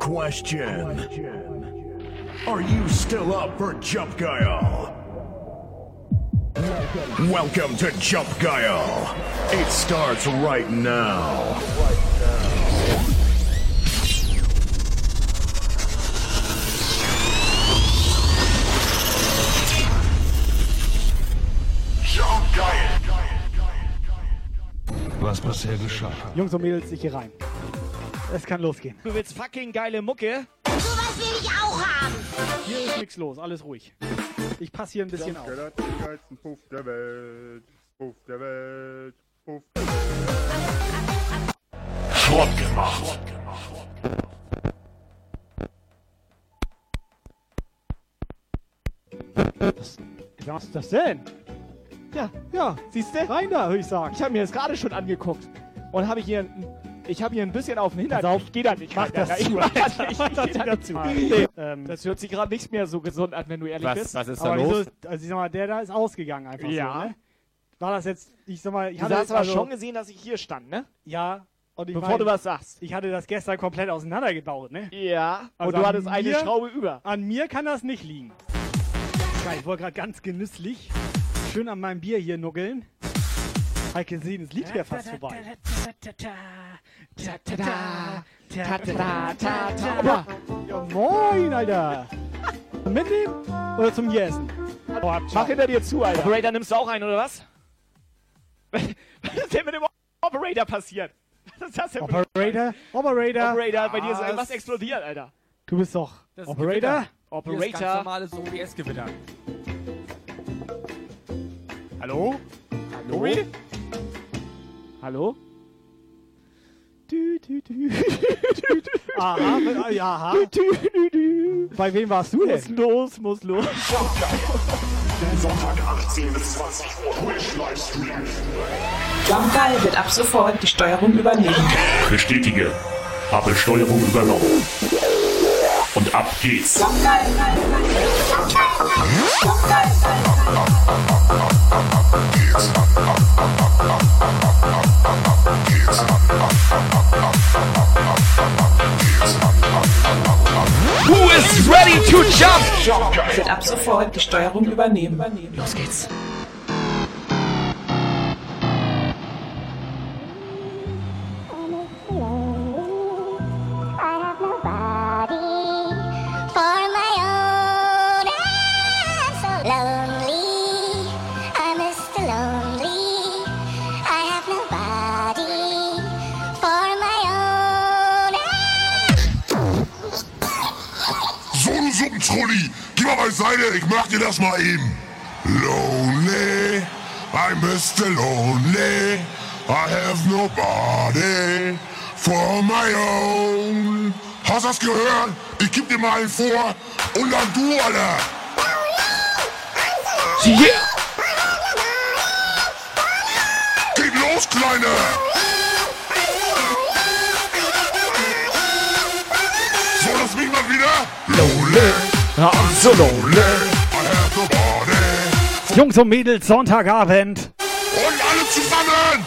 Question. Are you still up for Jump Guile? Welcome to Jump Guile. It starts right now. Jump Guile. Was bisher geschah. Jungs und Mädels, ich gehe rein. Es kann losgehen. Du willst fucking geile Mucke? Sowas will ich auch haben. Hier ist nichts los, alles ruhig. Ich passe hier ein bisschen auf. Puff der Welt. Puff der Welt. Puff der Welt. Schrott gemacht. Was ist das denn? Ja, Ja, siehst du? rein da, würde ich sagen. Ich habe mir das gerade schon angeguckt. Und habe hier ein, ich habe hier ein bisschen auf den Hintern. Ich gehe da nicht Mach rein, das zu, Ich mach das nicht. Mach das Ich geh da nicht zu. zu. Nee. Ähm, Das hört sich gerade nicht mehr so gesund an, wenn du ehrlich Was, bist. was ist da aber los? wieso, also ich sag mal, der da ist ausgegangen einfach Ja. so, ne? War das jetzt, ich sag mal, ich Du hatte hast aber also, schon gesehen, dass ich hier stand, ne? ja, und ich Bevor mein, du was sagst. ich hatte das gestern komplett auseinandergebaut, ne? Ja. Also und du hattest eine mir- Schraube über. An mir kann das nicht liegen. Geil, ich wollte gerade ganz genüsslich schön an meinem Bier hier nuckeln. Halt gesehen, das Lied wäre fast vorbei. Ja, moin, Alter. Mitnehmen oder zum Jessen? Oh, mach hinter dir zu, Alter. Operator, nimmst du auch ein, oder was? was ist denn mit dem Operator passiert? Was ist das denn Operator, Operator, Operator? Bei dir ist Was? irgendwas explodiert, Alter. du bist doch Operator. Gewitter. Hier ist ganz Operator. normales OBS-Gewitter. Hallo? Hallo? Hallo? Du, du, du. Aha, äh, ja, aha. Bei wem warst du Muss denn? los, muss los. Sonntag 18 bis 20 Uhr Twitch Livestream. Jumpgeil wird ab sofort die Steuerung übernehmen. Bestätige. Habe Steuerung übernommen. Und ab geht's. Jumpgeil. Who is ready to jump? Wird ab sofort die Steuerung übernehmen. Los geht's. Geh mal beiseite, ich mach dir das mal eben. Lonely, I'm Mr. Lonely, I have nobody for my own. Hast das gehört? Ich geb dir mal einen vor und dann du, Alter. Yeah. Geht los, Kleine. So, lass mich mal wieder. Lonely, Ja, I'm so lonely. I have nobody. Jungs und Mädels, Sonntagabend. Und alle zusammen.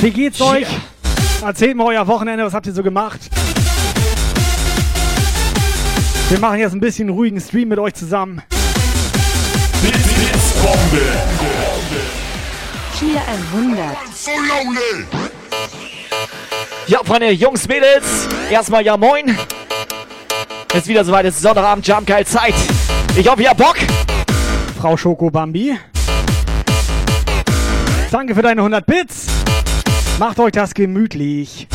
Wie geht's euch? Erzählt mal euer Wochenende, was habt ihr so gemacht? Wir machen jetzt ein bisschen ruhigen Stream mit euch zusammen. Blitzbombe. 400. So lonely. Ja, Freunde, Jungs, Mädels, erstmal ja moin. Ist wieder soweit, es ist Sonntagabend, Jump geil Zeit. Ich hoffe, ihr habt Bock. Frau Schokobambi. Danke für deine 100 Bits. Macht euch das gemütlich.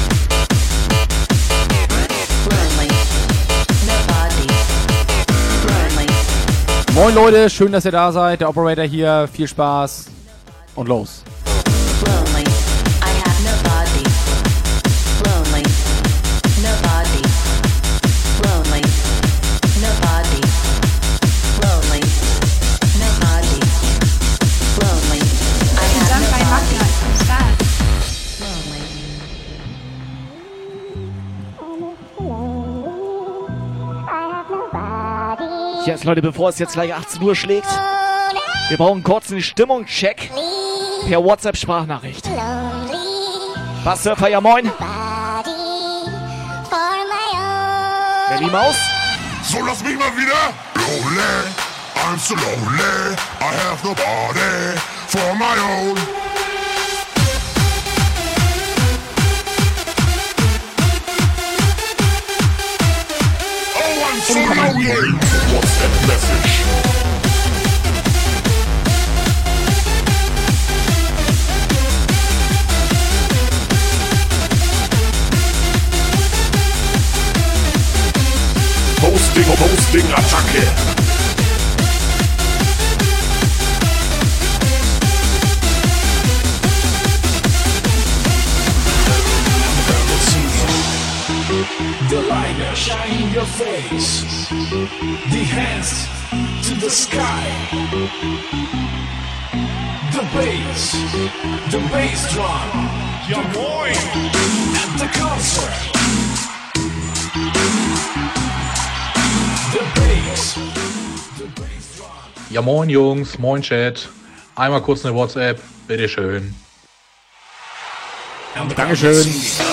Moin Leute, schön, dass ihr da seid. Der Operator hier. Viel Spaß und los. Jetzt, Leute, bevor es jetzt gleich 18 Uhr schlägt, wir brauchen kurz einen Stimmungscheck per WhatsApp-Sprachnachricht. Was, Surfer, ja moin. Berlin Maus. So lass mich mal wieder. Lonely, I'm so lonely. I have nobody for my own. Oh, I'm so lonely. What's that message? Hosting, Hosting, Attacke. The light shine in your face. The hands to the sky. The bass, the bass drum. Your boy at the concert. The bass. Ja, moin Jungs, moin Chat. Einmal kurz eine WhatsApp, bitteschön. Dankeschön.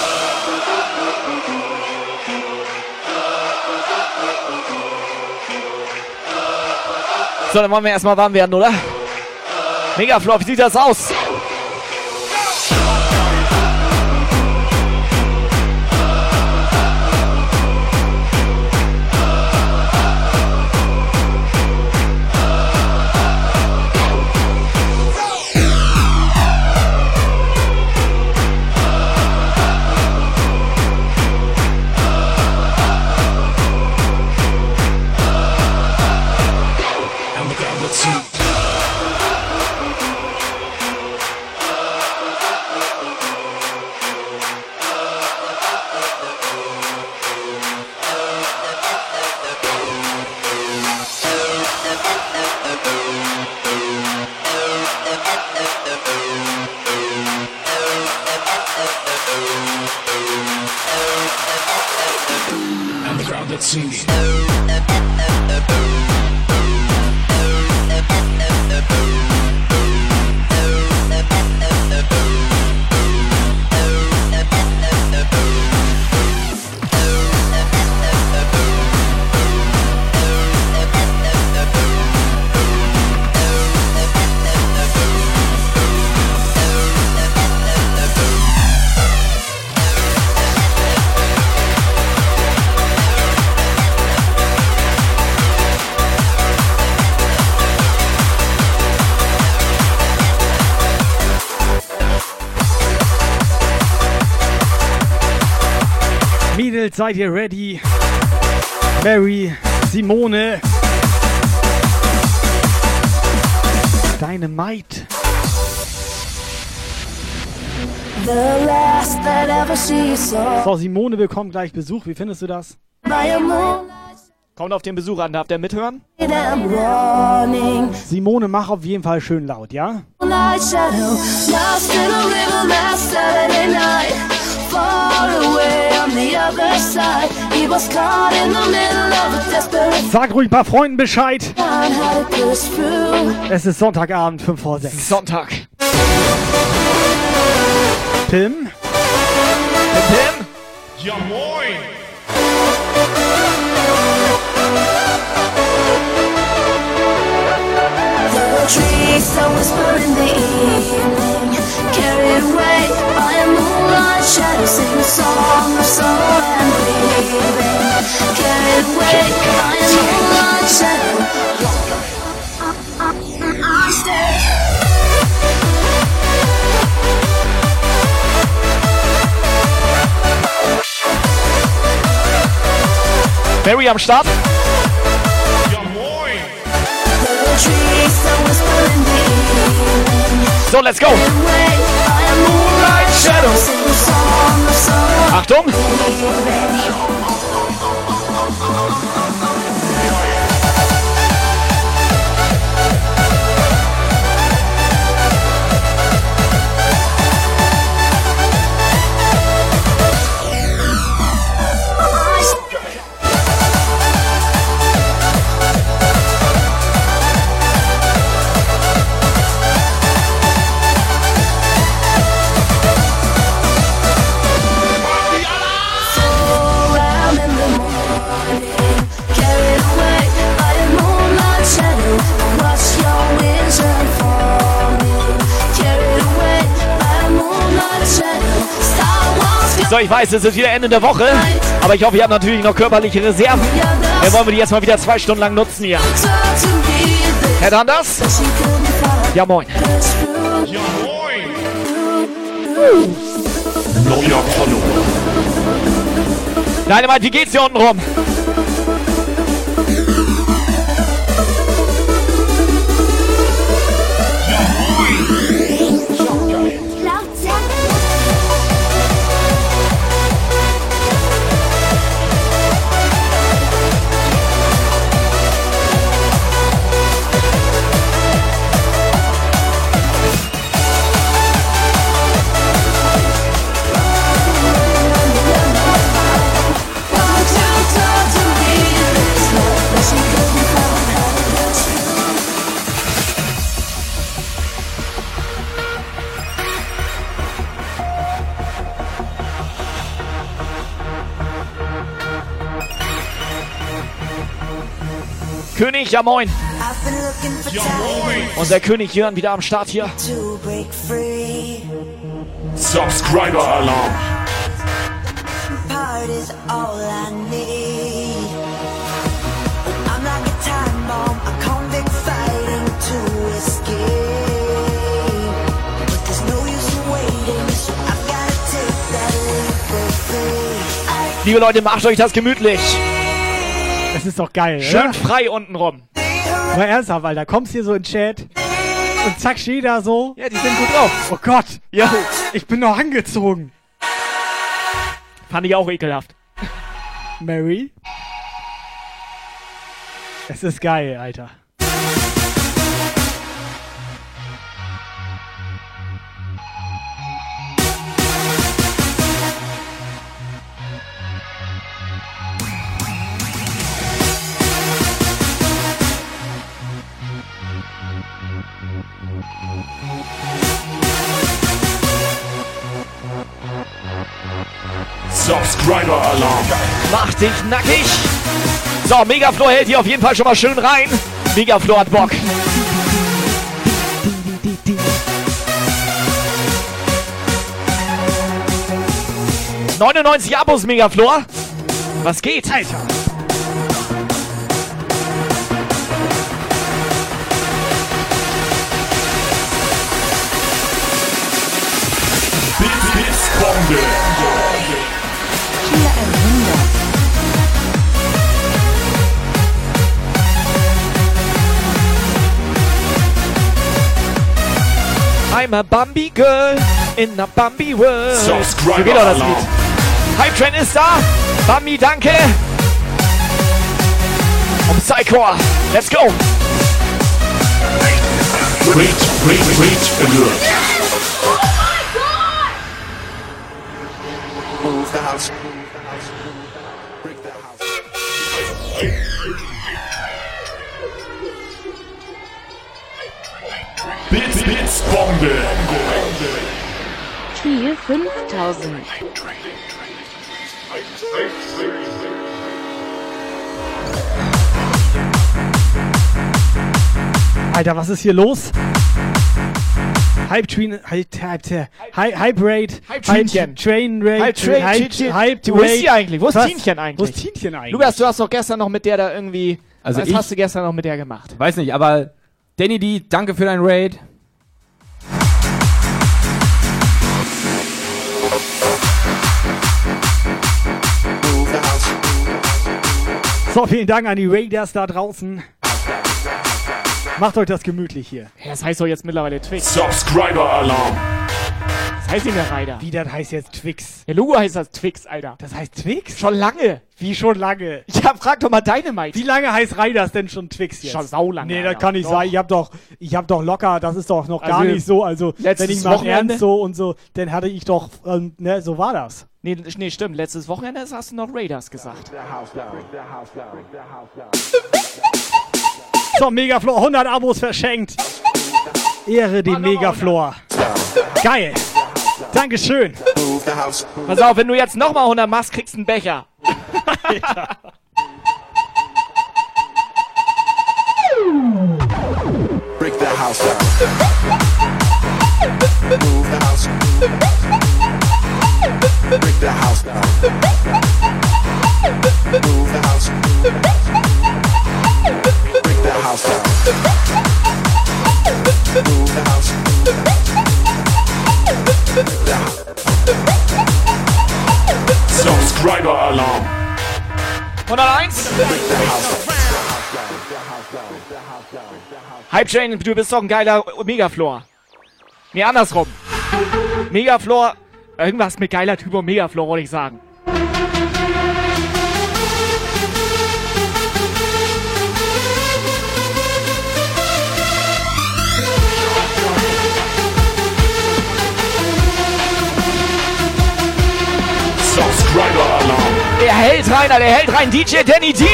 So, dann wollen wir erstmal warm werden, oder? Megaflop, wie sieht das aus? Seid ihr ready? Mary, Simone. Dynamite. She saw So, Simone bekommt gleich Besuch. Wie findest du das? Kommt auf den Besuch an, darf der mithören? Simone, mach auf jeden Fall schön laut, ja? Light shadow, lost in a river last Saturday night. Far away on the other side, he was caught in the middle of a desperate Sag ruhig ein paar Freunden Bescheid. Es ist Sonntagabend, 5 vor 6. Sonntag. Tim? Tim? Ja moin! The trees that whisper in the evening, carried away moonlight shadow, sing a song of and away by a moonlight shadow. I stay. Mary am Start. So, let's go. Shadow. Achtung. So, ich weiß, es ist wieder Ende der Woche, aber ich hoffe, ihr habt natürlich noch körperliche Reserven. Dann wollen wir die jetzt mal wieder zwei Stunden lang nutzen hier. Herr Anders? Ja, moin. Neuer Follow. Dynamite, wie geht's hier unten rum? König, ja moin. Unser König Jörn wieder am Start hier. Subscriber Alarm. Liebe Leute, macht euch das gemütlich. Das ist doch geil, Schön oder? frei unten rum. Mal ernsthaft, Alter. Kommst hier so in den Chat und zack, steht da so. Ja, die sind gut drauf. Oh Gott. Ja. Ich bin noch angezogen. Fand ich auch ekelhaft. Mary. Es ist geil, Alter. Subscriber Alarm. Mach dich nackig. So, Megaflor hält hier auf jeden Fall schon mal schön rein. Megaflor hat Bock. ...99 Abos, Megaflor. Was geht? Alter. I'm a Bambi Girl in a Bambi World. Subscriber so geht doch das Alarm. Lied. Hype Train ist da. Bambi, danke. Und Psychor. Let's go. Great, great, great alert. Oh Move the house. Bits, Bits, Bombe. Tier 5000. Alter, was ist hier los? Hype Train, Hype, Hype, Hype, Hype Rate, Hype Trainchen. Train Rate, Hype Train, Hype, Train- Hype Wo ist Rate. die eigentlich? Wo ist? Tienchen eigentlich? Wo ist Tienchen eigentlich? Lukas, du hast doch gestern noch mit der da irgendwie... Also was ich- hast du gestern noch mit der gemacht? Weiß nicht, aber Danny D, danke für dein Raid. So, vielen Dank an die Raiders da draußen. Macht euch das gemütlich hier. Ja, das heißt doch jetzt mittlerweile Twix. Subscriber Alarm. Heißt nicht mehr Ryder. Wie, das heißt jetzt Twix? Der Logo heißt das Twix, Alter. Das heißt Twix? Schon lange. Wie schon lange? Ja, frag doch mal Dynamite. Wie lange heißt Raiders denn schon Twix jetzt? Schon saulange, Nee, Alter. das kann nicht Doch. sein. Ich hab doch, ich hab doch locker, das ist doch noch gar Also, nicht so. Also, letztes wenn ich mal Wochenende- ernst so und so, dann hatte ich doch, ähm, ne, so war das. Nee, nee, stimmt. Letztes Wochenende hast du noch Raiders gesagt. So, Megaflor, 100 Abos verschenkt. Ehre dem Megaflor. Geil. Dankeschön. Pass auf, wenn du jetzt nochmal 100 machst, kriegst du einen Becher. Break the house down. Move the house. Break the house down. Move the house. Break the house down. Move the house. Subscriber Alarm. 101. Hype Chain, du bist doch ein geiler Megaflor. Nee, andersrum. Megaflor, irgendwas mit geiler Typ und Megaflor, wollte ich sagen. Der hält rein, der hält rein. DJ Danny D.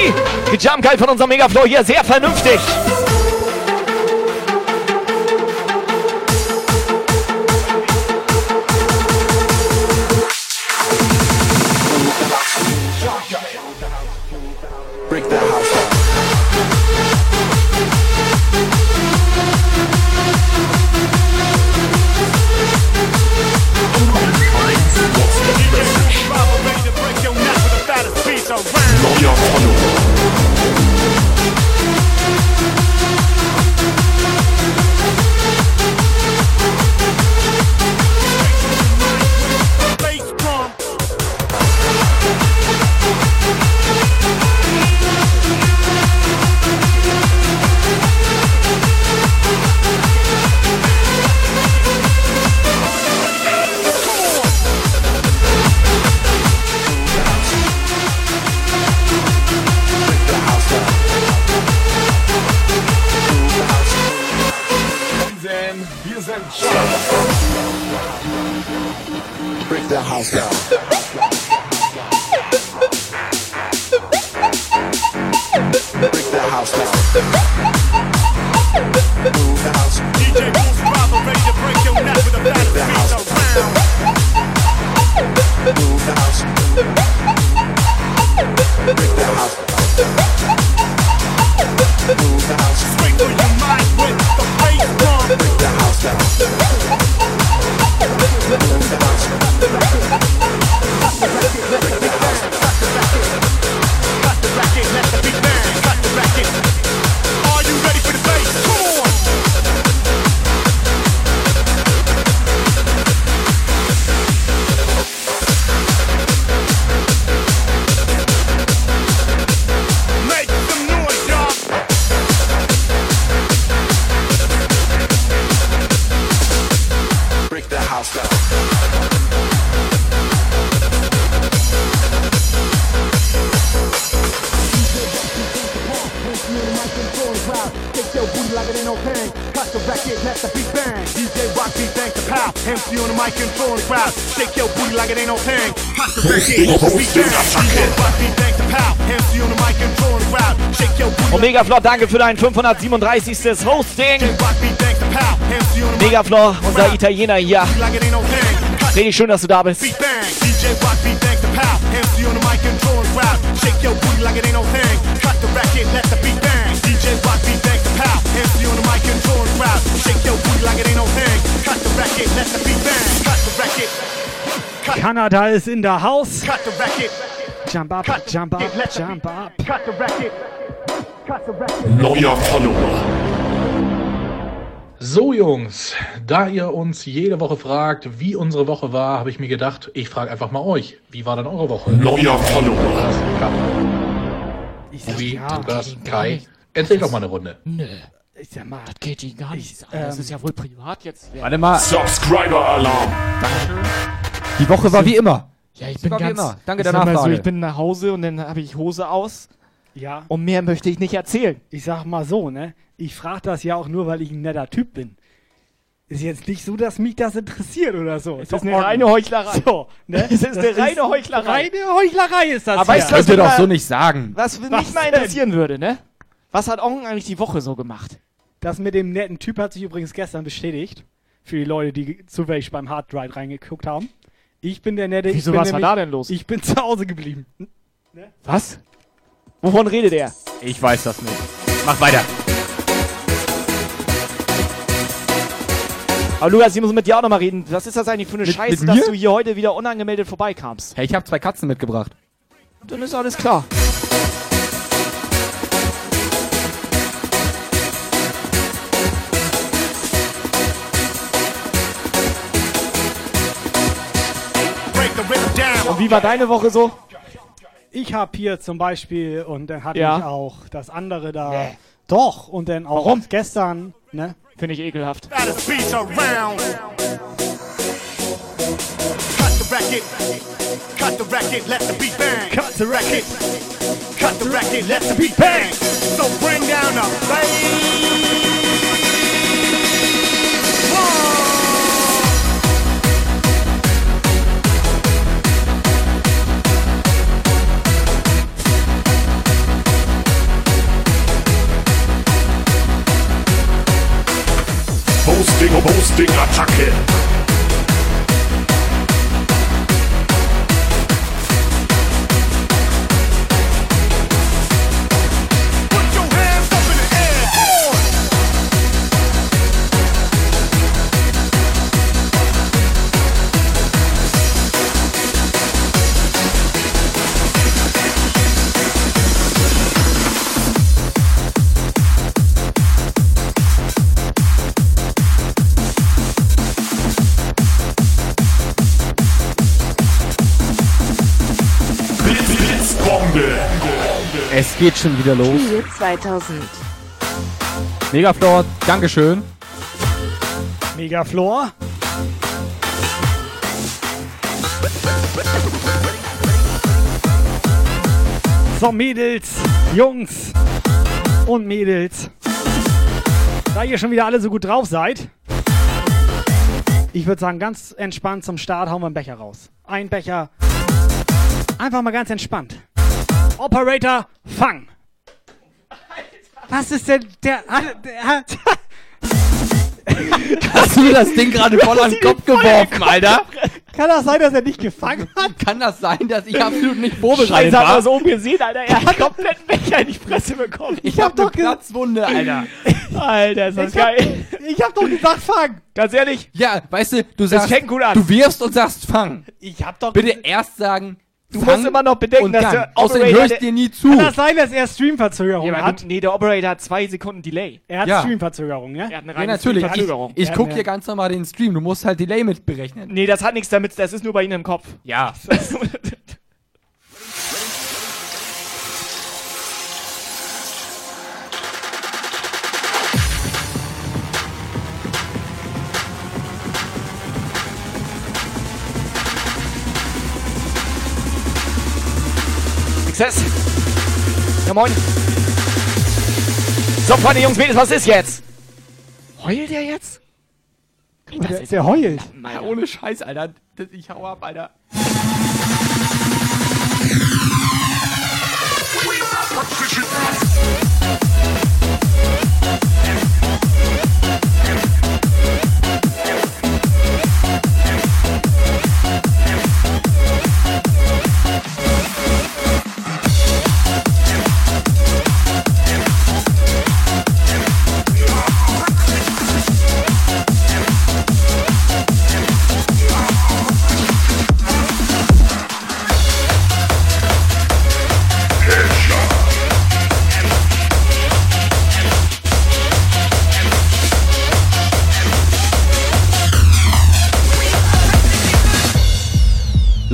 Die Jump Guide von unserem Megaflow hier sehr vernünftig. Break the house like it ain't no thing. Cut the racket, let the beat bang. Cut the racket. Cut, Kanada ist in der Haus. Jump up, jump up, jump up. Neuer Follower. So Jungs, da ihr uns jede Woche fragt, wie unsere Woche war, habe ich mir gedacht, ich frage einfach mal euch, wie war denn eure Woche? Neuer Follower. Ich Tobi, ja, Lukas, Kai, erzähl doch mal eine Runde. Nö, ich sag mal, das geht ihn gar nicht. ähm, das ist ja wohl privat jetzt. Warte mal, Subscriber Alarm. die Woche war wie immer. Ja, ich bin bin war wie ganz. immer. Danke ich der mal so, Nachfrage. ich bin nach Hause und dann habe ich Hose aus ja, und mehr möchte ich nicht erzählen. ich sag mal so, ne? Ich frag das ja auch nur, weil ich ein netter Typ bin. Ist jetzt nicht so, dass mich das interessiert oder so. Es ist eine reine Heuchlerei. So, ne? Es ist eine reine Heuchlerei. Reine Heuchlerei ist das Aber weißt du, ihr mir doch so nicht sagen. Was mich Was mal denn? interessieren würde, ne? Was hat Ongen eigentlich die Woche so gemacht? Das mit dem netten Typ hat sich übrigens gestern bestätigt. Für die Leute, die zufällig beim Hard Ride reingeguckt haben. Ich bin der nette. Wieso, ich bin was war nämlich- da denn los? Ich bin zu Hause geblieben. Was? Wovon redet er? Ich weiß das nicht. Mach weiter. Aber Lukas, ich muss mit dir auch nochmal reden. Was ist das eigentlich für eine Mit- Scheiße, mit dass du hier heute wieder unangemeldet vorbeikamst? Hey, ich habe zwei Katzen mitgebracht. Dann ist alles klar. Und wie war deine Woche so? Ich habe hier zum Beispiel, und dann hatte Ja. ich auch das andere da. Nee. Doch, und dann auch Warum? gestern, ne? Finde ich ekelhaft. Cut the record. Cut the record, let the beat bang. Cut the record. Cut the record, let the beat bang. So bring down the bass. Hosting, Es geht schon wieder los. Spiel 2000. Megaflor, Dankeschön. Megaflor. So, Mädels, Jungs und Mädels. Da ihr schon wieder alle so gut drauf seid, ich würde sagen, ganz entspannt zum Start hauen wir einen Becher raus. Ein Becher. Einfach mal ganz entspannt. Operator, fang! Was ist denn der. der Hast du das Ding gerade voll an den Kopf geworfen, Alter? Kann das sein, dass er nicht gefangen hat? Kann das sein, dass ich absolut nicht vorbereitet Scheiße, hat war? er so umgesehen, Alter. Er hat komplett einen Becher in die Fresse bekommen. Ich hab doch Platzwunde, Alter. Alter, ist das Ich hab, geil. ich hab doch gesagt, fang! Ganz ehrlich, Ja, weißt du, du sagst, fängt gut an. du wirfst und sagst fang. Ich hab doch Bitte erst sagen, du fang musst immer noch bedenken, dass der Außerdem Operator... höre ich dir nie zu. Kann das sein, dass er Streamverzögerung Ja, hat? nee, der Operator hat zwei Sekunden Delay. Er hat Ja. Streamverzögerung, ja? Er hat eine Ja, reine natürlich. Ich, Verzögerung. ich Ja, guck ja. hier ganz normal den Stream. Du musst halt Delay mit berechnen. Nee, das hat nichts damit, das ist nur bei Ihnen im Kopf. Ja. Success. Ja, moin. So, Freunde, Jungs, Mädels, was ist jetzt? Heult der jetzt? Guck mal, der, der heult. Ja, ohne Scheiß, Alter. Das- Ich hau ab, Alter.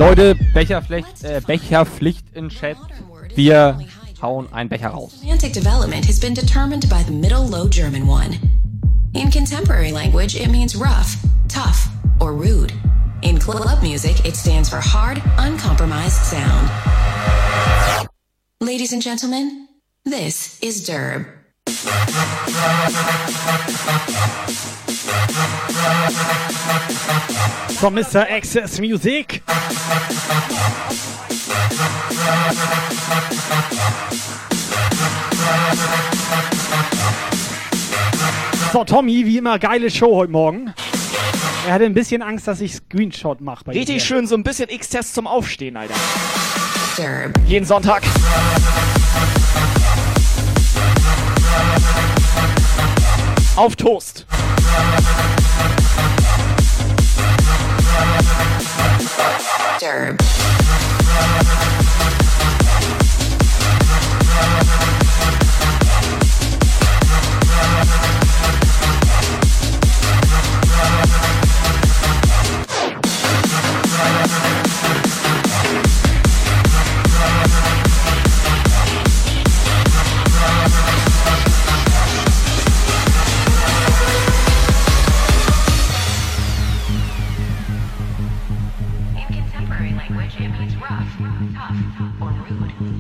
Leute, Becherpflicht, äh, Becherpflicht in Chat. Wir hauen einen Becher raus. In contemporary language, it means rough, tough, or rude. In club music, it stands for hard, uncompromised sound. Ladies and gentlemen, this is Derb. From Mr. Access Music. So, Tommy, wie immer, geile Show heute Morgen. Er hatte ein bisschen Angst, dass ich Screenshot mache. bei Richtig schön, so ein bisschen X-Test zum Aufstehen, Alter. Jeden Sonntag. Auf Toast. Disturb.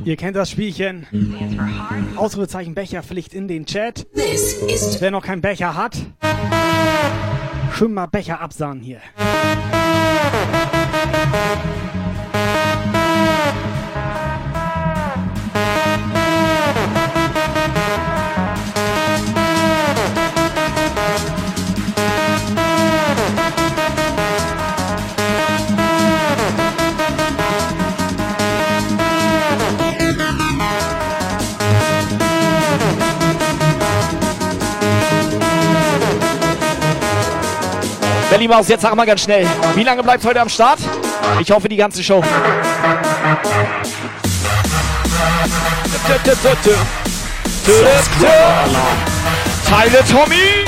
Ihr kennt das Spielchen. Ausrufezeichen Becherpflicht in den Chat. Wer noch keinen Becher hat, schön mal Becher absahnen hier. Belly Maus, jetzt sag mal ganz schnell. Wie lange bleibt heute am Start? Ich hoffe die ganze Show. Teile Tommy!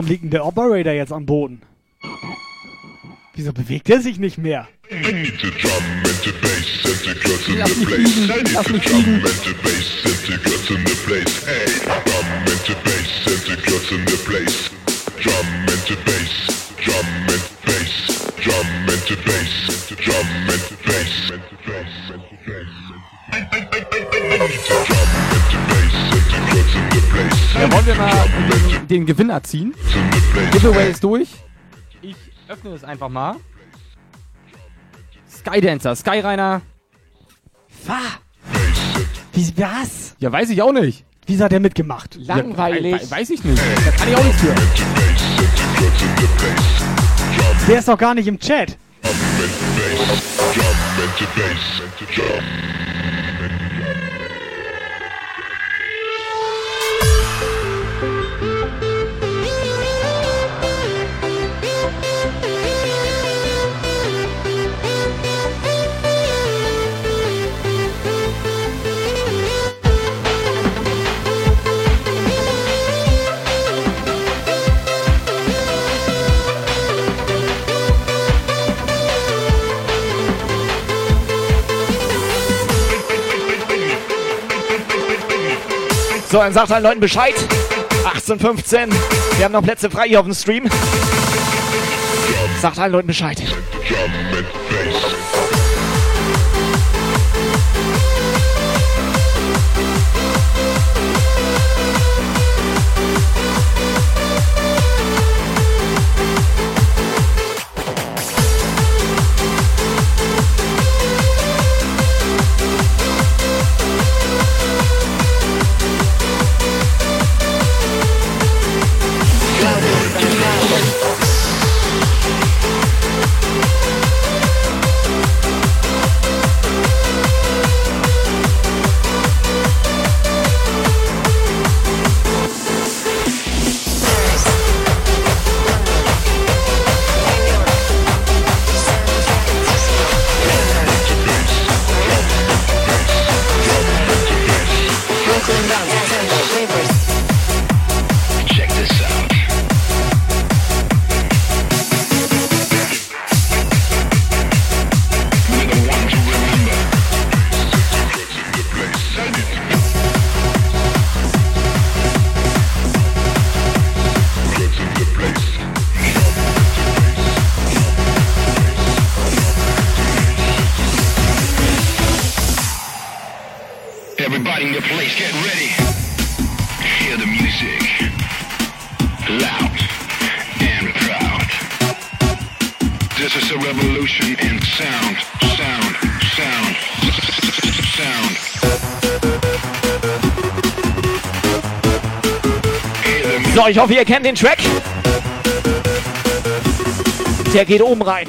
Warum liegt denn der Operator jetzt am Boden? Wieso bewegt er sich nicht mehr? Drum Ja, wollen wir mal den, den Gewinner ziehen? Giveaway ist durch. Ich öffne es einfach mal. Skydancer, Skyrainer. Fahr! Wie, was? Ja, weiß ich auch nicht. Wieso hat er mitgemacht? Langweilig. Ja, we- weiß ich nicht. Da kann ich auch nichts für. Der ist doch gar nicht im Chat. So, dann sagt allen Leuten Bescheid. 18.15. Wir haben noch Plätze frei hier auf dem Stream. Sagt allen Leuten Bescheid. Ich hoffe, ihr kennt den Track. Der geht oben rein.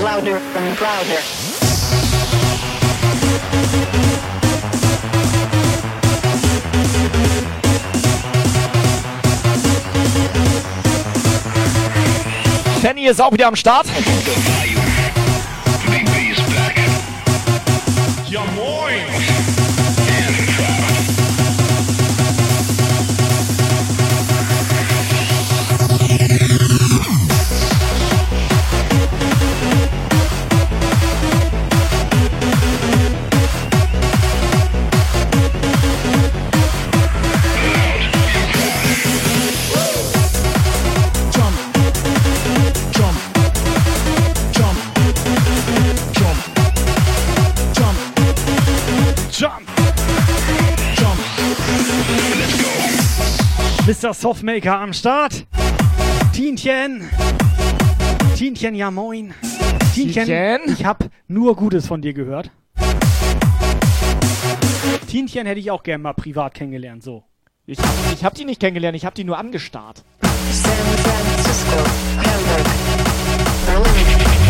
Louder and louder. Fanny ist auch wieder am Start. Mr. Softmaker am Start. Tienchen. Tienchen, ja moin. Tienchen, Tienchen? ich hab nur Gutes von dir gehört. Tienchen hätte ich auch gern mal privat kennengelernt, so. Ich hab, ich hab die nicht kennengelernt, ich hab die nur angestarrt.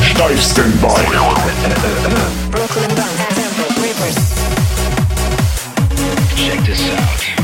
Steifsten bei. Check this out. Loud and proud. Loud and proud. Louder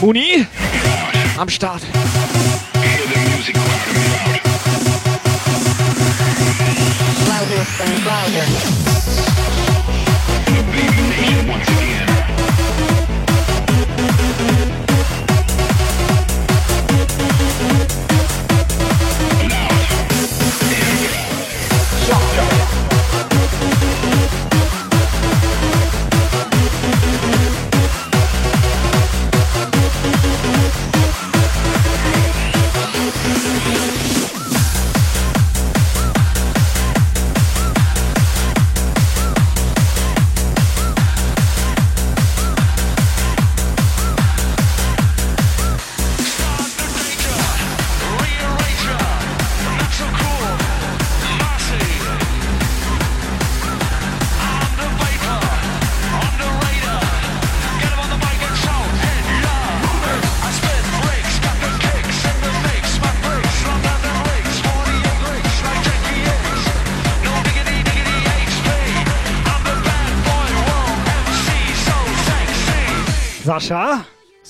Muni am Start. Louder louder.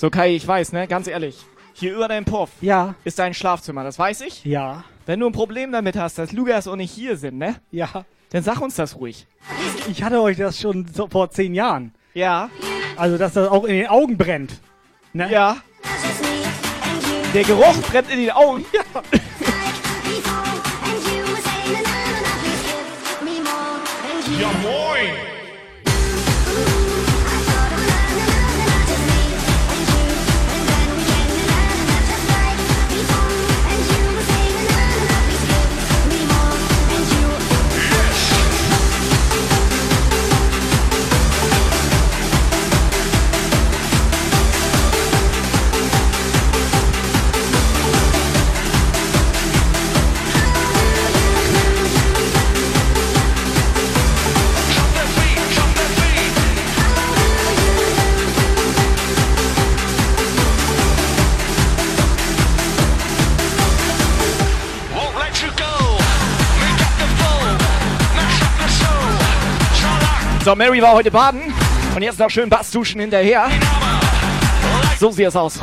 So Kai, ich weiß, ne, ganz ehrlich. Hier über deinem Puff Ja. ist dein Schlafzimmer, das weiß ich. Ja. Wenn du ein Problem damit hast, dass Lugas und ich hier sind, ne? Ja. Dann sag uns das ruhig. Ich hatte euch das schon so vor zehn Jahren. Ja. Also, dass das auch in den Augen brennt. Ne? Ja. Der Geruch brennt in den Augen. Ja. Ja So, Mary war heute baden und jetzt noch schön Bass duschen hinterher. So sieht es aus.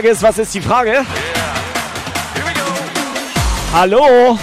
Frage ist, was ist die Frage? Hallo?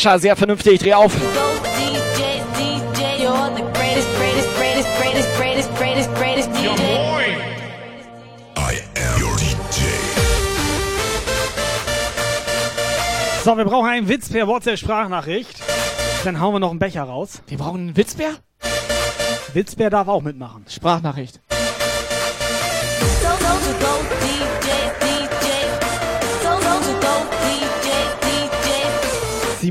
Sascha, sehr vernünftig, dreh auf. So, wir brauchen einen Witz per WhatsApp-Sprachnachricht. Dann hauen wir noch einen Becher raus. Wir brauchen einen Witzbär? Witzbär darf auch mitmachen. Sprachnachricht. So, so to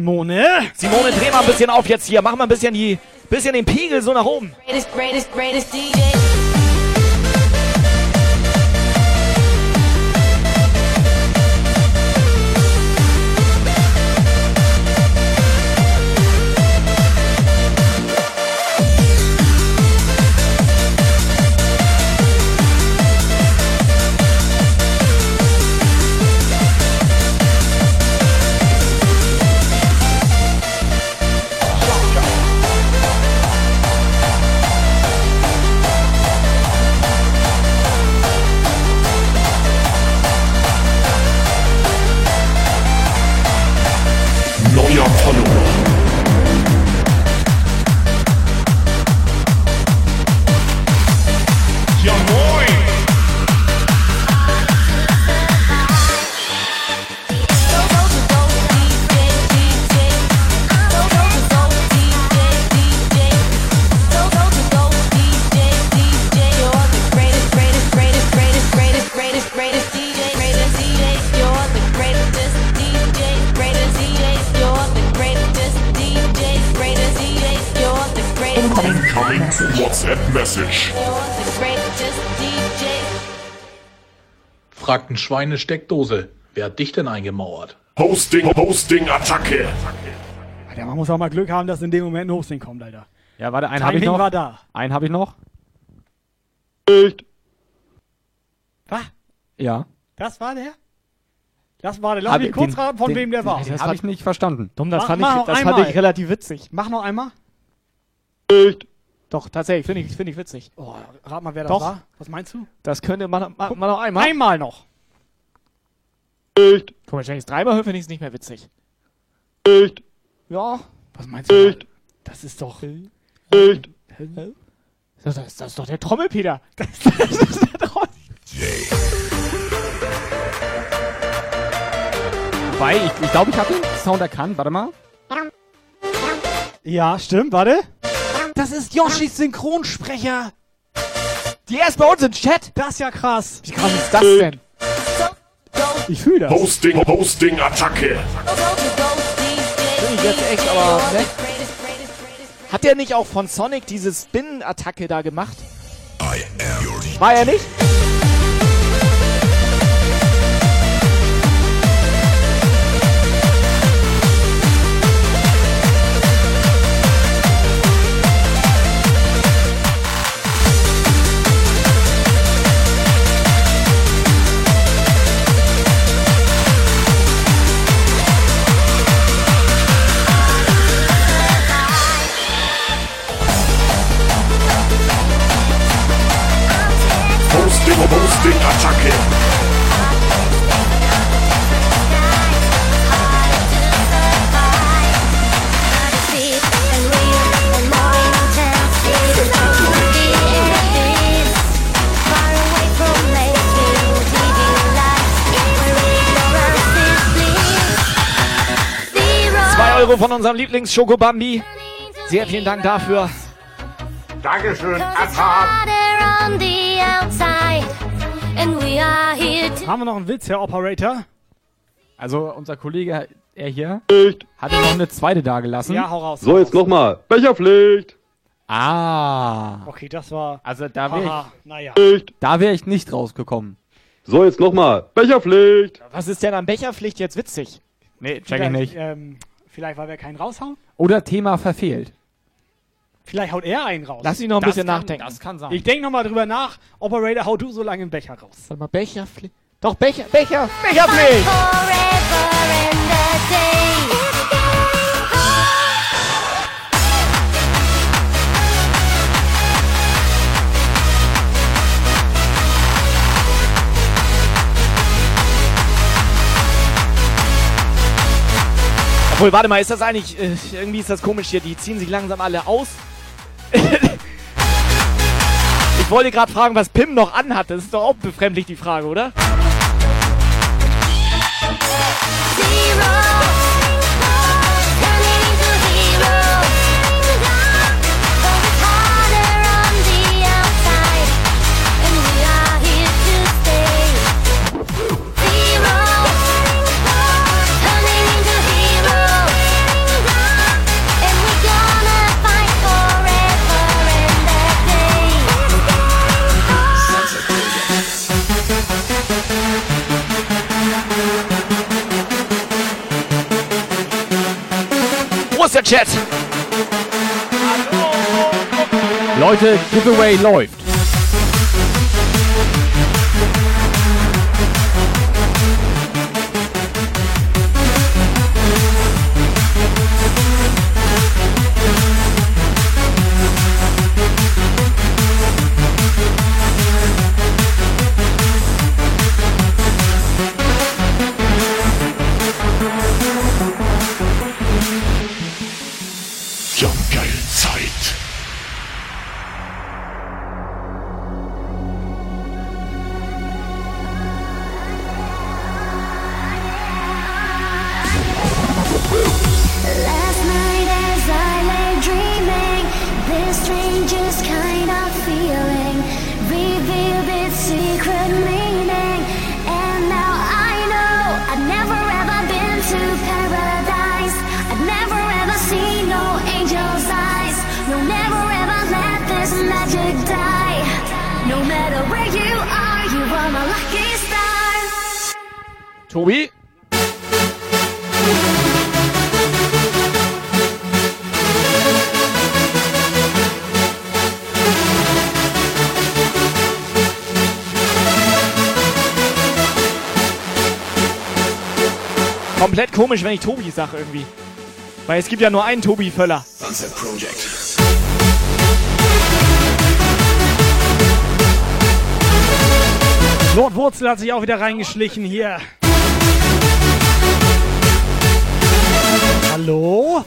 Simone. Simone, dreh mal ein bisschen auf jetzt hier. Mach mal ein bisschen, die, bisschen den Pegel so nach oben. Greatest, greatest, greatest DJ. Schweinesteckdose. Wer hat dich denn eingemauert? Hosting, Hosting, Attacke. Alter, man muss auch mal Glück haben, dass in dem Moment ein Hosting kommt, Alter. Ja, warte, einen habe ich noch. war da. Einen habe ich noch. Was? Ja. Das war der? Das war der. Lass Hab mich ich- kurz den- raten, von den- wem der war. Das habe ich nicht verstanden. Dumm, das, Mach- fand, mach ich, das fand ich relativ witzig. Mach noch einmal. Doch, tatsächlich, finde ich, find ich witzig. Oh, rat mal, wer das Doch. war. Was meinst du? Das könnte man, man, man noch einmal. Einmal noch. Guck mal, wenn ich es dreimal höre, finde ich es nicht mehr witzig. Ja. Was meinst du? Das ist doch. Das, das, das ist doch der Trommelpeter. Wobei, ich, ich glaube, ich habe den Sound erkannt. Warte mal. Ja, stimmt, warte. Das ist Yoshis Synchronsprecher. Die ist bei uns im Chat. Das ist ja krass. Wie krass ist das denn? Ich fühle das. Hosting, Hosting, Attacke. Finde ich jetzt echt, aber ne? Hat der nicht auch von Sonic diese Spin-Attacke da gemacht? War er nicht? Hosting, Hosting, Attacke. Zwei Euro von unserem Lieblings-Schokobambi. Sehr vielen Dank dafür. Dankeschön. Haben wir noch einen Witz, Herr Operator? Also unser Kollege, er hier, hatte noch eine zweite da gelassen. Ja, hau raus. So, jetzt nochmal. Becherpflicht. Ah. Okay, das war. Also da wäre Haha, naja. ich, da wäre ich nicht rausgekommen. So, jetzt nochmal. Becherpflicht. Was ist denn an Becherpflicht jetzt witzig? Nee, check ich Vielleicht, nicht. Ähm, vielleicht, weil wir keinen raushauen? Oder Thema verfehlt. Vielleicht haut er einen raus. Lass ihn noch ein Das bisschen kann- nachdenken. Das kann sein. Ich denke nochmal drüber nach. Operator, hau du so lange einen Becher raus. Warte mal, Becherpflicht. Doch, Becher, Becher, Becherpflicht! Obwohl, warte mal, ist das eigentlich, äh, irgendwie ist das komisch hier, die ziehen sich langsam alle aus. Ich wollte gerade fragen, was Pim noch anhat. Das ist doch auch befremdlich, die Frage, oder? Wo Chat? Leute, Giveaway läuft. Komisch, wenn ich Tobi sage irgendwie. Weil es gibt ja nur einen Tobi Völler. Sunset Project. Lord Wurzel hat sich auch wieder reingeschlichen hier. Hallo?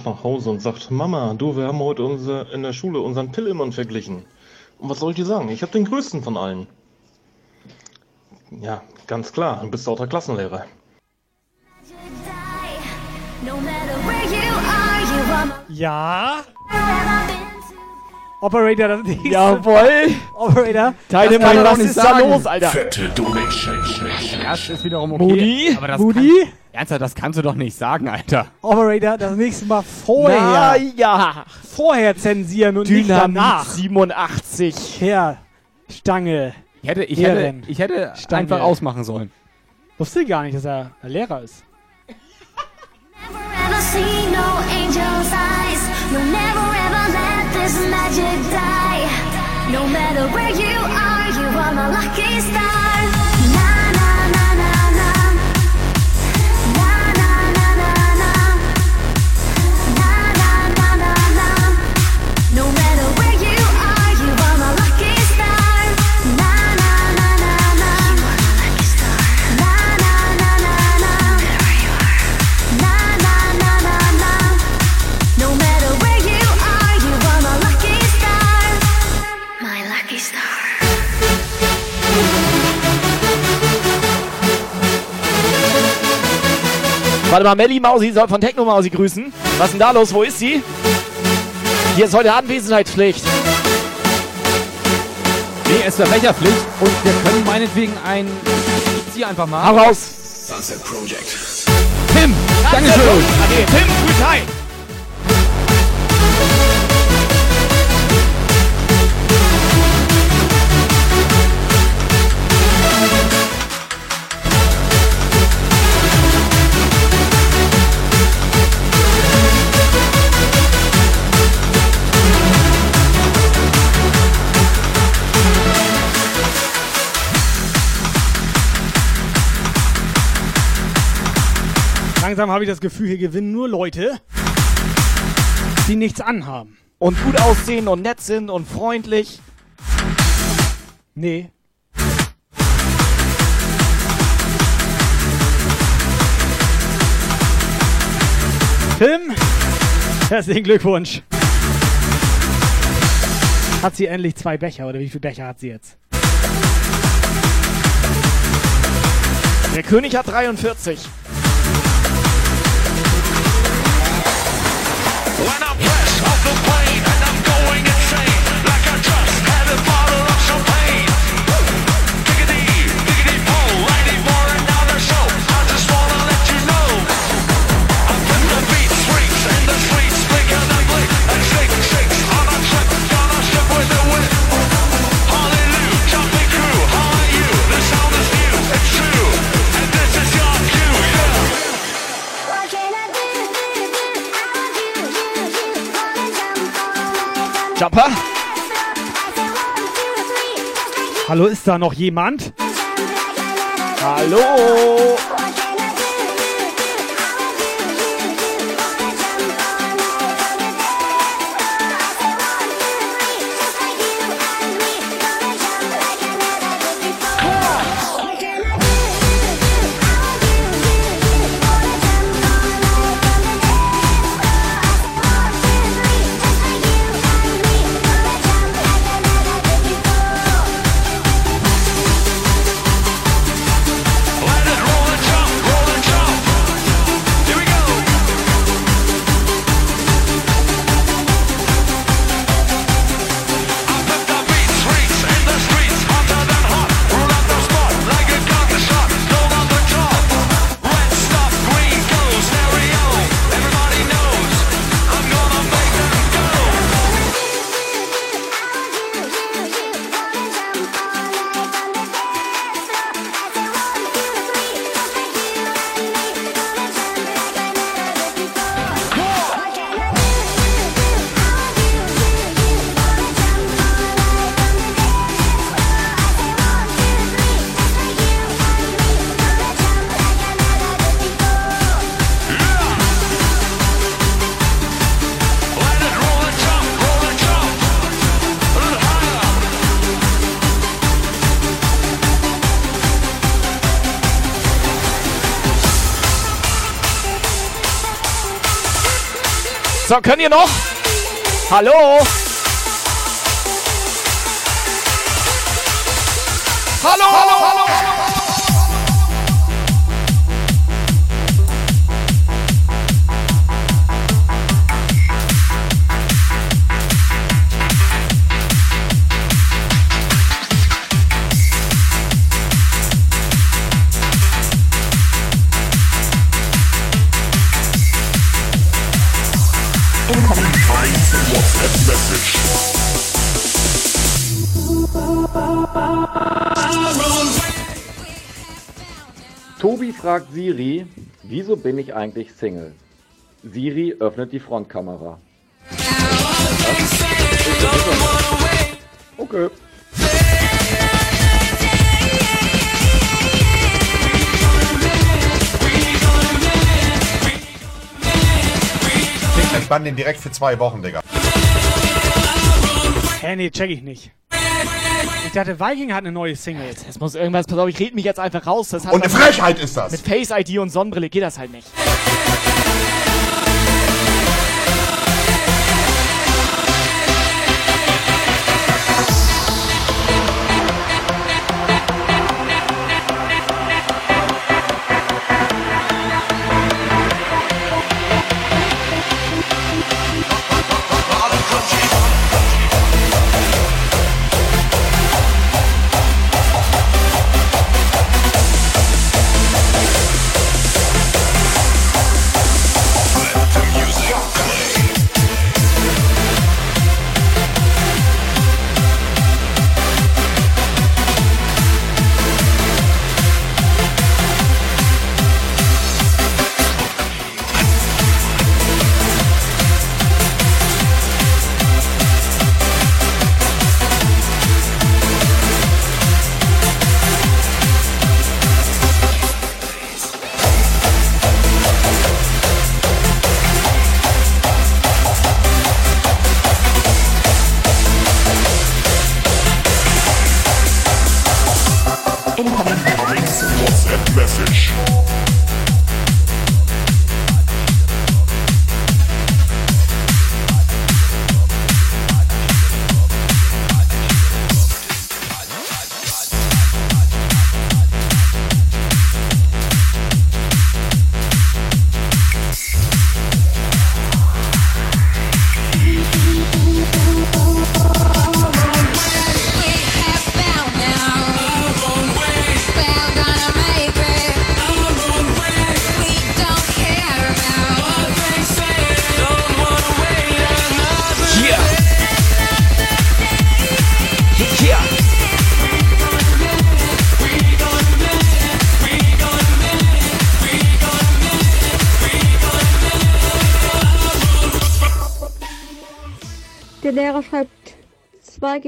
Aufgebracht nach Hause und sagt, Mama, du, wir haben heute unser, in der Schule unseren Pillemann verglichen. Und was soll ich dir sagen? Ich habe den größten von allen. Ja, ganz klar, du bist auch der Klassenlehrer. No Operator, das nächste. Jawohl. Operator. Deine das kann Meinung, doch was nicht ist da los, Alter? Fette Donation. Das ist wiederum okay. Moody? Aber das Moody? Kann, ernsthaft, das kannst du doch nicht sagen, Alter. Operator, das nächste Mal vorher. Na ja. Vorher zensieren und nicht Dynamit danach. 87. Herr Stange. Ich hätte, ich hätte, ich hätte Stange. einfach ausmachen sollen. Wusste gar nicht, dass er ein Lehrer ist. never see no angel's eyes. You'll never ever magic die. No matter where you are, you are my lucky star. Warte mal, Melly Mausi soll von Techno Mausi grüßen. Was ist denn da los? Wo ist sie? Hier ist heute Anwesenheitspflicht. Nee, es ist der Becherpflicht und wir können meinetwegen ein. Ich zieh einfach mal. Hau raus. Sunset Project. Tim! Dankeschön! Ah, nee, Tim, grüß hi. Langsam habe ich das Gefühl, hier gewinnen nur Leute, die nichts anhaben. Und gut aussehen und nett sind und freundlich. Nee. Tim, herzlichen Glückwunsch. Hat sie endlich zwei Becher oder wie viele Becher hat sie jetzt? Der König hat 43. When I Hallo, ist da noch jemand? Hallo? So, könnt ihr noch? Hallo? Fragt Siri, wieso bin ich eigentlich Single? Siri öffnet die Frontkamera. Okay. Ich bann den direkt für zwei Wochen, Digga. Hä, nee, check ich nicht. Ich dachte, Viking hat eine neue Single. Es muss irgendwas, pass auf, ich red mich jetzt einfach raus. Das hat Und eine Frechheit ist das. Mit Face ID und Sonnenbrille geht das halt nicht.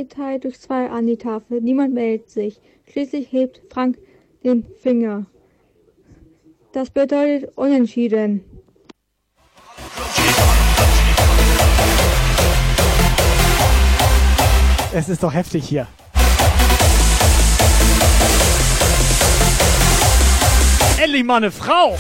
Geteilt durch 2 an die Tafel. Niemand meldet sich. Schließlich hebt Frank den Finger. Das bedeutet unentschieden. Es ist doch heftig hier. Endlich mal eine Frau!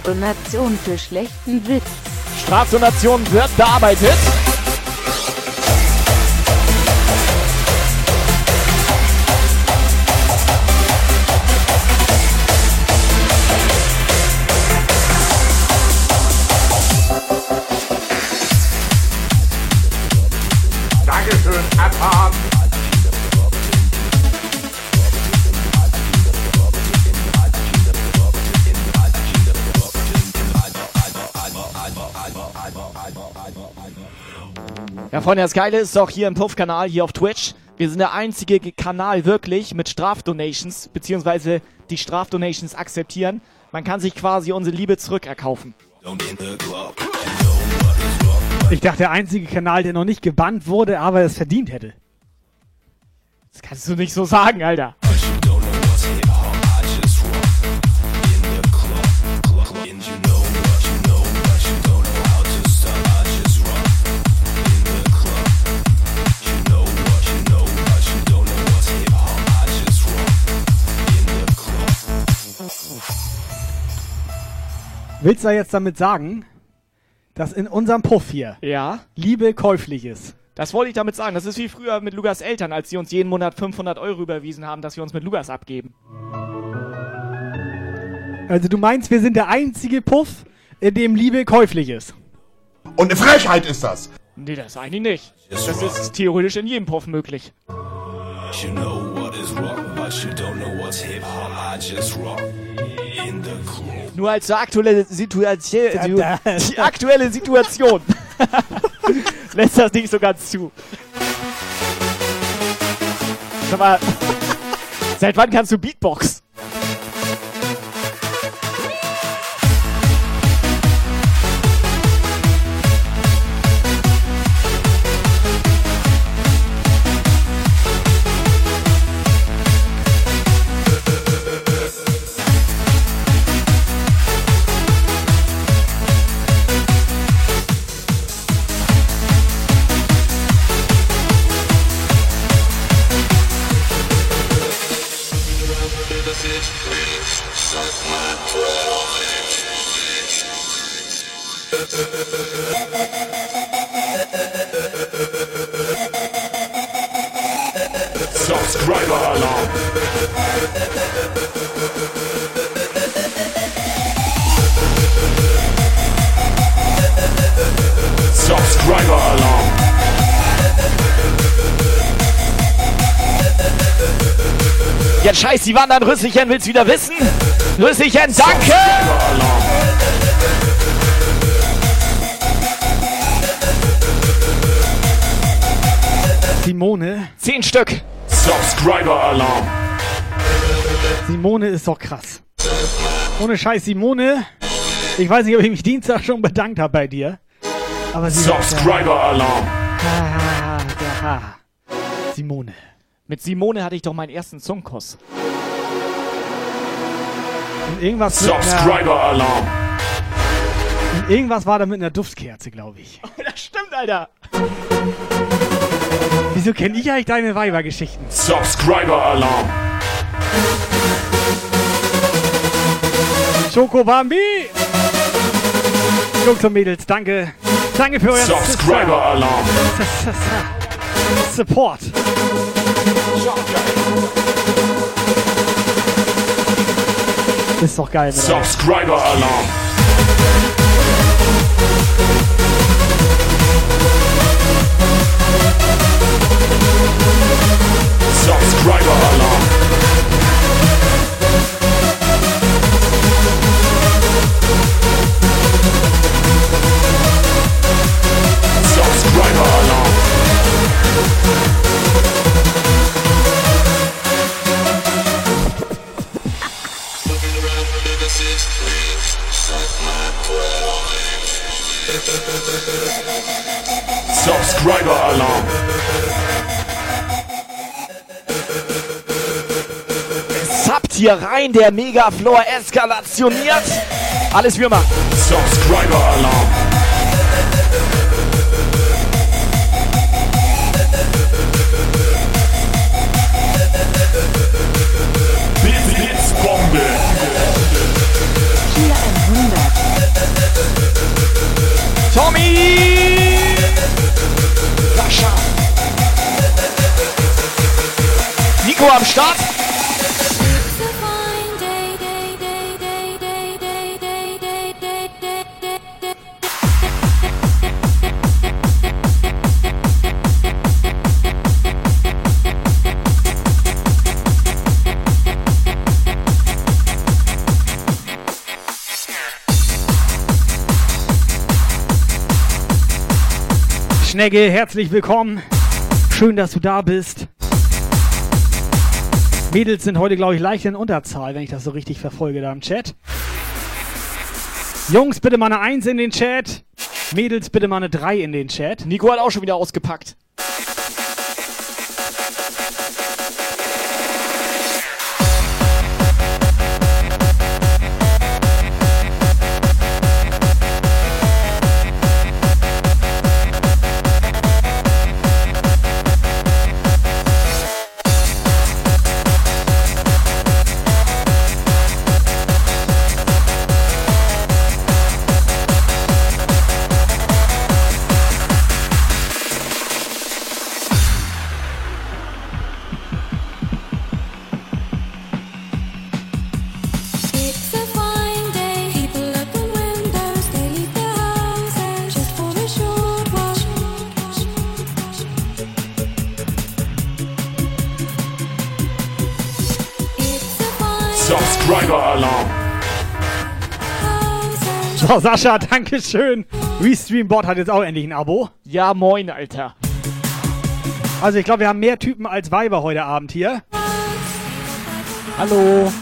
Strafdonation für schlechten Witz. Strafdonation wird bearbeitet. Ja, Freunde, das Geile ist doch hier im Puff-Kanal, hier auf Twitch. Wir sind der einzige Ge- Kanal wirklich mit Strafdonations, beziehungsweise die Strafdonations akzeptieren. Man kann sich quasi unsere Liebe zurückerkaufen. Ich dachte, der einzige Kanal, der noch nicht gebannt wurde, aber es verdient hätte. Das kannst du nicht so sagen, Alter. Willst du jetzt damit sagen, dass in unserem Puff hier Ja. Liebe käuflich ist? Das wollte ich damit sagen. Das ist wie früher mit Lukas Eltern, als sie uns jeden Monat 500 Euro überwiesen haben, dass wir uns mit Lukas abgeben. Also du meinst, wir sind der einzige Puff, in dem Liebe käuflich ist? Und eine Frechheit ist das. Nee, das eigentlich nicht. Das ist theoretisch in jedem Puff möglich. You know what is rock, but you don't know what's hip hop. I just rock in the club. Nur als aktuelle Situation, die aktuelle Situation lässt das nicht so ganz zu. Sag mal, seit wann kannst du Beatbox? Scheiß die Wand an, Rüsselchen, willst wieder wissen? Rüsselchen, danke! Simone. Zehn Stück. Subscriber Alarm. Simone ist doch krass. Ohne Scheiß, Simone. Ich weiß nicht, ob ich mich Dienstag schon bedankt habe bei dir. Aber sie Subscriber Alarm. Ah. Simone. Mit Simone hatte ich doch meinen ersten Zungkuss. Und irgendwas Subscriber Alarm. und irgendwas war da mit einer Duftkerze, glaube ich. Das stimmt, Alter. Wieso kenne ich eigentlich deine Weibergeschichten? Subscriber Alarm. Schokobambi! Jungs und Mädels, danke. Danke für euren Subscriber Alarm. Support. Ist doch geil. Subscriber Alarm. Subscriber Alarm. Subscriber Alarm. Subscriber Alarm. Zappt hier rein, der Megaflor eskalationiert. Alles Würmer. Subscriber Alarm. Nico am Start. Herzlich willkommen. Schön, dass du da bist. Mädels sind heute, glaube ich, leicht in Unterzahl, wenn ich das so richtig verfolge da im Chat. Jungs, bitte mal eine 1 in den Chat. Mädels, bitte mal eine 3 in den Chat. Nico hat auch schon wieder ausgepackt. So, Sascha, danke schön. Restreambot hat jetzt auch endlich ein Abo. Ja, moin, Alter. Also ich glaube, wir haben mehr Typen als Weiber heute Abend hier. Hallo.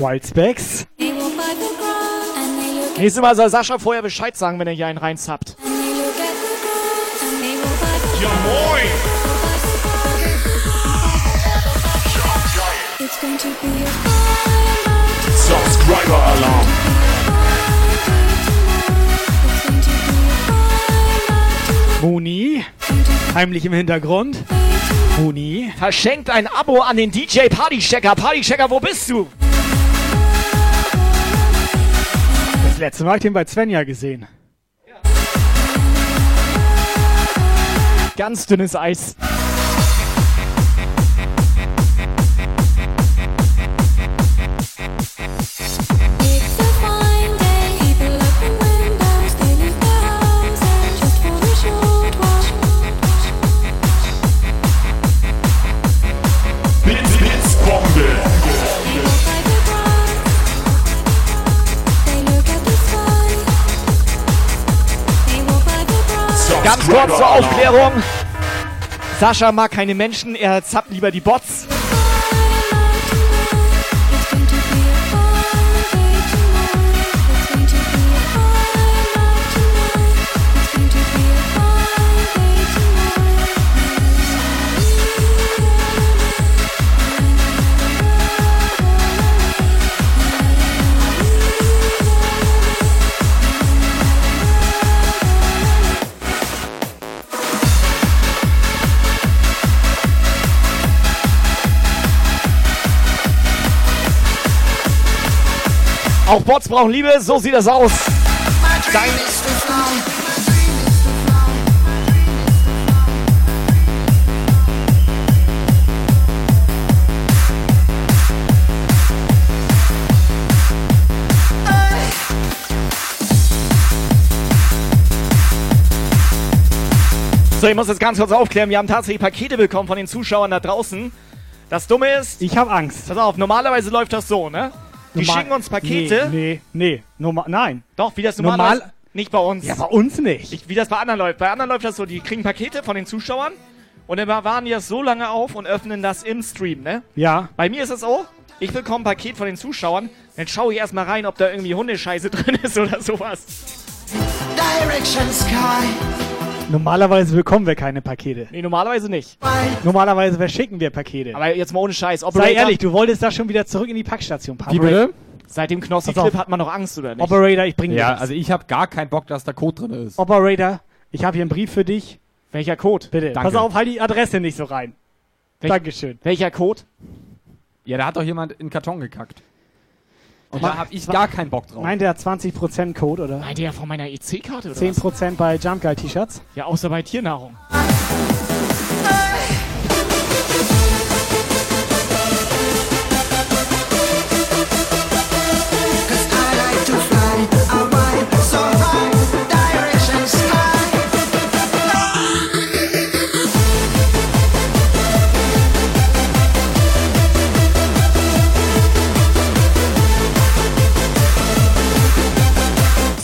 Wildspecs. Nächstes Mal soll Sascha vorher Bescheid sagen, wenn er hier einen reinzappt. Ja moin. Subscriber Alarm. Moni. Heimlich im Hintergrund. Moni. Verschenkt ein Abo an den DJ Partychecker. Partychecker, wo bist du? Das letzte Mal habe ich den bei Svenja gesehen. Ganz dünnes Eis. Kurz zur Aufklärung. Sascha mag keine Menschen, er zappt lieber die Bots. Auch Bots brauchen Liebe, so sieht das aus. Dein So, ich muss jetzt ganz kurz aufklären. Wir haben tatsächlich Pakete bekommen von den Zuschauern da draußen. Das Dumme ist. Ich habe Angst. Pass auf, normalerweise läuft das so, ne? Die Normal- schicken uns Pakete. Nee, nee, nee. Normal, nein. Doch, wie das Normal- normalerweise. Nicht bei uns. Ja, bei uns nicht. Ich, wie das bei anderen läuft. Bei anderen läuft das so, die kriegen Pakete von den Zuschauern und dann waren die das so lange auf und öffnen das im Stream, ne? Ja. Bei mir ist es so, ich bekomme ein Paket von den Zuschauern, dann schaue ich erstmal rein, ob da irgendwie Hundescheiße drin ist oder sowas. Direction Sky. Normalerweise bekommen wir keine Pakete. Nee, normalerweise nicht. Normalerweise verschicken wir Pakete. Aber jetzt mal ohne Scheiß. Sei Operator- ehrlich, du wolltest da schon wieder zurück in die Packstation packen. Wie bitte? Seit dem Knossi-Clip hat man noch Angst, oder nicht? Operator, ich bringe dir Ja, das. also ich habe gar keinen Bock, dass da Code drin ist. Operator, ich habe hier einen Brief für dich. Welcher Code? Bitte. Danke. Pass auf, halt die Adresse nicht so rein. Welch- Dankeschön. Welcher Code? Ja, da hat doch jemand in den Karton gekackt. Und da habe ich gar keinen Bock drauf. Meint der 20% Code oder? Meint ihr von meiner EC-Karte oder was? 10% bei Jump Guy T-Shirts? Ja, außer bei Tiernahrung.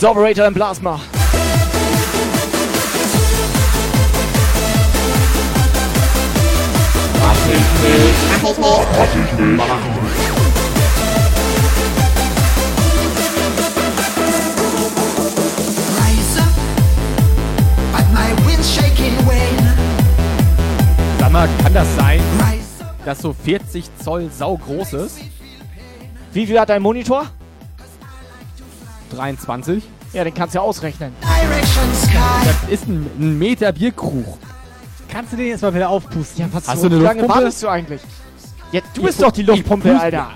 So, Operator im Plasma. Rise up. But my wind's shaking Wayne. Sag mal, kann das sein, dass so 40 Zoll sau groß ist? Wie viel hat dein Monitor? 23? Ja, den kannst du ja ausrechnen. Das ist ein, ein Meter Bierkrug. Kannst du den jetzt mal wieder aufpusten? Ja, was Hast so du eine wie lange wartest du eigentlich? Ja, du bist doch die Luftpumpe, Alter.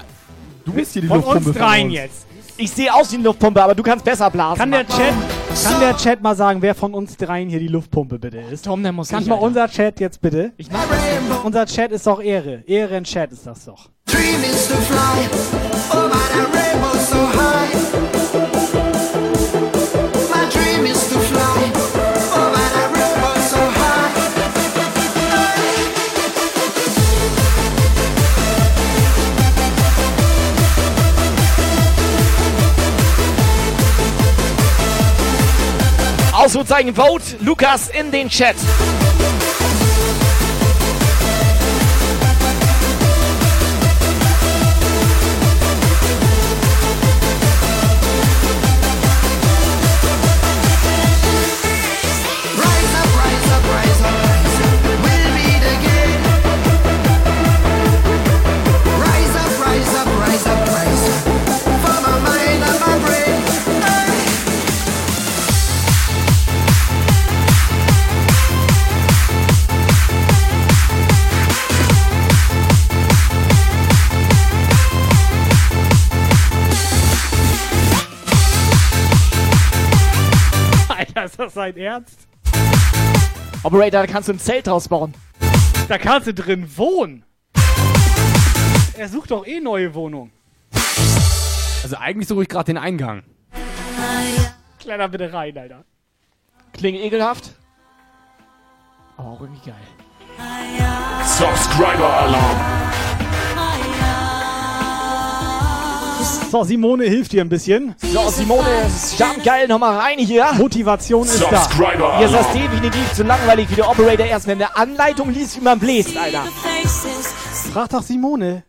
Du bist hier die Von Luftpumpe uns dreien uns. jetzt. Ich sehe aus wie eine Luftpumpe, aber du kannst besser blasen. Kann der. Chat, kann der Chat mal sagen, wer von uns dreien hier die Luftpumpe bitte ist? Tom, der muss Kann nicht, mal Alter. unser Chat jetzt bitte? Ich mach das. Unser Chat ist doch Ehre. Ehre in Chat ist das doch. Dream is to fly over the rainbow Ausrufezeichen Vote Lukas in den Chat. Das sein Ernst? Operator, da kannst du ein Zelt draus bauen. Da kannst du drin wohnen. Er sucht doch eh neue Wohnung. Also eigentlich suche ich gerade den Eingang. Kleiner bitte rein, Alter. Klingt ekelhaft. Aber auch irgendwie geil. Subscriber Alarm. So, Simone hilft dir ein bisschen. So, Simone, jump geil nochmal rein hier. Motivation ist da. Subscriber Hier ist das Alarm. definitiv zu langweilig, wie der Operator erst wenn eine Anleitung liest, wie man bläst, Alter. Frag doch Simone.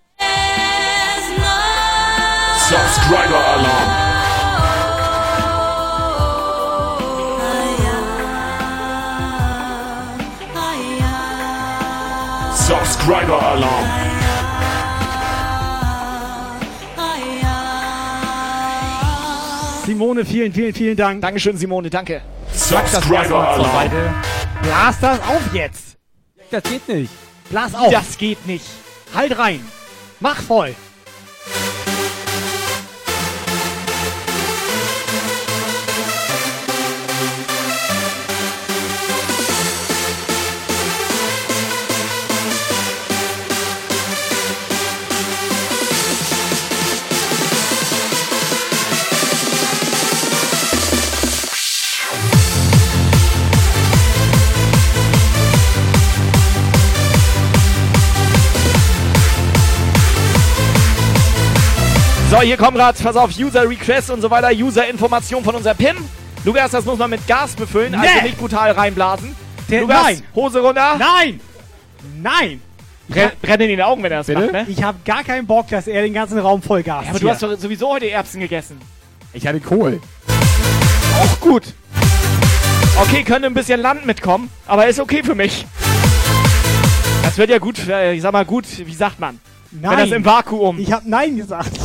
Subscriber Alarm. Subscriber Alarm. Simone, vielen, vielen, vielen Dank. Dankeschön, Simone, danke. Subscriber Alarm. Blas das auf jetzt. Das geht nicht. Blas auf. Das geht nicht. Halt rein. Mach voll. So, hier kommen gerade, pass auf, User Requests und so weiter, User Information von unser Pim. Lukas, das muss man mit Gas befüllen, also Nee. nicht brutal reinblasen. Der- Lukas, nein. Hose runter. Nein! Nein! Brenn, brenn in den Augen, wenn er das macht, ne? Ich habe gar keinen Bock, dass er den ganzen Raum voll Gas Ja, aber du hast doch sowieso heute Erbsen gegessen. Ich hatte Kohl. Auch gut. Okay, könnte ein bisschen Land mitkommen, aber ist okay für mich. Das wird ja gut, äh, ich sag mal gut, wie sagt man? Nein. Wenn das im Vakuum. Ich habe Nein gesagt.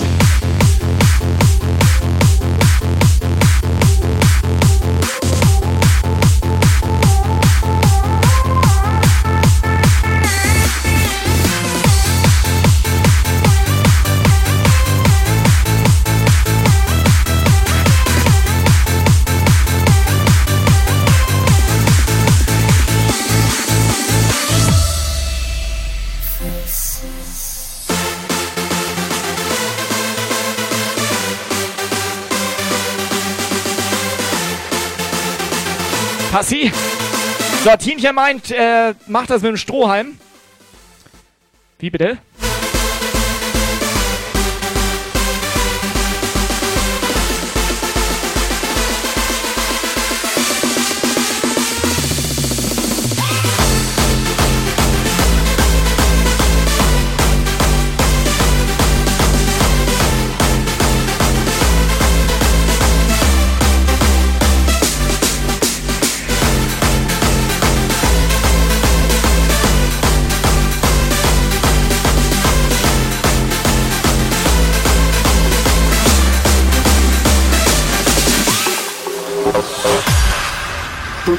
Passi. So, Tienchen meint, äh, macht das mit dem Strohhalm. Wie bitte?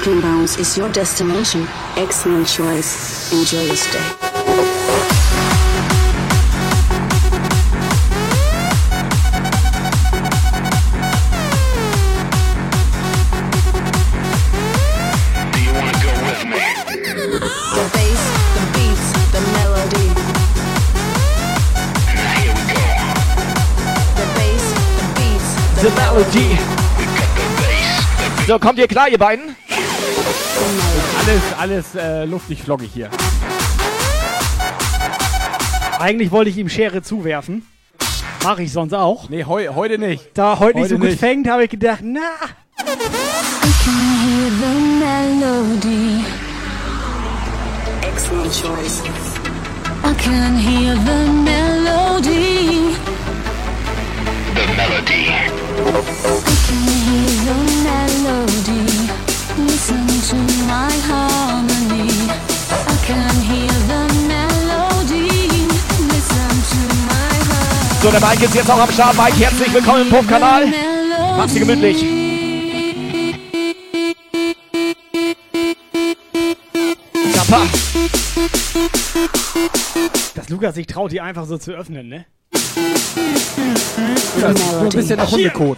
Booking Bounce is your destination. Excellent choice. Enjoy your stay. The bass, the beats, the melody. Here we go. The bass, the beats, The Melody. So, kommt ihr klar, ihr beiden? Alles, alles äh, luftig floggig hier. Eigentlich wollte ich ihm Schere zuwerfen. Mache ich sonst auch. Nee, heu, heute nicht. Da heute nicht Heute so gut nicht. fängt, habe ich gedacht, na, I can hear the melody. Excellent choice. I can hear the melody. The melody. I can hear the melody. Listen to my harmony. I can hear the melody. Listen to my harmony. So, der Mike ist jetzt auch am Start. Mike, herzlich willkommen im Pumpkanal. Mach's dir gemütlich. Kappa. Dass Lukas sich traut, die einfach so zu öffnen, ne? Ja, so ein bisschen nach Hundekot.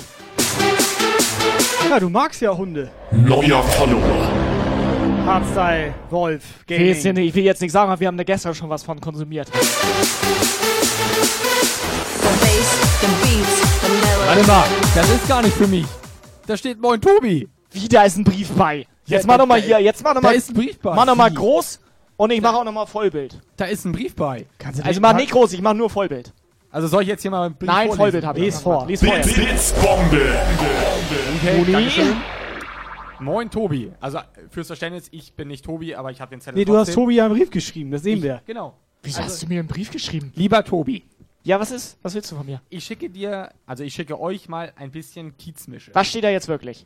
Ja, du magst ja Hunde. Neuer Follower. Hardstyle, Wolf, Ich will, jetzt, Gaming. ich will jetzt nicht sagen, aber wir haben da gestern schon was von konsumiert. Warte mal, das ist gar nicht für mich. Da steht Moin Tobi. Wie, da ist ein Brief bei. Jetzt Ja, mach da- doch mal da- hier, jetzt mach doch da ist ein Brief bei. Mach noch mal Wie? groß und ich mache auch noch mal Vollbild. Da ist ein Brief bei. Also mach nicht groß, ich mach nur Vollbild. Also soll ich jetzt hier mal einen Brief Nein, vorlesen? Vollbild hab ich. Lies vor. Lies vor. Blitzbombe. Okay, Toni? Dankeschön. Moin Tobi. Also fürs Verständnis, ich bin nicht Tobi, aber ich habe den Zettel Nee, du hast. Tobi ja einen Brief geschrieben, das sehen Ich- wir. Genau. Wieso hast du mir einen Brief geschrieben? Lieber Tobi, Ja, was ist? Was willst du von mir? ich schicke dir, also ich schicke euch mal ein bisschen Kiezmische. Was steht da jetzt wirklich?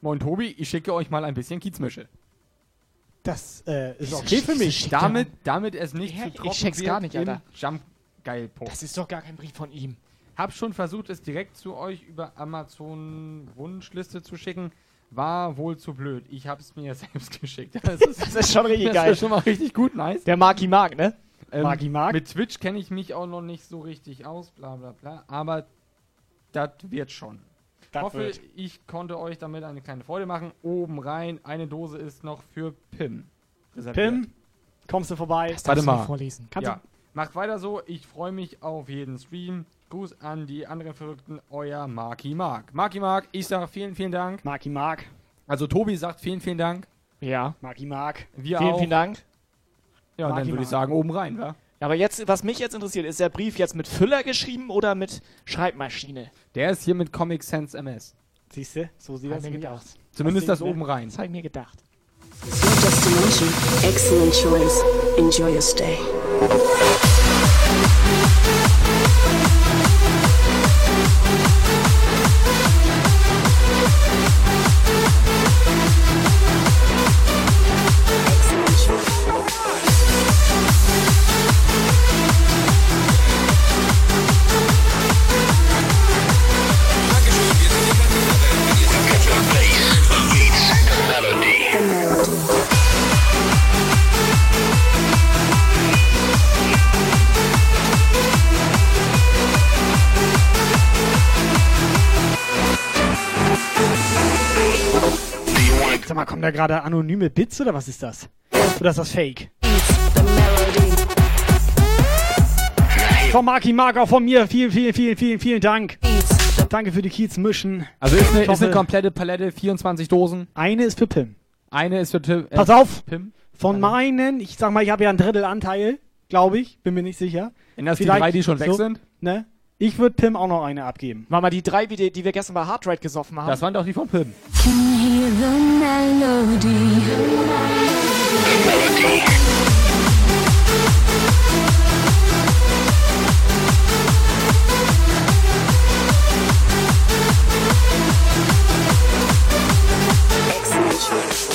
Moin Tobi, ich schicke euch mal ein bisschen Kiezmische. Das äh, ist okay für mich. Damit, damit es nicht Hä? zu Ich trocken check's wird gar nicht, Alter. Jump Geil Post. Das ist doch gar kein Brief von ihm. Hab schon versucht, es direkt zu euch über Amazon Wunschliste zu schicken. War wohl zu blöd. Ich hab's mir selbst geschickt. Das ist, Das ist schon richtig das geil. ist schon mal richtig gut, nice. Der Marki Mark, ne? Ähm, Magi Mark? Mit Twitch kenne ich mich auch noch nicht so richtig aus, bla bla bla. Aber das wird schon. Ich Das hoffe, wird. ich konnte euch damit eine kleine Freude machen. Oben rein, eine Dose ist noch für Pim. reserviert. Pim, kommst du vorbei? Das Warte mal. vorlesen. Kannst Ja, macht weiter so. Ich freue mich auf jeden Stream. Gruß an die anderen Verrückten, euer Marki Mark. Marki Mark, ich sage vielen, vielen Dank. Marki Mark. Also Tobi sagt vielen, vielen Dank. Ja. Marki Mark. Wir Vielen, auch. vielen Dank. Ja, und Marki dann würde ich sagen, oben rein, wa? Aber jetzt, was mich jetzt interessiert, ist der Brief jetzt mit Füller geschrieben oder mit Schreibmaschine? Der ist hier mit Comic Sans MS. Siehst du? So sieht das mir nämlich aus. Zumindest das oben rein. Das habe ich mir gedacht. It's your destination. Excellent choice. Enjoy your stay. Excellent Sag mal, kommen da gerade anonyme Bits oder was ist das? Oder ist das Fake? Von Marki Mark auch von mir. Vielen, vielen, vielen, vielen, vielen Dank. Danke für die Kiez-Mischen. Also ist eine, ist eine komplette Palette, 24 Dosen. Eine ist für Pim. Eine ist für Tim. Äh, Pass auf! Pim. Von meinen, ich sag mal, ich habe ja ein Drittel Anteil, glaube ich, bin mir nicht sicher. Sind das die Vielleicht drei, die schon weg so, sind? Ne? Ich würde Pim auch noch eine abgeben. War mal die drei, die, die wir gestern bei Hardride gesoffen haben. Das waren doch die von Pim. Can hear the melody. Excellent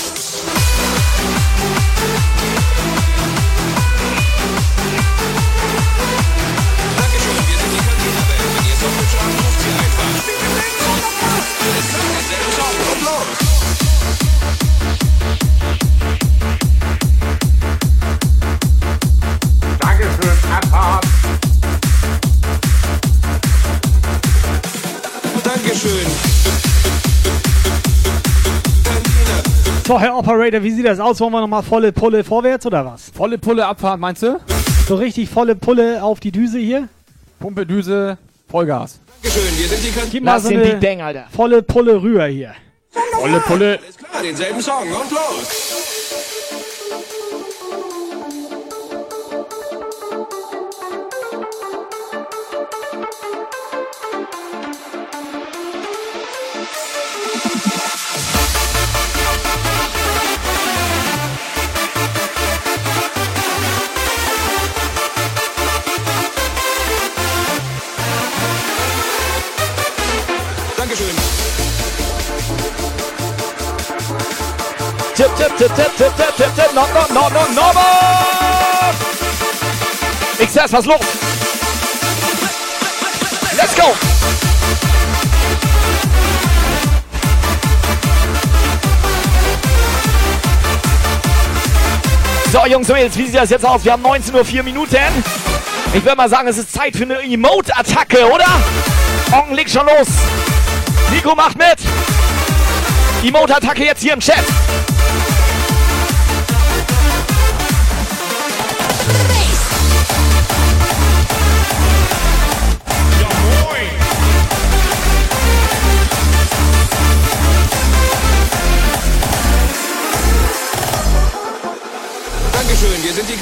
So, Herr Operator, wie sieht das aus? Wollen wir nochmal volle Pulle vorwärts oder was? Volle Pulle Abfahrt, meinst du? So richtig volle Pulle auf die Düse hier? Pumpe, Düse, Vollgas. Dankeschön, wir sind die Kantine. Gib mal Lass so den eine Big Bang, Alter. volle Pulle rüber hier. Volle Pulle. Alles klar, denselben Song und los. No, no, no, no, no, no. XS, was los? Let's go! So, Jungs und Mädels, wie sieht das jetzt aus? Wir haben 19 Uhr 4 Minuten. Ich würde mal sagen, es ist Zeit für eine Emote-Attacke, oder? Ong, leg schon los. Nico macht mit. Emote-Attacke jetzt hier im Chat.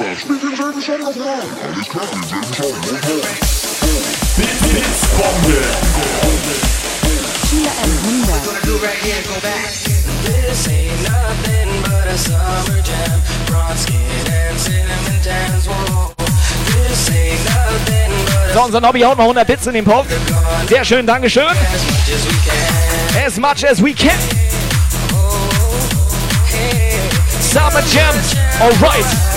Einfach. Spielt denselben Song nochmal. Alles klar, denselben Song los. Blitzbombe. Hier im 100. This So, unser Nobby haut noch 100 Bits in den Pop. Sehr schön, Dankeschön. As much as we can. Summer Jam. Alright.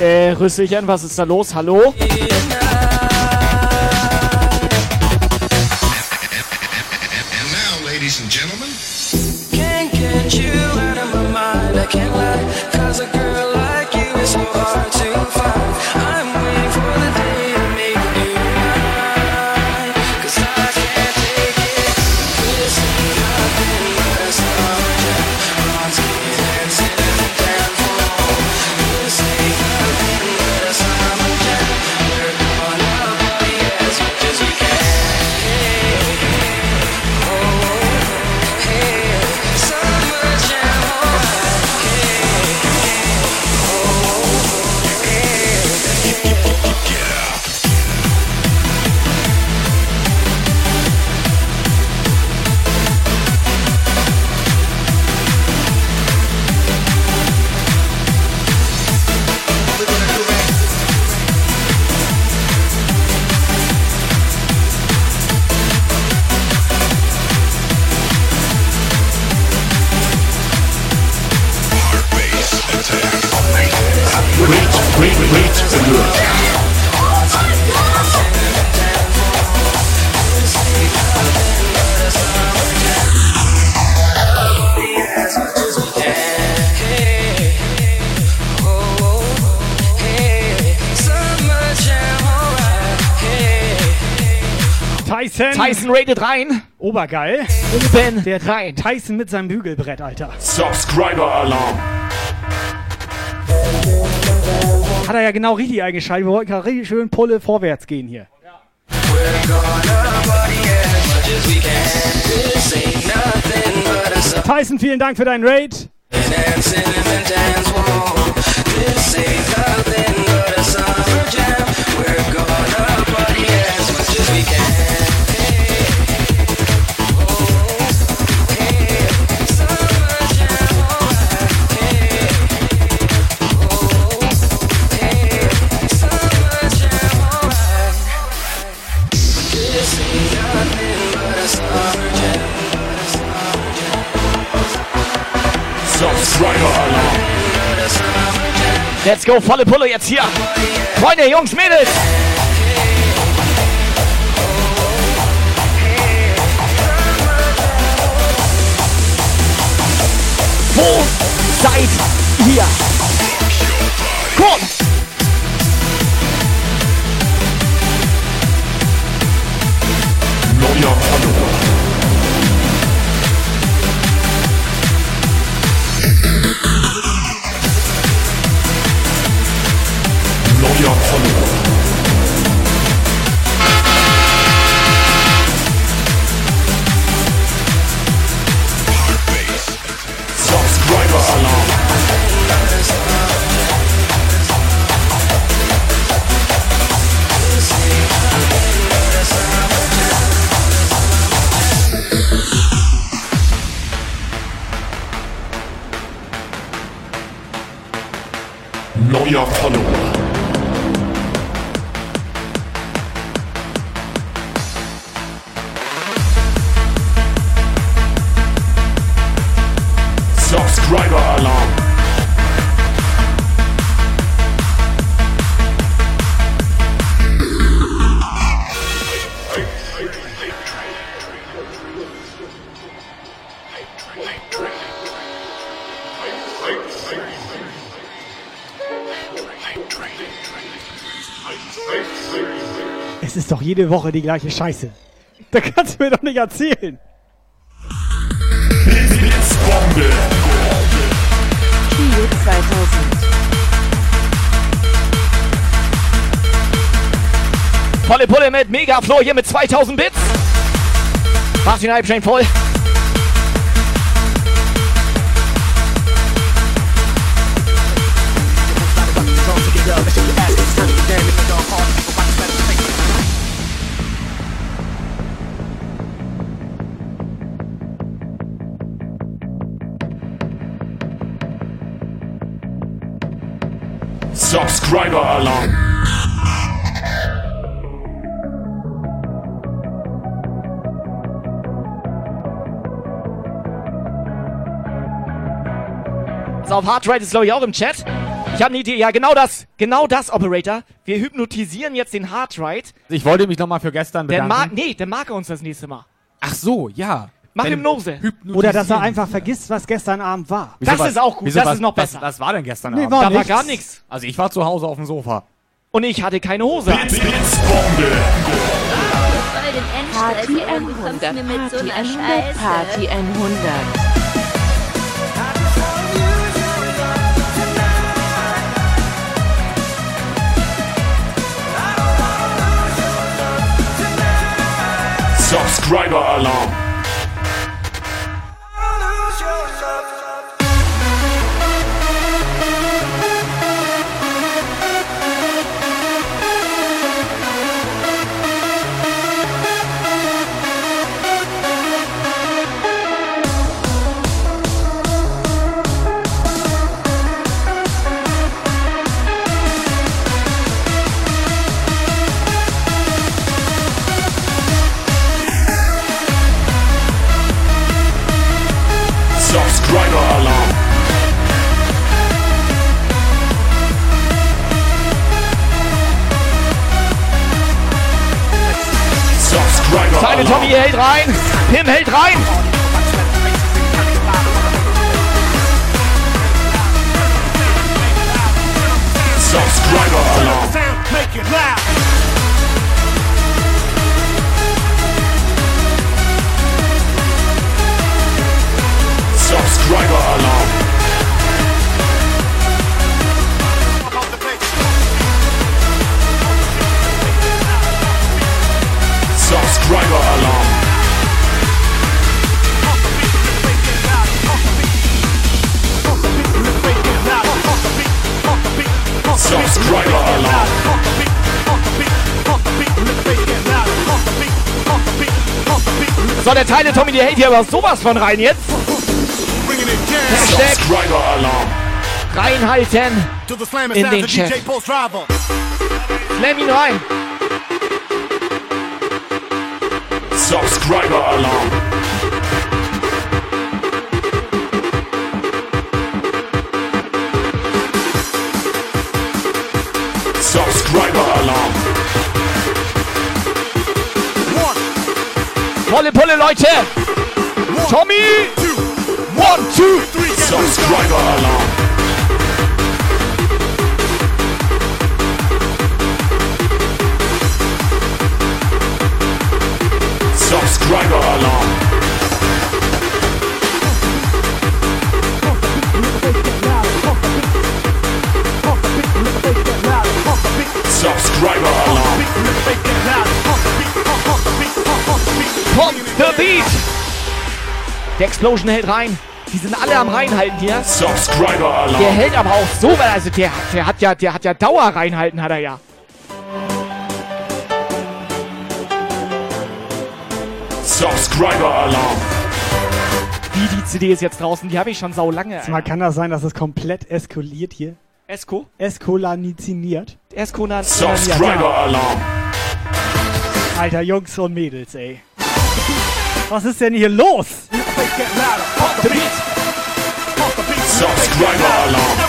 Äh, Rüsselchen, was ist da los? Hallo? Tyson rated rein. Obergeil. Oben Der rein. Tyson mit seinem Bügelbrett, Alter. Subscriber Alarm. Hat er ja genau richtig eingeschaltet. Wir wollten gerade richtig schön Pulle vorwärts gehen hier. Tyson, vielen Dank für deinen Raid. Subscriber Let's go, volle Pulle jetzt hier. Freunde, Jungs, Mädels. Wo seid ihr? Jede Woche die gleiche Scheiße. Da kannst du mir doch nicht erzählen. Blitzbombe. Kio 2000. Volle Pulle mit Megaflow hier mit 2000 Bits. Mach den Hype voll. Subscriber Alarm. Also auf Hardride ist glaube ich auch im Chat. Ich habe eine Idee. Ja, genau das. Genau das, Operator. Wir hypnotisieren jetzt den Hardride. Ich wollte mich nochmal für gestern Der bedanken. mag, nee, der mag er uns das nächste Mal. Ach so, ja. Mach Hypnose. Oder dass er einfach vergisst, was gestern Abend war. Wieso, Das was- ist auch gut, wieso, das was, ist noch besser. Was, was war denn gestern Nee, Abend? war Da war gar nichts. Also ich war zu Hause auf dem Sofa. Und ich hatte keine Hose. Blitzbombe. Party 100. Party 100. Party 100. Subscriber Alarm. Alarm. Tommy hält rein. Tim hält rein. Subscriber. Subscriber Alarm. Subscriber Alarm. Subscriber Alarm. So, der Teile Tommy, der hält hier aber sowas von rein jetzt. Hashtag Subscriber Alarm. reinhalten in den Chat. Driver. Slam ihn rein. Subscriber Alarm. Subscriber Alarm. One. Pull it, Polle, Polle, Leute! Tommy! One, two, three, Subscriber Alarm! Subscriber Alarm. Subscriber Alarm. Pump the beat! Der Explosion hält rein. Die sind alle am reinhalten hier. Subscriber Alarm. Der hält aber auch so, weil also der, der hat ja, der hat ja Dauer reinhalten, hat er ja. Subscriber Alarm. Wie die CD ist jetzt draußen, die habe ich schon sau lange. Mal kann das sein, dass es komplett eskaliert hier? Esko? Eskolaniziert. Eskolan. Subscriber Alarm. Alter Jungs und Mädels, ey. Was ist denn hier los? Subscriber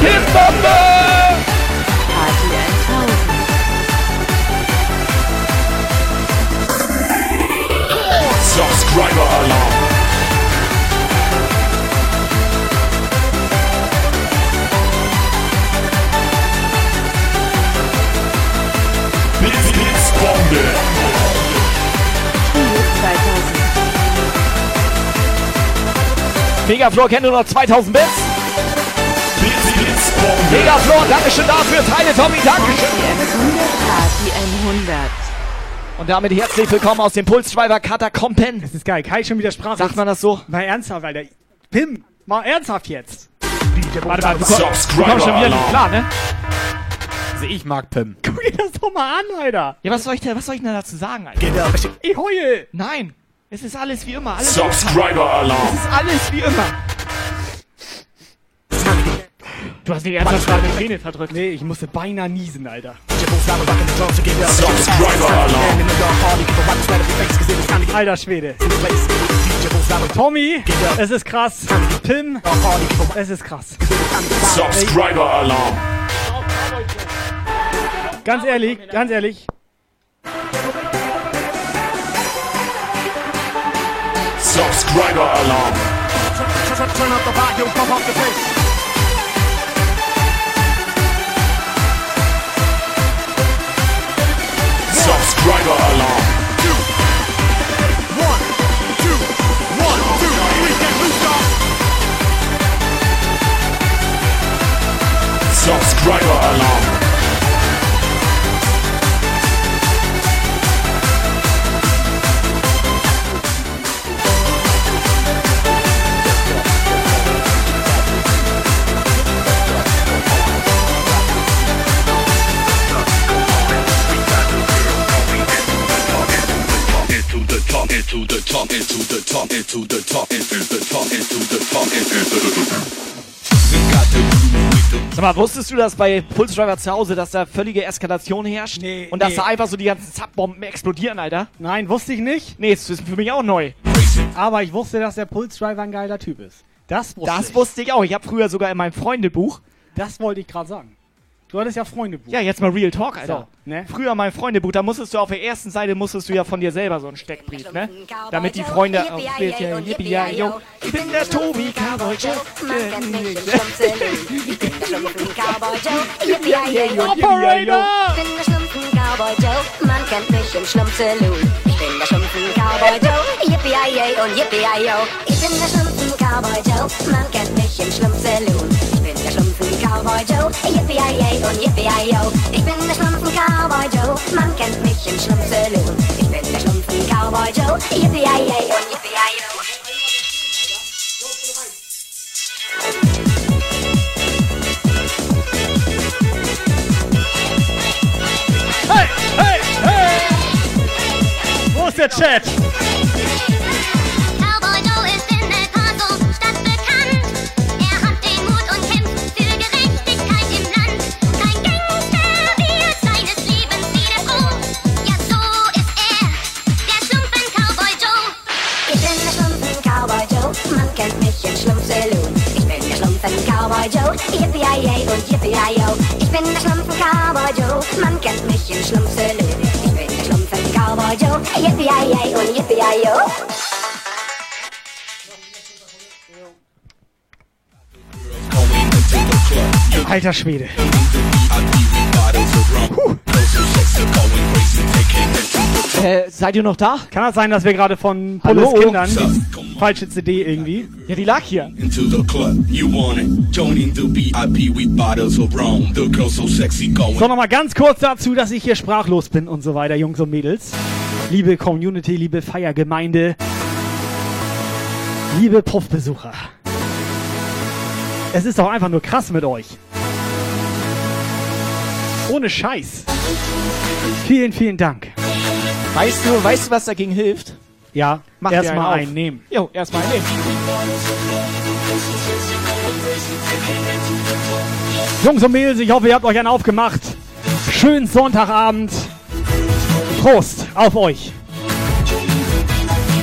Blitz, Bombe. Blitzbombe! Party 1000. Subscriber Alarm. Blitz, Blitz, Bombe. Trio 2000. Megaflor kennt nur noch 2000 Bits. Bombe. Megaflor, Dankeschön dafür. Teile Tommy, Dankeschön. 100. Und damit herzlich willkommen aus dem Pulsdriver Katakomben. Das ist geil. Kai schon wieder Sprache. Sagt man das so? Mal ernsthaft, Alter. Pim, mal ernsthaft jetzt. Warte mal, du, komm, du kommst schon wieder nicht klar, ne? Also ich mag Pim. Guck dir das doch mal an, Alter. Ja, was soll ich denn, was soll ich denn dazu sagen, Alter? Ich heul. Nein, es ist alles wie immer. Alles Subscriber Es ist alles wie immer. Du hast nicht ernsthaft gerade eine Träne verdrückt. Nee, ich musste beinahe niesen, Alter. Subscriber Alarm. Alter Schwede. Tommy, es ist krass. Pim, es ist krass. Subscriber Alarm. Ganz ehrlich, ganz ehrlich. Subscriber Alarm. Turn up the volume, pump up the bass. Subscriber Alarm. One, two, one, two, three. Get loose off. Subscriber Alarm. Into the top, into the top, into the top, into the top, into the top, into the top, into the Sag mal, wusstest du, dass bei Pulsdriver zu Hause, dass da völlige Eskalation herrscht? Nee, Und dass nee. da einfach so die ganzen Zappbomben explodieren, Alter? Nein, wusste ich nicht. Nee, das ist für mich auch neu. Aber ich wusste, dass der Pulsdriver ein geiler Typ ist. Das wusste Das ich. wusste ich auch. Ich habe früher sogar in meinem Freundebuch. Das wollte ich gerade sagen. Du hattest ja Freundebuch. Ja, jetzt mal Real Talk, Alter. So, ne? Früher mein Freundebuch, da musstest du auf der ersten Seite musstest du ja von dir selber so einen Steckbrief, ne? Damit die Freunde auch Yippie, ja. Ich bin der Tobi Cowboy Joe. Operator! Ich bin der Schlumpfen Cowboy Joe, man kennt mich im Schlumpf-Saloon. Ich bin der Schlumpfen Cowboy Joe, yippie yay und yippie yo. Ich bin der Schlumpfen Cowboy Joe, man kennt mich im Schlumpf-Saloon. Cowboy Joe, yippie yay und yippie yo. Ich bin der Schlumpfen Cowboy Joe, man kennt mich im Schlumpf-Saloon. Ich bin der Schlumpfen Cowboy Joe, yippie yay und yippie yo. Hey, hey, hey! Wo ist der Chat? Yippie-yay und Yippie-yo. Ich bin der Schlumpfen Cowboy Joe. Man kennt mich in Schlumpfsölö. Ich bin der Schlumpfen Cowboy Joe. Yippie-yay und Yippie-yo. Alter Schwede. Äh, seid ihr noch da? Kann das sein, dass wir gerade von Hallo? Pulles Kindern falsche CD irgendwie? Ja, die lag hier. Into the club, you want it. Joining the VIP with bottles of rum. The girl so sexy going. So, nochmal ganz kurz dazu, dass ich hier sprachlos bin und so weiter, Jungs und Mädels. Liebe Community, liebe Feiergemeinde, liebe Puffbesucher. Es ist doch einfach nur krass mit euch. Ohne Scheiß. Vielen, vielen Dank. Weißt du, weißt du, was dagegen hilft? Ja, Mach erstmal einen einen nehmen. Jo, erstmal einen nehmen. Jungs und Mädels, ich hoffe, ihr habt euch einen aufgemacht. Schönen Sonntagabend. Prost auf euch.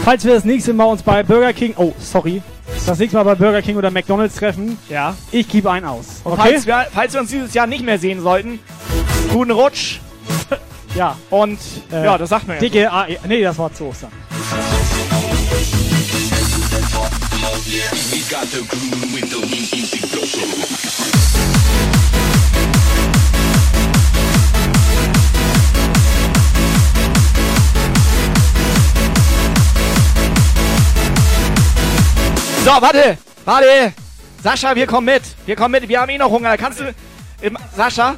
Falls wir das nächste Mal uns bei Burger King, oh, sorry, das nächste Mal bei Burger King oder McDonalds treffen, Ja. ich gebe einen aus. Okay? falls, wir, falls wir uns dieses Jahr nicht mehr sehen sollten, guten Rutsch. ja. Und Äh, ja, das sagt man ja. Dicke, ah, nee, das war zu Ostern. So, warte, warte. Sascha, wir kommen mit. Wir kommen mit. Wir haben eh noch Hunger. Kannst du, im, Sascha,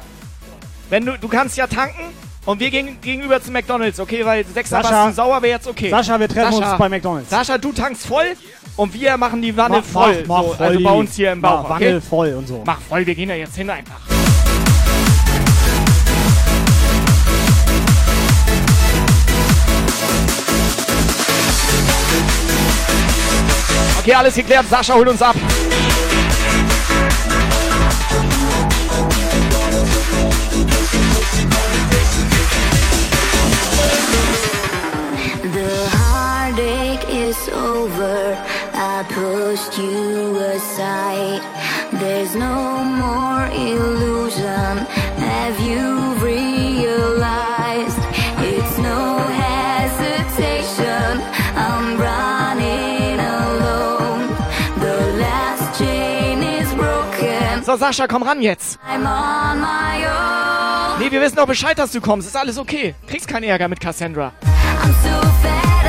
wenn du, du kannst ja tanken und wir gehen gegenüber zu McDonalds, okay? Weil sechster Sascha. Basten sauer wäre jetzt okay. Sascha, wir treffen uns bei McDonald's. Sascha, du tankst voll und wir machen die Wanne Mach- voll. mach- mach so, voll also bei uns hier im mach Bauch. Wanne Okay? voll und so. Mach voll, wir gehen da jetzt hin einfach. Okay, alles geklärt. Sascha holt uns ab. You aside. There's no more illusion. Have you realized? It's no hesitation. I'm running alone. The last chain is broken. So, Sascha, komm ran jetzt. I'm on my own. Nee, wir wissen doch Bescheid, dass du kommst. Ist alles okay. Kriegst keinen Ärger mit Cassandra. I'm so fed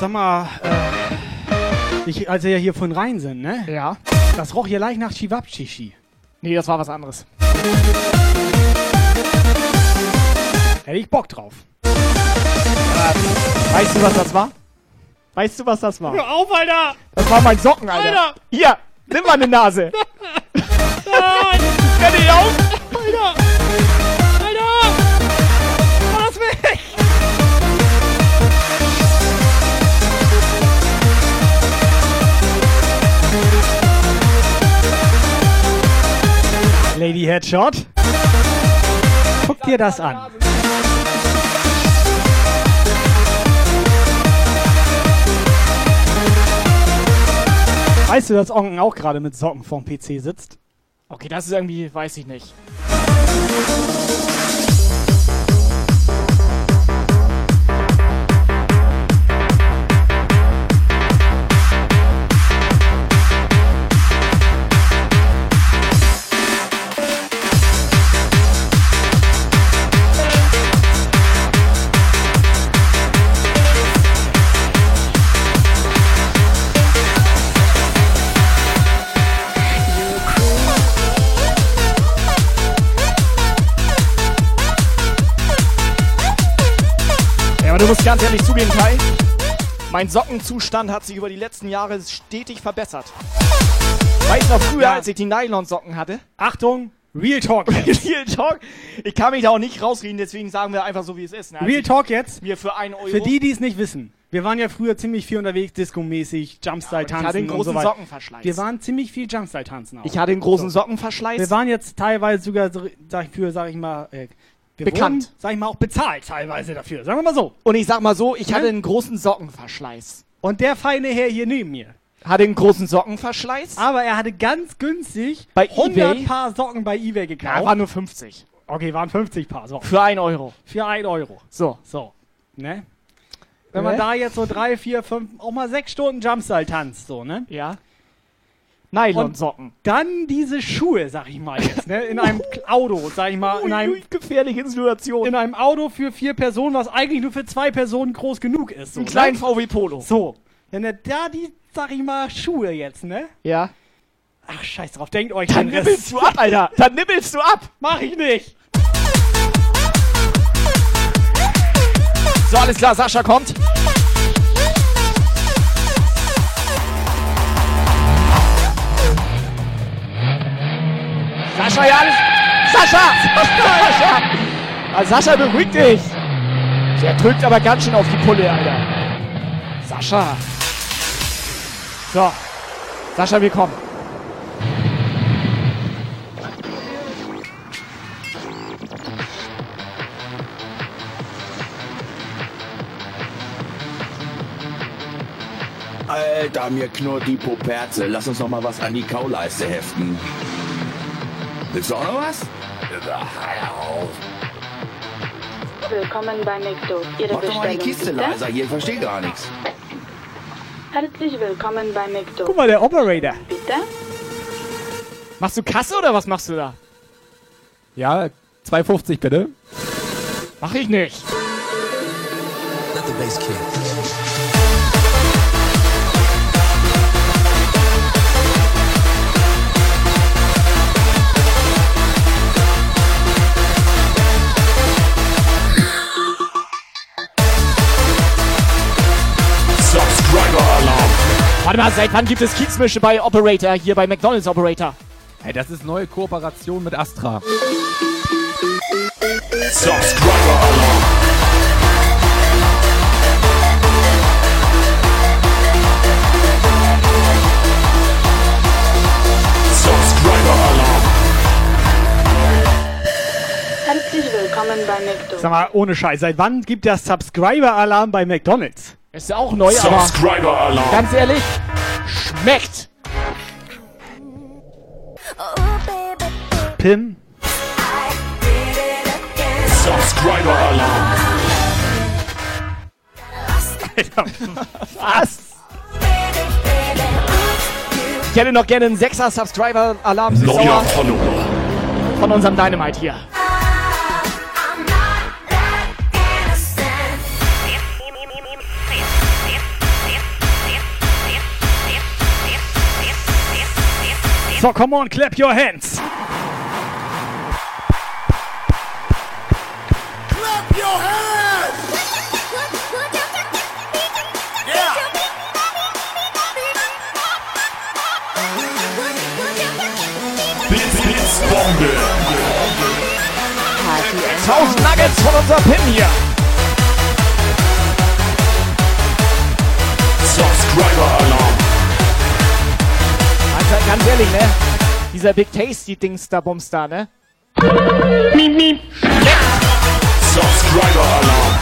Sag mal, äh, ich, als wir hier vorhin rein sind, ne? Ja. Das roch hier leicht nach Chivapchichi. Nee, das war was anderes. Hätte ich Bock drauf. Weißt du, was das war? Weißt du, was das war? Hör auf, Alter! Das war mein Socken, Alter. Alter! Hier, nimm mal eine Nase. Nein! Hör dich auf! Alter! Lady Headshot. Guck dir das an. Weißt du, dass Onken auch gerade mit Socken vorm PC sitzt? Okay, das ist irgendwie, weiß ich nicht. Aber du musst ganz ehrlich zugeben, Kai. Mein Sockenzustand hat sich über die letzten Jahre stetig verbessert. Weißt du noch früher, als ich die Nylon-Socken hatte? Achtung, Real Talk. Real Talk. Ich kann mich da auch nicht rausreden, deswegen sagen wir einfach so, wie es ist. Ne? Real ich Talk jetzt. Mir für einen Euro. Für die, die es nicht wissen. Wir waren ja früher ziemlich viel unterwegs, Disco-mäßig, Jumpstyle ich tanzen hatte einen und großen so. Sockenverschleiß. Wir waren ziemlich viel Jumpstyle tanzen auch. Ich hatte einen großen So. Sockenverschleiß. Wir waren jetzt teilweise sogar so, sag ich, für, sag ich mal, äh, wir Bekannt. Wurden, sag ich mal, auch bezahlt teilweise dafür. Sagen wir mal so. Und ich sag mal so, ich Ne? hatte einen großen Sockenverschleiß. Und der feine Herr hier neben mir. Hatte einen großen Sockenverschleiß. Aber er hatte ganz günstig Bei 100 eBay? Paar Socken bei Ebay gekauft. Ja, waren nur 50. Okay, waren 50 Paar Socken. Für einen Euro. Für 1 Euro. So. So. Ne? Wenn man Ne? da jetzt so drei, vier, fünf, auch mal sechs Stunden Jumpstyle tanzt, so, ne? Ja. Nylon-Socken. Dann diese Schuhe, sag ich mal jetzt, ne? In einem Auto, sag ich mal, in einem gefährliche Situation. In einem Auto für vier Personen, was eigentlich nur für zwei Personen groß genug ist. So, kleinen ne? VW Polo. So. Wenn er da die, sag ich mal, Schuhe jetzt, ne? Ja. Ach, scheiß drauf, denkt euch Dann nibbelst du ab, Alter. Dann nibbelst du ab. Mach ich nicht. So, alles klar, Sascha kommt. Sascha, ja, alles. Sascha! Sascha! Ah, Sascha, beruhig dich! Der drückt aber ganz schön auf die Pulle, Alter. Sascha! So. Sascha, wir kommen. Alter, mir knurrt die Poperze. Lass uns noch mal was an die Kauleiste heften. Willst du auch noch was? Willkommen bei McDo. Ihre Mach doch mal die Bestellung Kiste bitte? leiser hier, ich verstehe gar nichts. Herzlich willkommen bei McDo. Guck mal, der Operator. Bitte? Machst du Kasse oder was machst du da? Ja, 2,50 bitte. Mach ich nicht. Let the bass kick. Seit wann gibt es Kiezmische bei Operator, hier bei McDonalds Operator? Hey, das ist neue Kooperation mit Astra. Subscriber-Alarm. Subscriber-Alarm. Herzlich willkommen bei McDo. Sag mal, ohne Scheiß, seit wann gibt das Subscriber-Alarm bei McDonalds? Ist ja auch neu, aber Subscriber-Alarm. ganz ehrlich, schmeckt. Pim. Subscriber-Alarm. Was? Ich hätte noch gerne einen 6er Subscriber-Alarm Neuer Follower. von unserem Dynamite hier. So, come on, clap your hands. Clap your hands! Yeah! Bits, Bits, Bombe. 1000 Nuggets von unserem Pin hier. Subscriber-Alarm. Also ganz ehrlich, ne? Dieser Big Tasty-Dings da, Bums da, ne? Miep, miep. Subscriber-Alarm.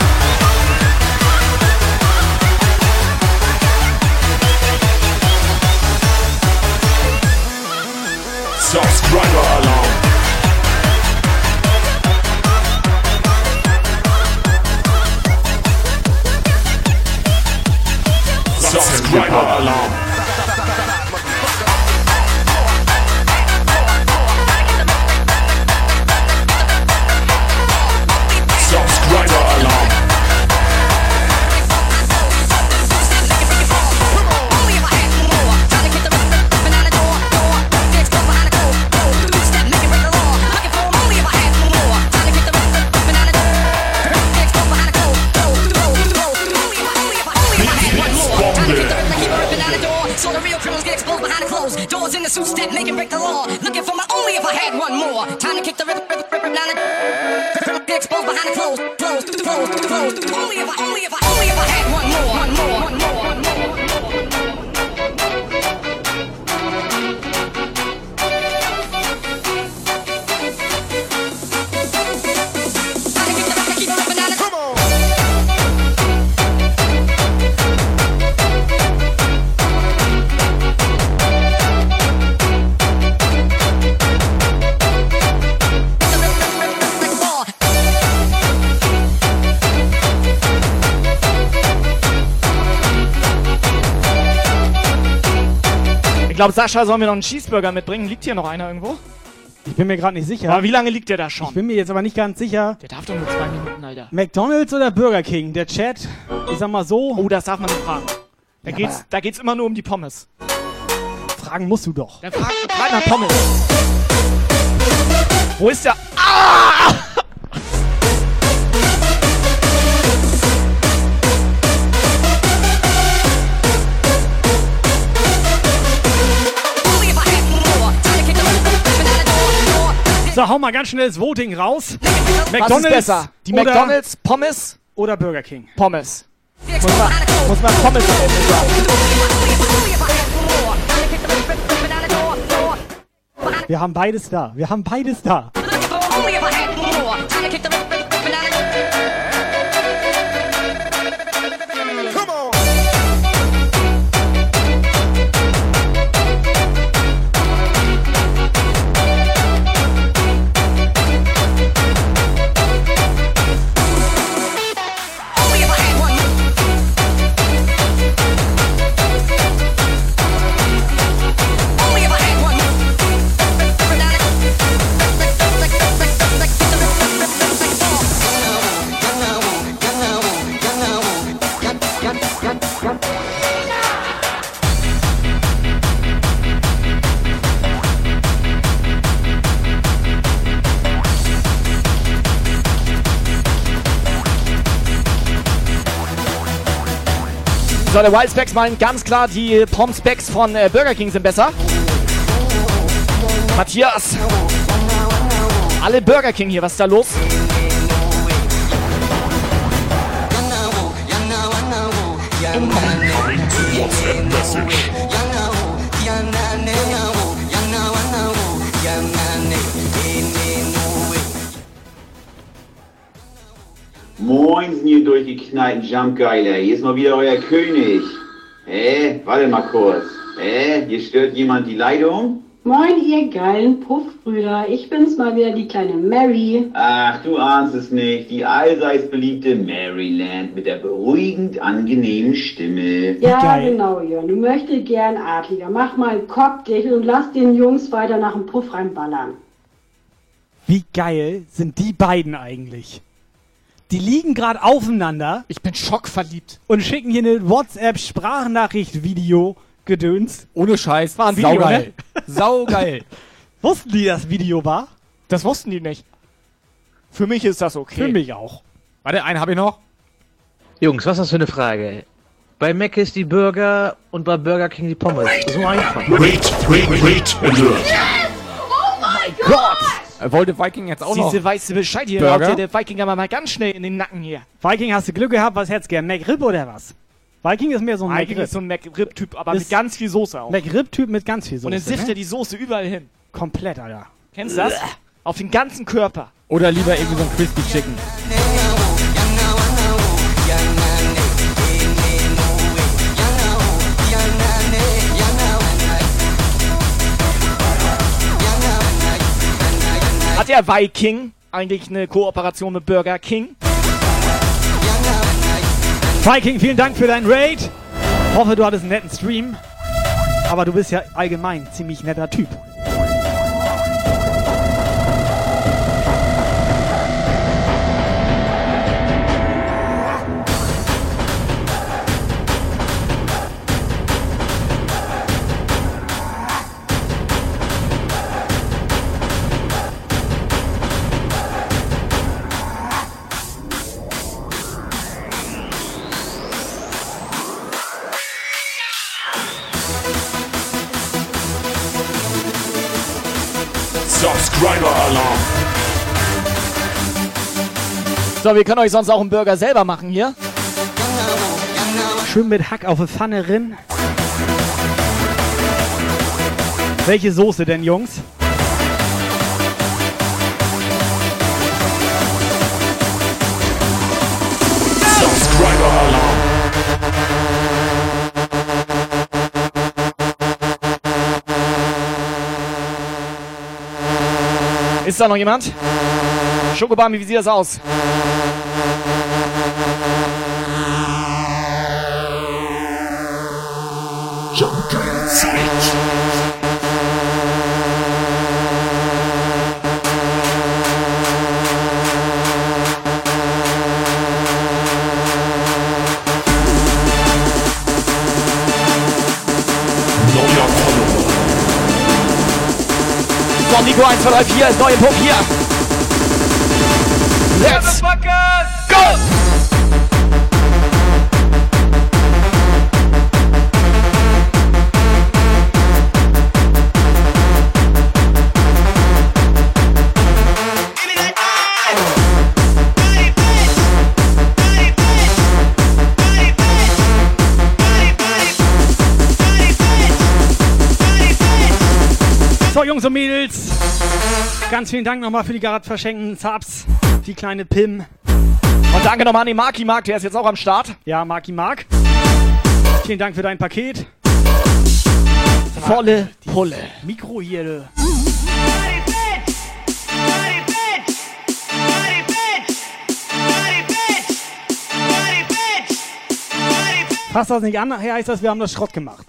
Subscriber-Alarm. Subscriber-Alarm. Subscriber-Alarm. Suit step, make him break the law. Looking for my only if I had one more. Time to kick the rip, rip, rip, rip down. Get exposed behind the clothes, clothes, clothes, clothes. Only if I, only if I, only if I had one more, one more, one more. Ich glaube, Sascha, sollen wir noch einen Cheeseburger mitbringen? Liegt hier noch einer irgendwo? Ich bin mir gerade nicht sicher. Aber wie lange liegt der da schon? Ich bin mir jetzt aber nicht ganz sicher. Der darf doch nur zwei Minuten, Alter. McDonalds oder Burger King? Der Chat, ich sag mal so. Oh, das darf man nicht fragen. Da, Ja, geht's, da geht's immer nur um die Pommes. Fragen musst du doch. Dann frag, frag nach Pommes. Wo ist der? Ah! So, hau mal ganz schnell das Voting raus. Was ist besser? Die McDonalds, Pommes oder Burger King? Pommes. Muss man, muss man Pommes am Ende sagen. Wir haben beides da. Wir haben beides da. Der Wild Specs meinen ganz klar, die Pom Specs von äh, Burger King sind besser. Matthias. Alle Burger King hier, was ist da los? WhatsApp message. Moin, ihr durchgeknallten Jumpgeiler. Hier ist mal wieder euer König. Hä? Warte mal kurz. Hä? Hier stört jemand die Leitung? Moin, ihr geilen Puffbrüder. Ich bin's mal wieder, die kleine Mary. Ach, du ahnst es nicht. Die allseits beliebte Maryland mit der beruhigend angenehmen Stimme. Ja, genau, Jörn. Du möchtest gern Adliger. Mach mal einen Kopfdeckel und lass den Jungs weiter nach dem Puff reinballern. Wie geil sind die beiden eigentlich? Die liegen gerade aufeinander. Ich bin schockverliebt. Und schicken hier eine WhatsApp-Sprachnachricht-Video gedöns. Ohne Scheiß. War ein Video, Saugeil. ne? Saugeil. Wussten die, das Video war? Das wussten die nicht. Für mich ist das okay. Für mich auch. Warte, einen habe ich noch. Jungs, was ist das für eine Frage? Bei Mac ist die Burger und bei Burger King die Pommes. So einfach. Wait, wait, wait, alert. Gott! Er wollte Viking jetzt auch noch. Diese weiße Bescheid hier, Burger? Leute, der Viking aber mal ganz schnell in den Nacken hier. Viking, hast du Glück gehabt? Was hättest du gern? McRib oder was? Viking ist mehr so ein Viking McRib. ist so ein McRib-Typ, aber Ist- mit ganz viel Soße auch. McRib-Typ mit ganz viel Soße. Und dann sifft ne? er die Soße überall hin. Komplett, Alter. Kennst du das? Auf den ganzen Körper. Oder lieber irgendwie so ein Crispy Chicken. Hat der Viking eigentlich eine Kooperation mit Burger King? Viking, vielen Dank für deinen Raid. Hoffe, du hattest einen netten Stream. Aber du bist ja allgemein ziemlich netter Typ. So, wir können euch sonst auch einen Burger selber machen hier. Schön mit Hack auf die Pfanne rin. Welche Soße denn, Jungs? Subscriber Alarm. Ist da noch jemand? Schokobami, wie sieht das aus? So, Nico 1, 2, 3, 4 ist neue Puff hier. Let's go! Jungs und Mädels, ganz vielen Dank nochmal für die gerade verschenkten Subs. Die kleine Pim. Und danke nochmal an den Marki Mark, der ist jetzt auch am Start. Ja, Marki Mark. Vielen Dank für dein Paket. Volle Pulle. Mikro hier. Fasst das nicht an, nachher heißt das, wir haben das Schrott gemacht.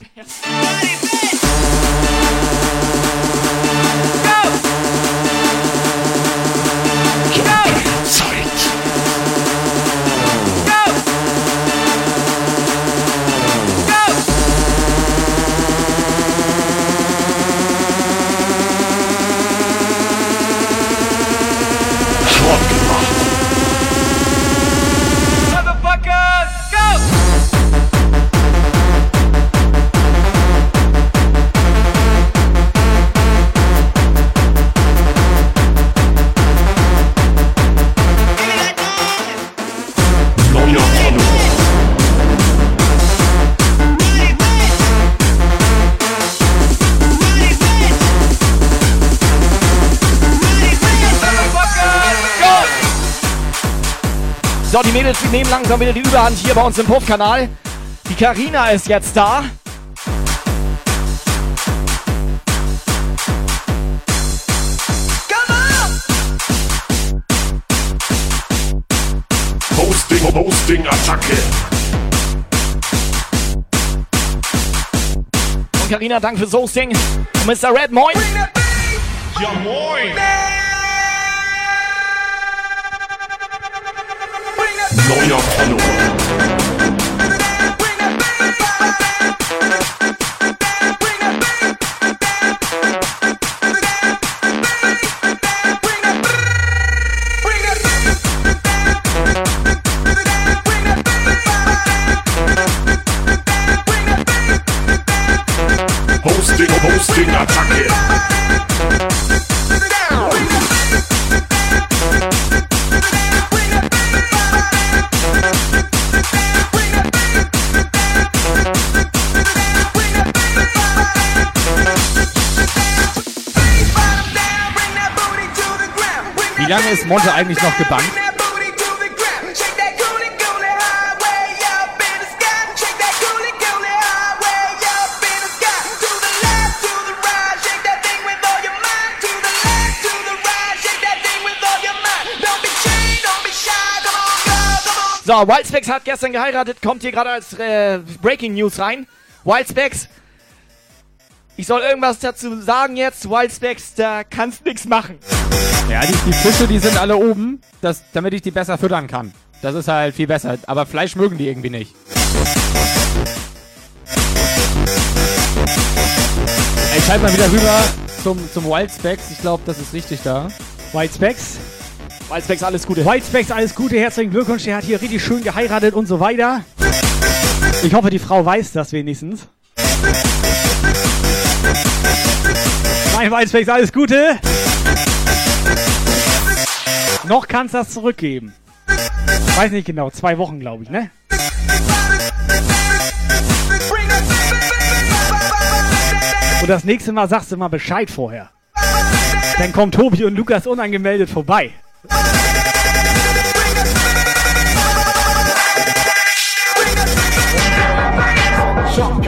So, die Mädels die nehmen langsam wieder die Überhand hier bei uns im Puffkanal. Die Karina ist jetzt da. Hosting, Hosting, Attacke. Und Karina, danke fürs Hosting. Und Mr. Red, moin. Ja, moin. Neuer Follower. Monte eigentlich noch gebannt? So, Wildspecs hat gestern geheiratet, kommt hier gerade als äh, Breaking News rein. Wildspecs, ich soll irgendwas dazu sagen jetzt. Wildspecs, da kannst nix machen. Ja, die, die Fische, die sind alle oben, das, damit ich die besser füttern kann. Das ist halt viel besser. Aber Fleisch mögen die irgendwie nicht. Ey, schalt mal wieder rüber zum, zum Wildspecs. Ich glaube, das ist richtig da. Whitespecks. Wildspecs, alles Gute. Whitespecks, alles Gute, herzlichen Glückwunsch. Der hat hier richtig schön geheiratet und so weiter. Ich hoffe, die Frau weiß das wenigstens. Nein, Whitespecks, alles Gute. Noch kannst du das zurückgeben. Weiß nicht genau, zwei Wochen glaube ich, ne? Und das nächste Mal sagst du mal Bescheid vorher. Dann kommen Tobi und Lukas unangemeldet vorbei. So,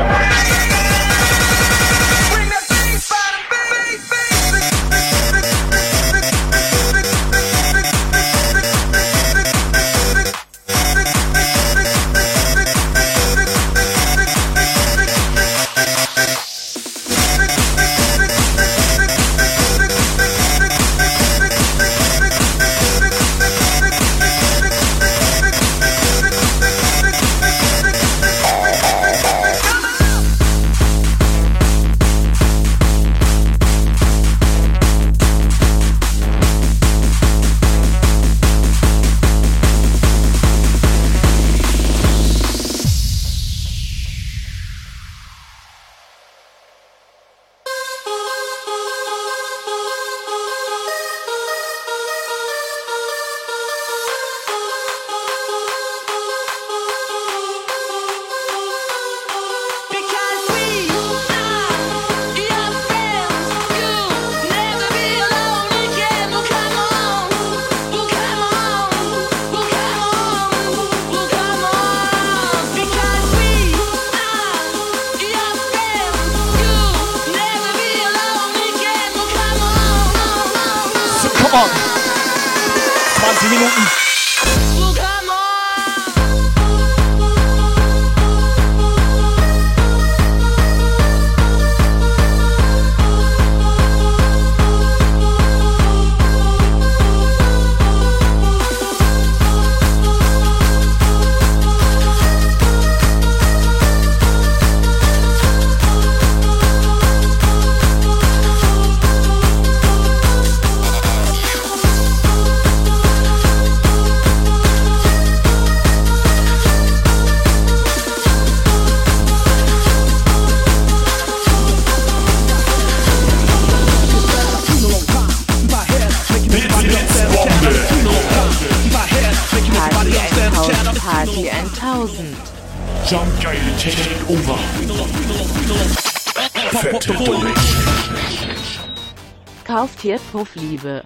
Puffliebe.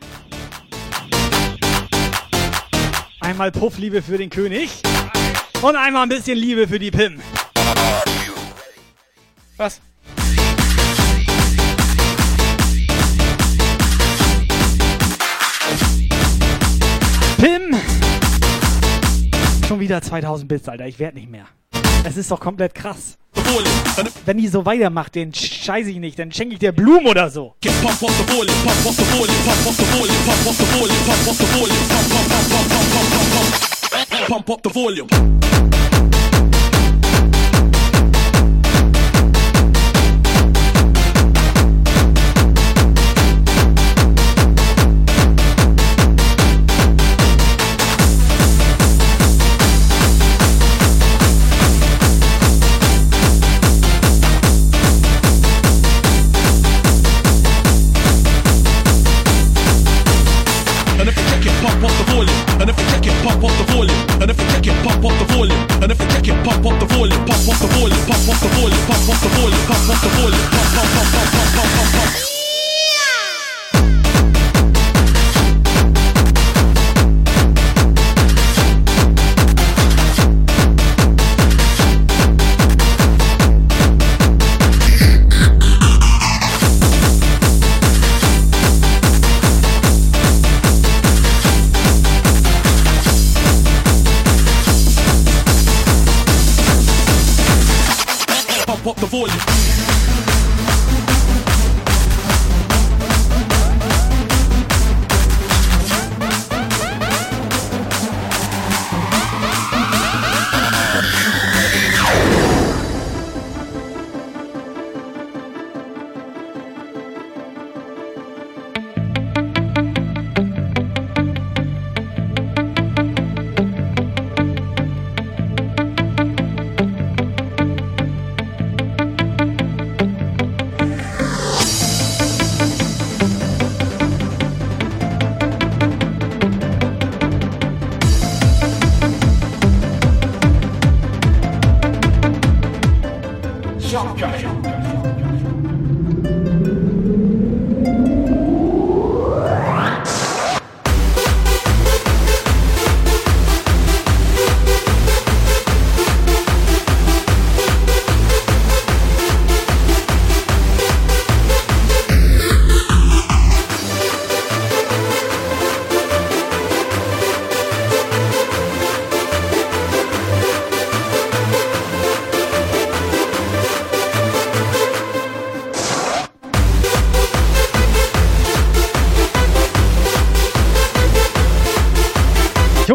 Einmal Puffliebe für den König und einmal ein bisschen Liebe für die Pim. Was? Pim! Schon wieder 2000 Bits, Alter. Ich werd nicht mehr. Es ist doch komplett krass. Wenn die so weitermacht, den scheiße ich nicht, dann schenke ich dir Blumen oder so. Pump up the volume. Pump up the volume. Pump up the volume. Pump up the volume. Pump, pump, pump, pump, pump, pump, pump, pump.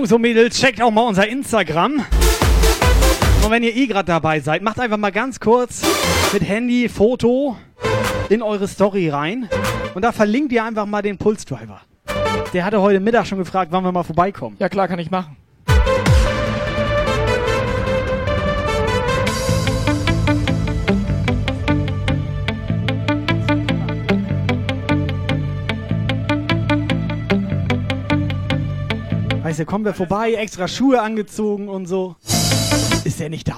Jungs und Mädels, checkt auch mal unser Instagram. Und wenn ihr eh gerade dabei seid, macht einfach mal ganz kurz mit Handy Foto in eure Story rein. Und da verlinkt ihr einfach mal den Pulse Driver. Der hatte heute Mittag schon gefragt, wann wir mal vorbeikommen. Ja klar, kann ich machen. Du, kommen wir vorbei, extra Schuhe angezogen und so. Ist er nicht da.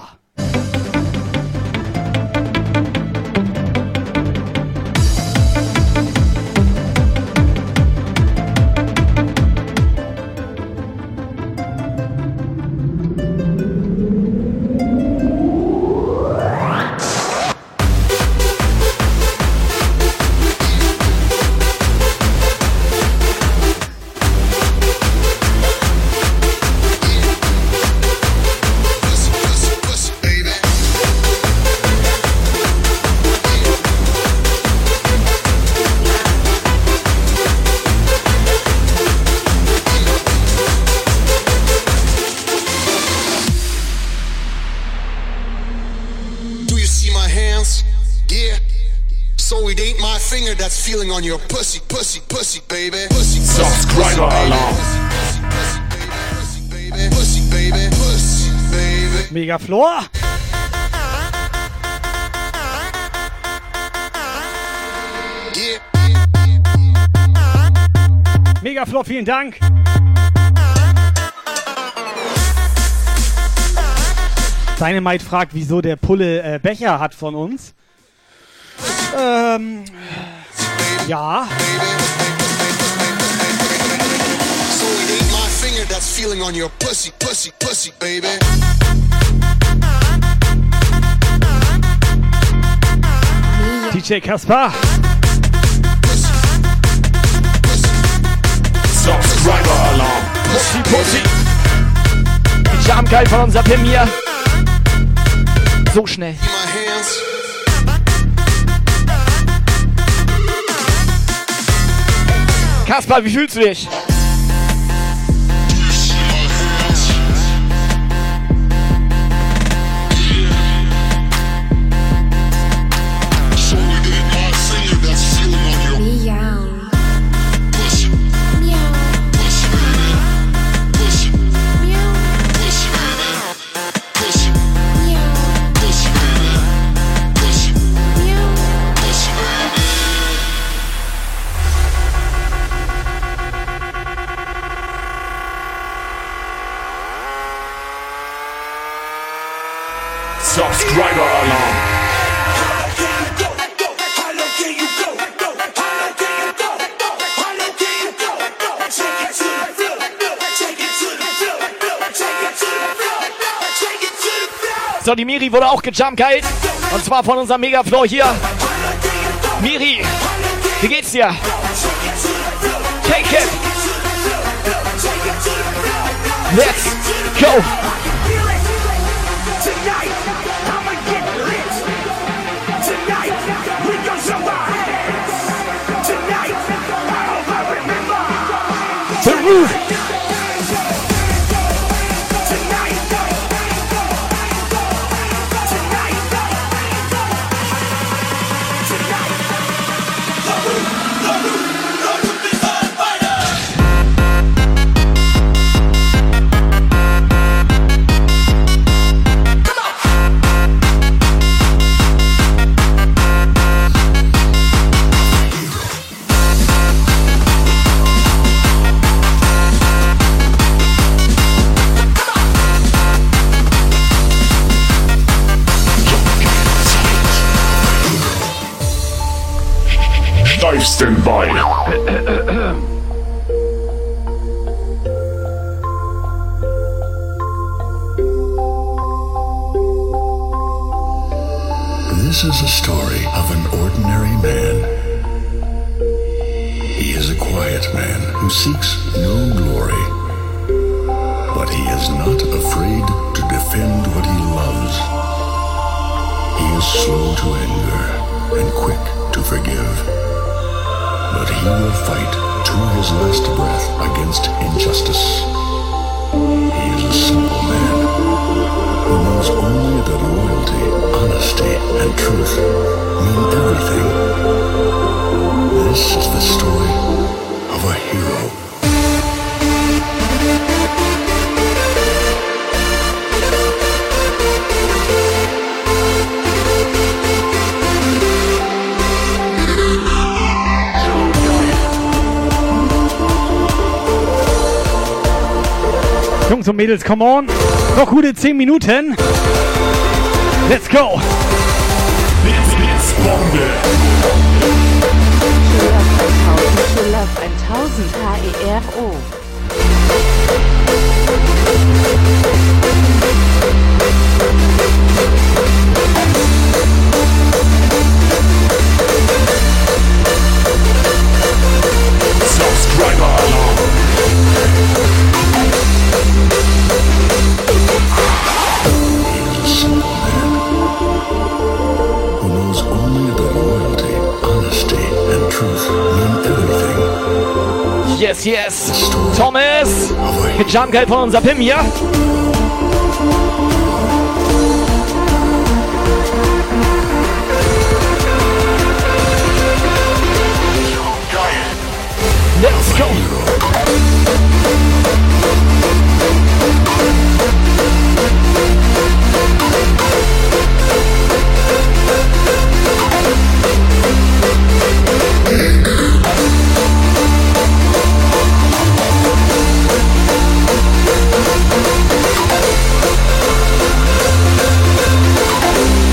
Flor, vielen Dank. Dynamite fragt, wieso der Pulle äh, Becher hat von uns. Ähm, ja. So it Subscriber alarm. Pussy, Pussy. Die Jam geil von unser Pim hier. So schnell. Kaspar, wie fühlst du dich? Wurde auch gejumpt. Und zwar von unserem Megaflow hier. Miri, wie geht's dir? Take it. Let's go. The roof. Mädels, come on. Noch gute 10 Minuten. Let's go. Love 1000 HERO. Yes, yes. Thomas. Jumpgeil von unser Pim hier.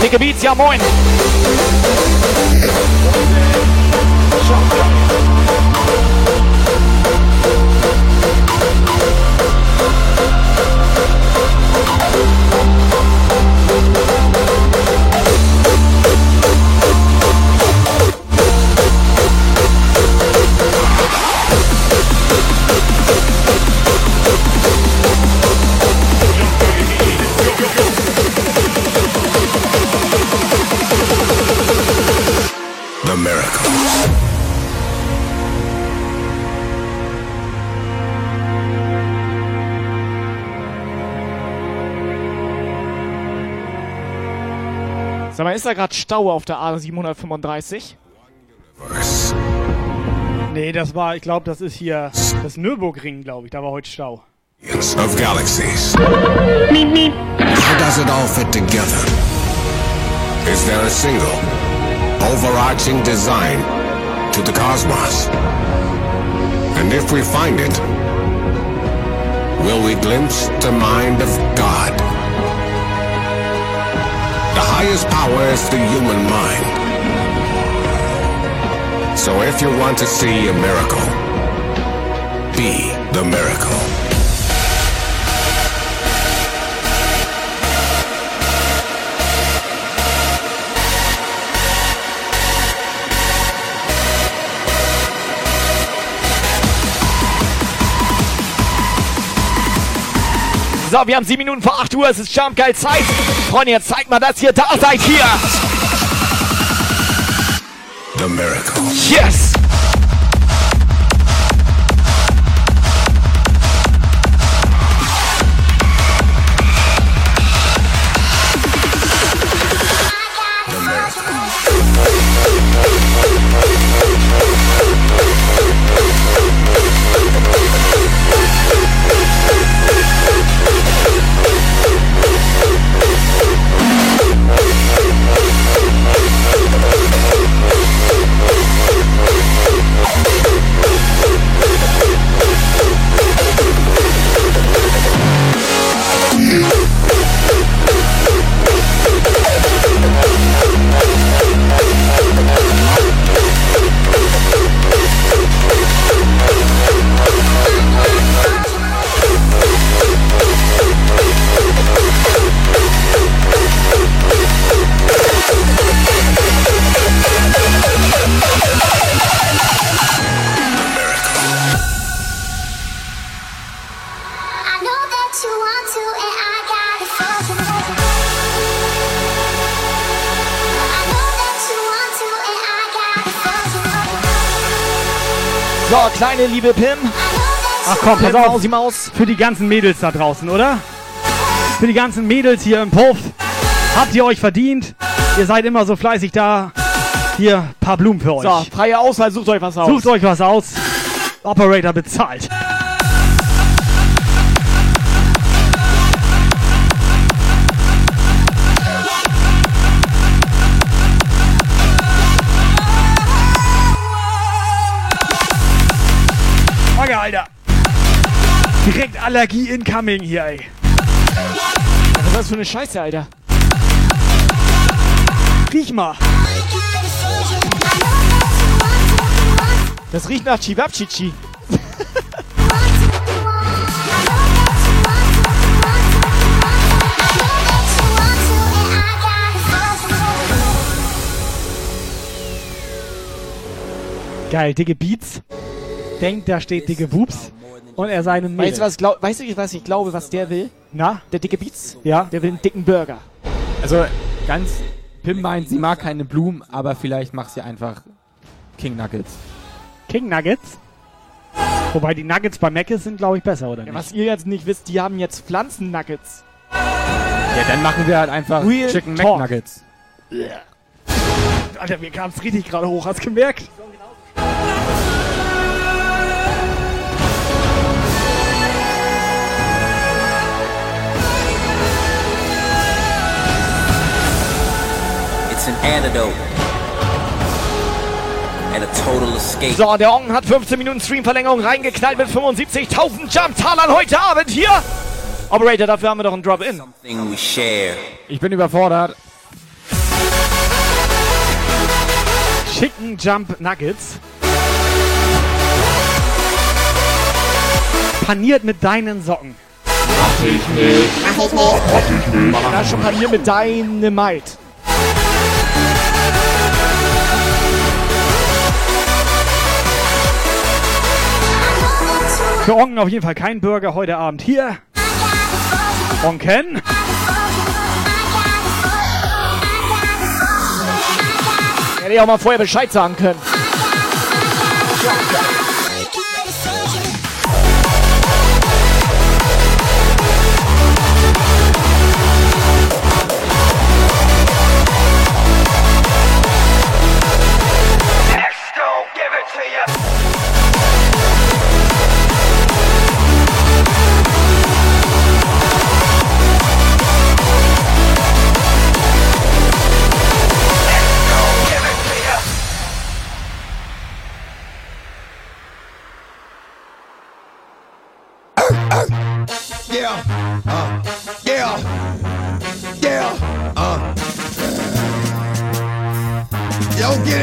Dicke Beats, ja moin. Sag mal, ist da gerade Stau auf der A735? Nee, das war, ich glaube, das ist hier das Nürburgring, glaube ich. Da war heute Stau. of galaxies. How does it all fit together? Is there a single, overarching design to the cosmos? And if we find it, will we glimpse the mind of highest power is the human mind. So if you want to see a miracle, be the miracle. So, wir haben sieben Minuten vor 8 Uhr, es ist Jumpgeil Zeit. Freunde, jetzt zeigt mal, dass ihr da seid hier. The miracle. Yes! Liebe Pim. Ach komm, pass auf. Mausi Maus. Für die ganzen Mädels da draußen, oder? Für die ganzen Mädels hier im Puff. Habt ihr euch verdient? Ihr seid immer so fleißig da. Hier, ein paar Blumen für euch. So, freie Auswahl, sucht euch was aus. Sucht euch was aus. Operator bezahlt. Direkt Allergie incoming hier, ey. Was ist das für eine Scheiße, Alter? Riech mal. Das riecht nach Chibabchichi. Geil, dicke Beats. Denkt, da steht dicke Woops. Und er seine Mädel. Weißt du, was, glaub, weißt du, was ich glaube, was der will? Na? Der dicke Beats? Ja. Der will einen dicken Burger. Also ganz, Pim meint, sie mag keine Blumen, aber vielleicht macht sie einfach King Nuggets. King Nuggets? Wobei die Nuggets bei Mc's sind, glaube ich, besser, oder Ja, nicht? was ihr jetzt nicht wisst, die haben jetzt Pflanzen-Nuggets. Ja, dann machen wir halt einfach Real Chicken Talk. McNuggets. Alter, mir kam es richtig gerade hoch, hast du gemerkt? Antidote and a total escape. So, der Ong hat 15 Minuten Streamverlängerung reingeknallt mit 75.000 Jump-Talern heute Abend hier. Operator, dafür haben wir doch einen Drop-In. Ich bin überfordert. Chicken Jump Nuggets. Paniert mit deinen Socken. Mach ich nicht. Mach ich nicht. Mach das schon paniert mit Dynamite. Für Onken auf jeden Fall kein Burger heute Abend hier. Onken. Hätte ich auch mal vorher Bescheid sagen können.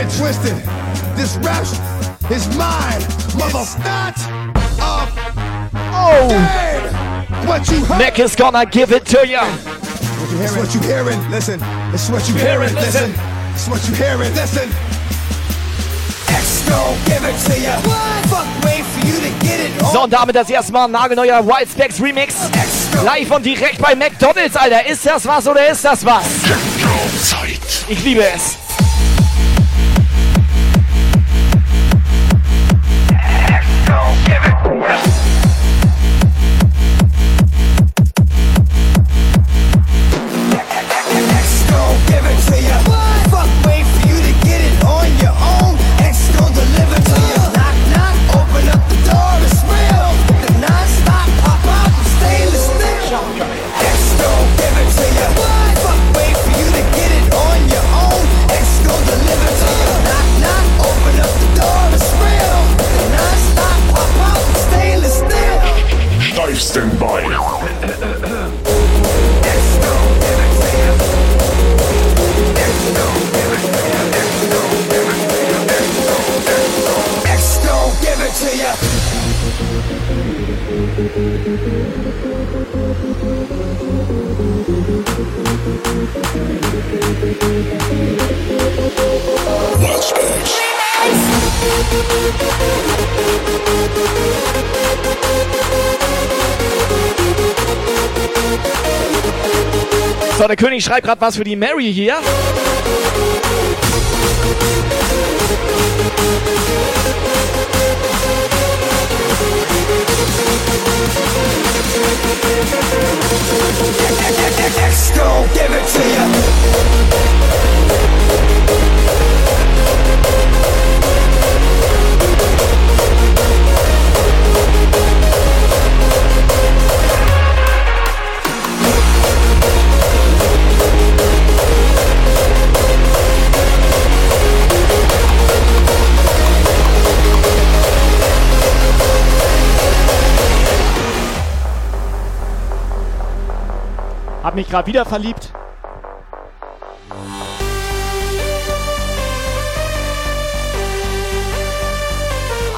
Get twisted. This rap is mine, mother. Not a Oh! What you heard? Nick is gonna give it to you. It's what you hearing. Listen. It's what you hearing. Listen. It's what you hearing. Listen. X gon' give it to ya. Fuck, wait for you to get it. So, und damit das erste Mal ein nagelneuer Wild Specs Remix. Live und direkt bei McDonalds, Alter. Ist das was oder ist das was? Ich liebe es. give it. So, der König schreibt gerade was für die Mary hier. Let's go, give it to you. Hab mich gerade wieder verliebt.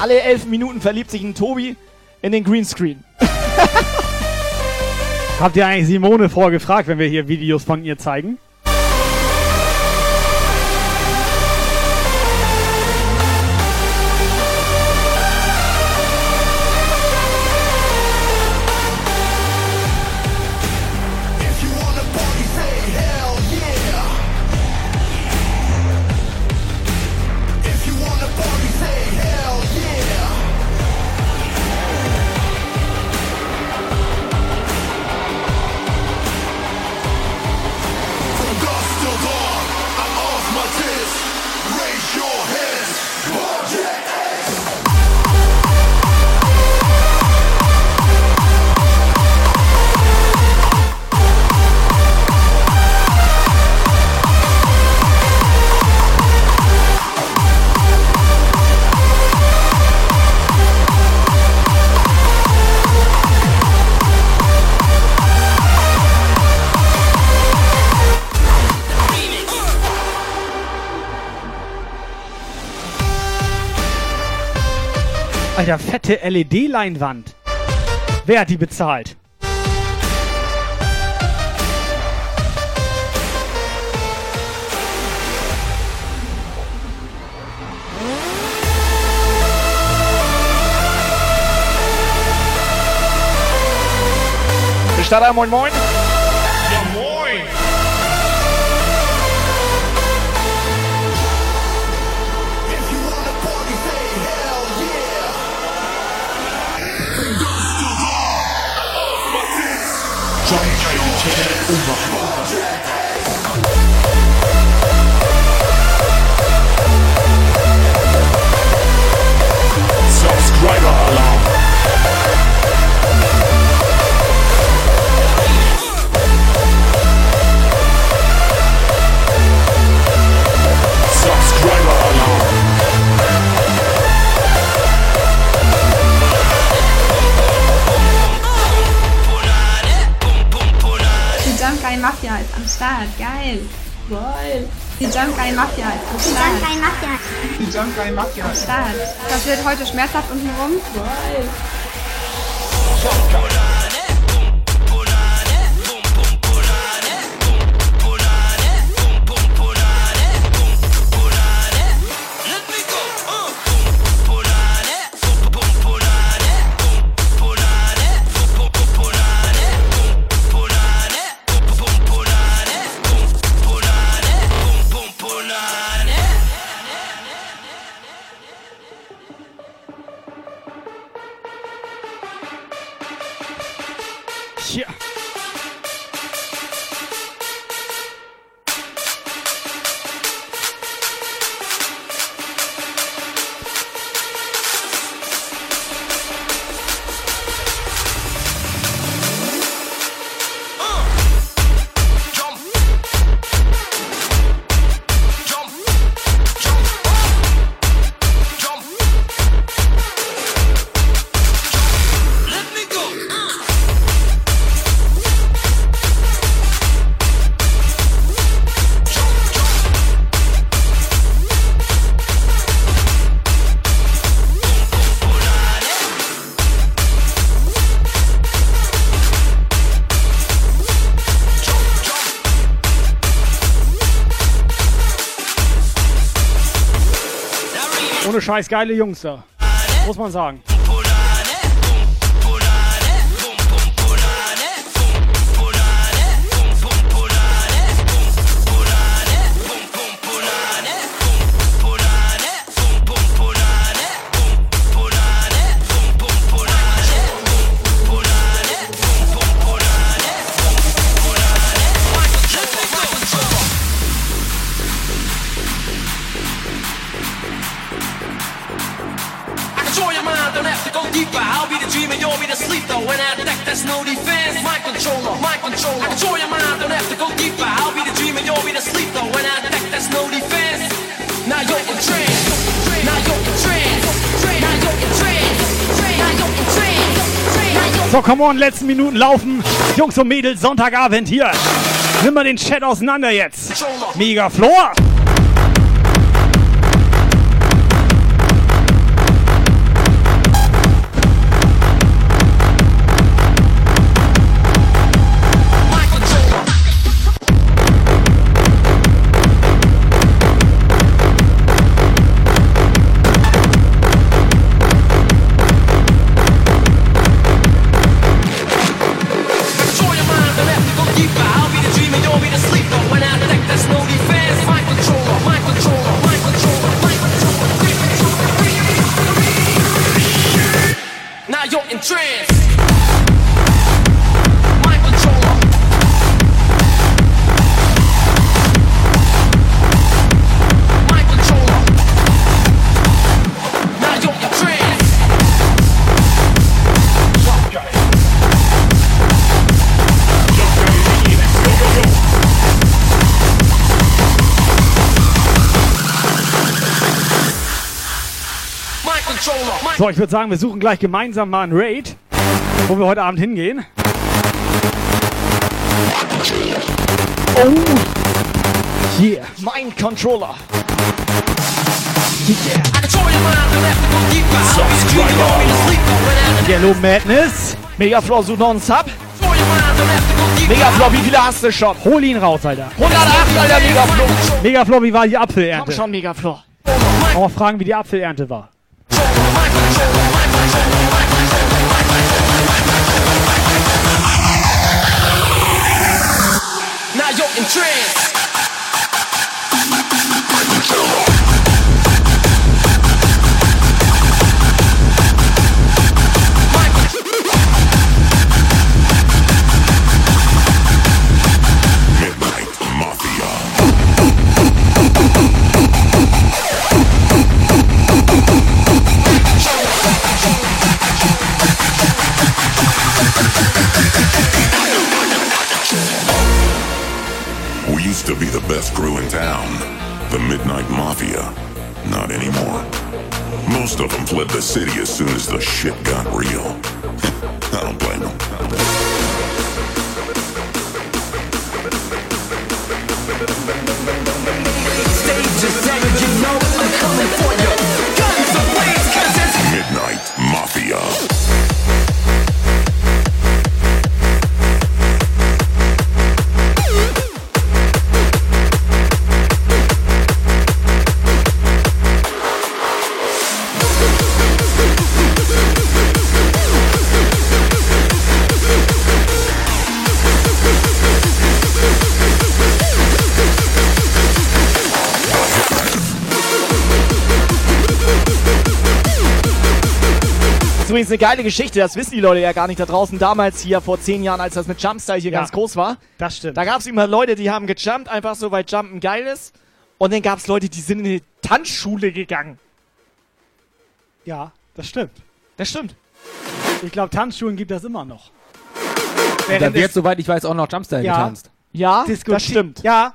Alle elf Minuten verliebt sich ein Tobi in den Greenscreen. Habt ihr eigentlich Simone vorgefragt, wenn wir hier Videos von ihr zeigen? Fette LED-Leinwand. Wer hat die bezahlt? Bestatter, moin moin. Subscriber. Guy Mafia ist am Start. Geil. Geil. Die Jump Guy Mafia ist am Start. Die Jump Guy Mafia. Die Jump Guy Mafia am Start. Das wird heute schmerzhaft unten rum. Geil. Scheiß geile Jungs da. Muss man sagen. Come on, letzten Minuten laufen. Jungs und Mädels, Sonntagabend hier. Nimm mal den Chat auseinander jetzt. Mega Floor. Ich würde sagen, wir suchen gleich gemeinsam mal einen Raid, wo wir heute Abend hingehen. Oh. Yeah. Mein Controller. Yellow Madness. Megafloor sucht noch einen Sub. Megafloor, wie viele hast du schon? Hol ihn raus, Alter. 108, Alter, Megafloor. Megafloor, wie war die Apfelernte? Komm schon, Megafloor. Auch mal fragen, wie die Apfelernte war. In trance. Best crew in town. The Midnight Mafia. Not anymore. Most of them fled the city as soon as the shit got real. I don't blame them. Midnight übrigens eine geile Geschichte, das wissen die Leute ja gar nicht da draußen. Damals hier vor zehn Jahren, als das mit Jumpstyle hier Ja. ganz groß war. Das stimmt. Da gab es immer Leute, die haben gejumpt, einfach so, weil Jumpen geil ist. Und dann gab es Leute, die sind in die Tanzschule gegangen. Ja, das stimmt. Das stimmt. Ich glaube, Tanzschulen gibt das immer noch. Und da wird, soweit ich weiß, auch noch Jumpstyle Ja. getanzt. Ja, Diskothe- das stimmt. Ja,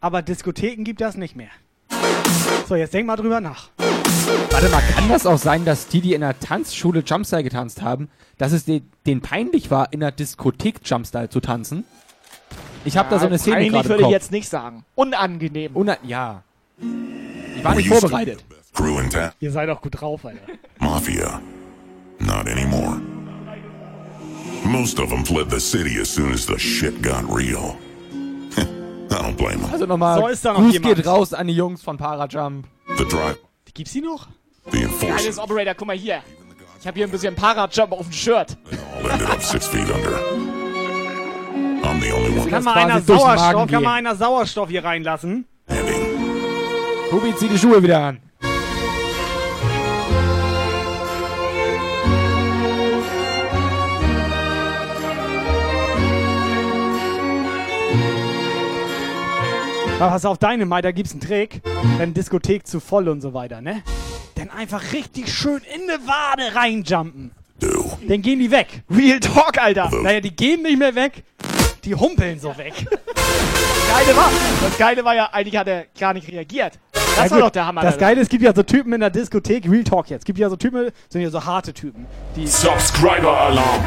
aber Diskotheken gibt das nicht mehr. So, jetzt denk mal drüber nach. Warte mal, kann das auch sein, dass die, die in der Tanzschule Jumpstyle getanzt haben, dass es de denen peinlich war, in der Diskothek Jumpstyle zu tanzen? Ich habe da so eine Szene Peinlich gerade im würde ich jetzt nicht sagen. Unangenehm. Una ja. Ich war nicht vorbereitet. Ihr seid auch gut drauf, Alter. Mafia. Not anymore. Most of them fled the city as soon as the shit got real. I don't blame them. Also nochmal, So ist da noch Gruß jemand. geht raus an die Jungs von Parajump. The drive, Gibt's die noch? Geiles Operator, guck mal hier. Ich habe hier ein bisschen Parajump auf dem Shirt. Kann mal einer Sauerstoff, kann mal einer Sauerstoff hier reinlassen? Ruby, zieh die Schuhe wieder an. Aber pass auf deine Mai, da gibt's einen Trick. Wenn Diskothek zu voll und so weiter, ne? Dann einfach richtig schön in eine Wade reinjumpen. Dann gehen die weg. Real Talk, Alter. Naja, die gehen nicht mehr weg, die humpeln so weg. Geile war, das Geile war ja, eigentlich hat er gar nicht reagiert. Das Ja, war gut, doch der Hammer. Das da. Geile ist, es gibt ja so Typen in der Diskothek, Real Talk jetzt, es gibt ja so Typen, sind ja so harte Typen. Die Subscriber Alarm.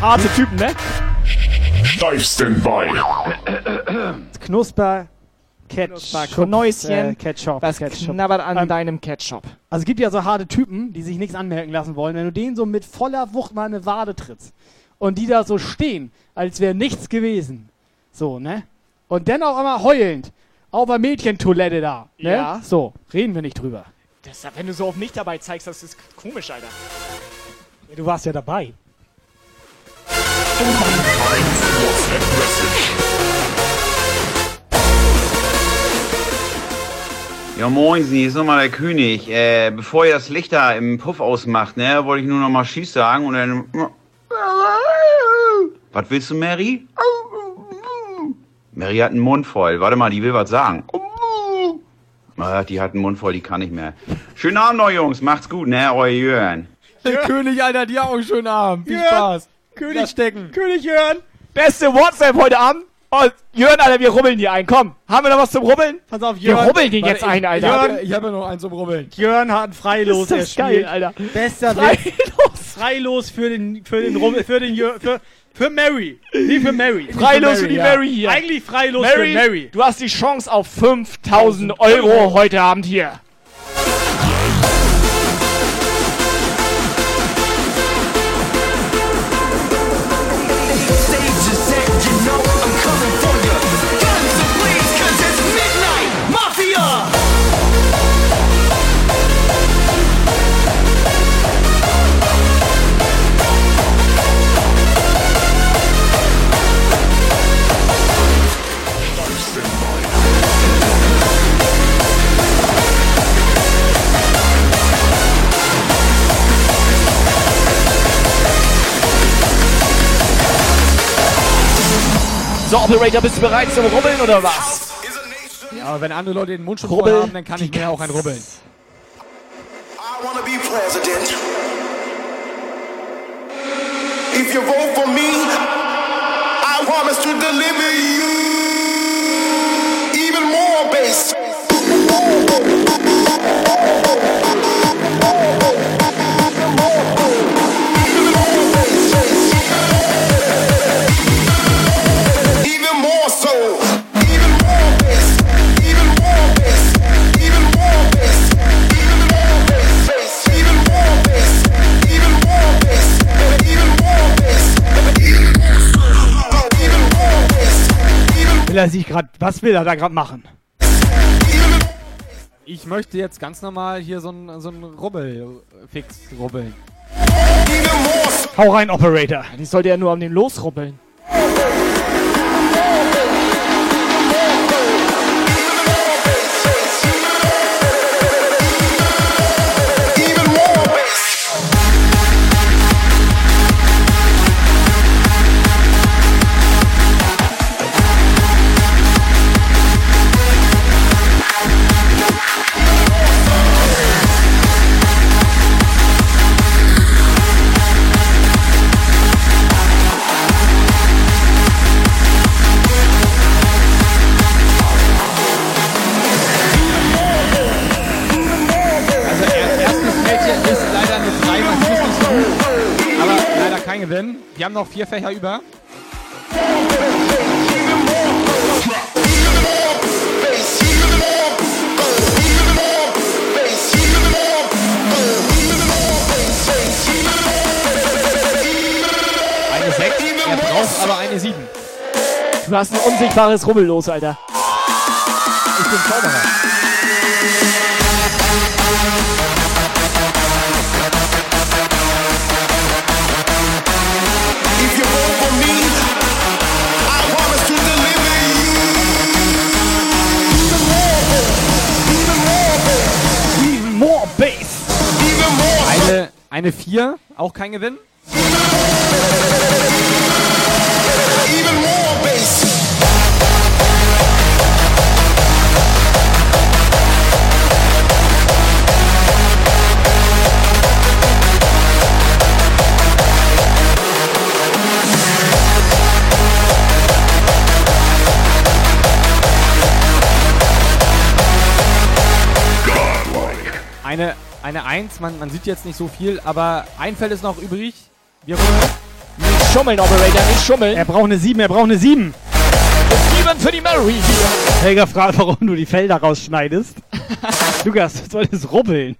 harte Typen, ne? Dive Standby. Knusper, Ketchup, Knäuschen, äh, Ketchup, was Ketchup. knabbert an Ähm, deinem Ketchup. Also es gibt ja so harte Typen, die sich nichts anmerken lassen wollen. Wenn du denen so mit voller Wucht mal eine Wade trittst und die da so stehen, als wäre nichts gewesen. So, ne? Und dann auch immer heulend auf der Mädchentoilette da. Ne? Ja. So, reden wir nicht drüber. Das, wenn du so auf mich dabei zeigst, das ist komisch, Alter. Ja, du warst ja dabei. Ja moin, hier ist nochmal der König. Äh, bevor ihr das Licht da im Puff ausmacht, ne, wollte ich nur noch mal Schieß sagen und dann... Was willst du, Mary? Mary hat einen Mund voll. Warte mal, die will was sagen. Ah, die hat einen Mund voll, die kann nicht mehr. Schönen Abend noch, Jungs. Macht's gut, ne? Euer Jörn. Der König, Alter, dir auch einen schönen Abend. Viel Ja. Spaß. König stecken. König Jörn. Beste WhatsApp heute Abend. Oh, Jörn, Alter, wir rubbeln hier ein. Komm, haben wir noch was zum Rubbeln? Pass auf, Wir Jörn. rubbeln den jetzt ein, Alter. Jörn, Ich habe ja noch eins zum Rubbeln. Jörn hat ein Freilos Ist das erspielt. geil, Alter. Bester Freilos. Freilos für den, für den, Rummel, für den, Jör, für, für Mary. Nee, für Mary. Freilos für die ja. Mary hier. Eigentlich freilos Mary, für Mary. du hast die Chance auf 5000 Euro heute Abend hier. So, Operator, bist du bereit zum Rubbeln oder was? Ja, aber wenn andere Leute den Mund schon Rubbel voll haben, dann kann ich mir auch ein Rubbeln. I wanna be president. If you vote for me, I promise to deliver you even more bass. Will er sich gerade, was will er da gerade machen? Ich möchte jetzt ganz normal hier so ein, so ein Rubbel-Fix rubbeln. Hau rein, Operator. Die sollte ja nur um den losrubbeln. Wir haben noch vier Fächer über. Eine 6, er braucht aber eine 7. Du hast ein unsichtbares Rubbel los, Alter. Ich bin Zauberer. Eine 4, auch kein Gewinn. Eine eine Eins, man, man sieht jetzt nicht so viel, aber ein Feld ist noch übrig. Wir Nicht schummeln, Operator, nicht schummeln. Er braucht eine 7, er braucht eine 7. Sieben für die Mary hier. Helga fragt, warum du die Felder rausschneidest. Lukas, was soll das rubbeln?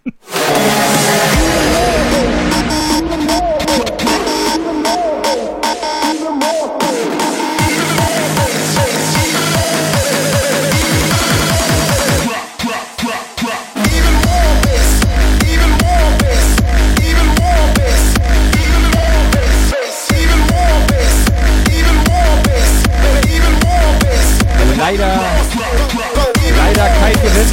Leider, leider kein Gewinn.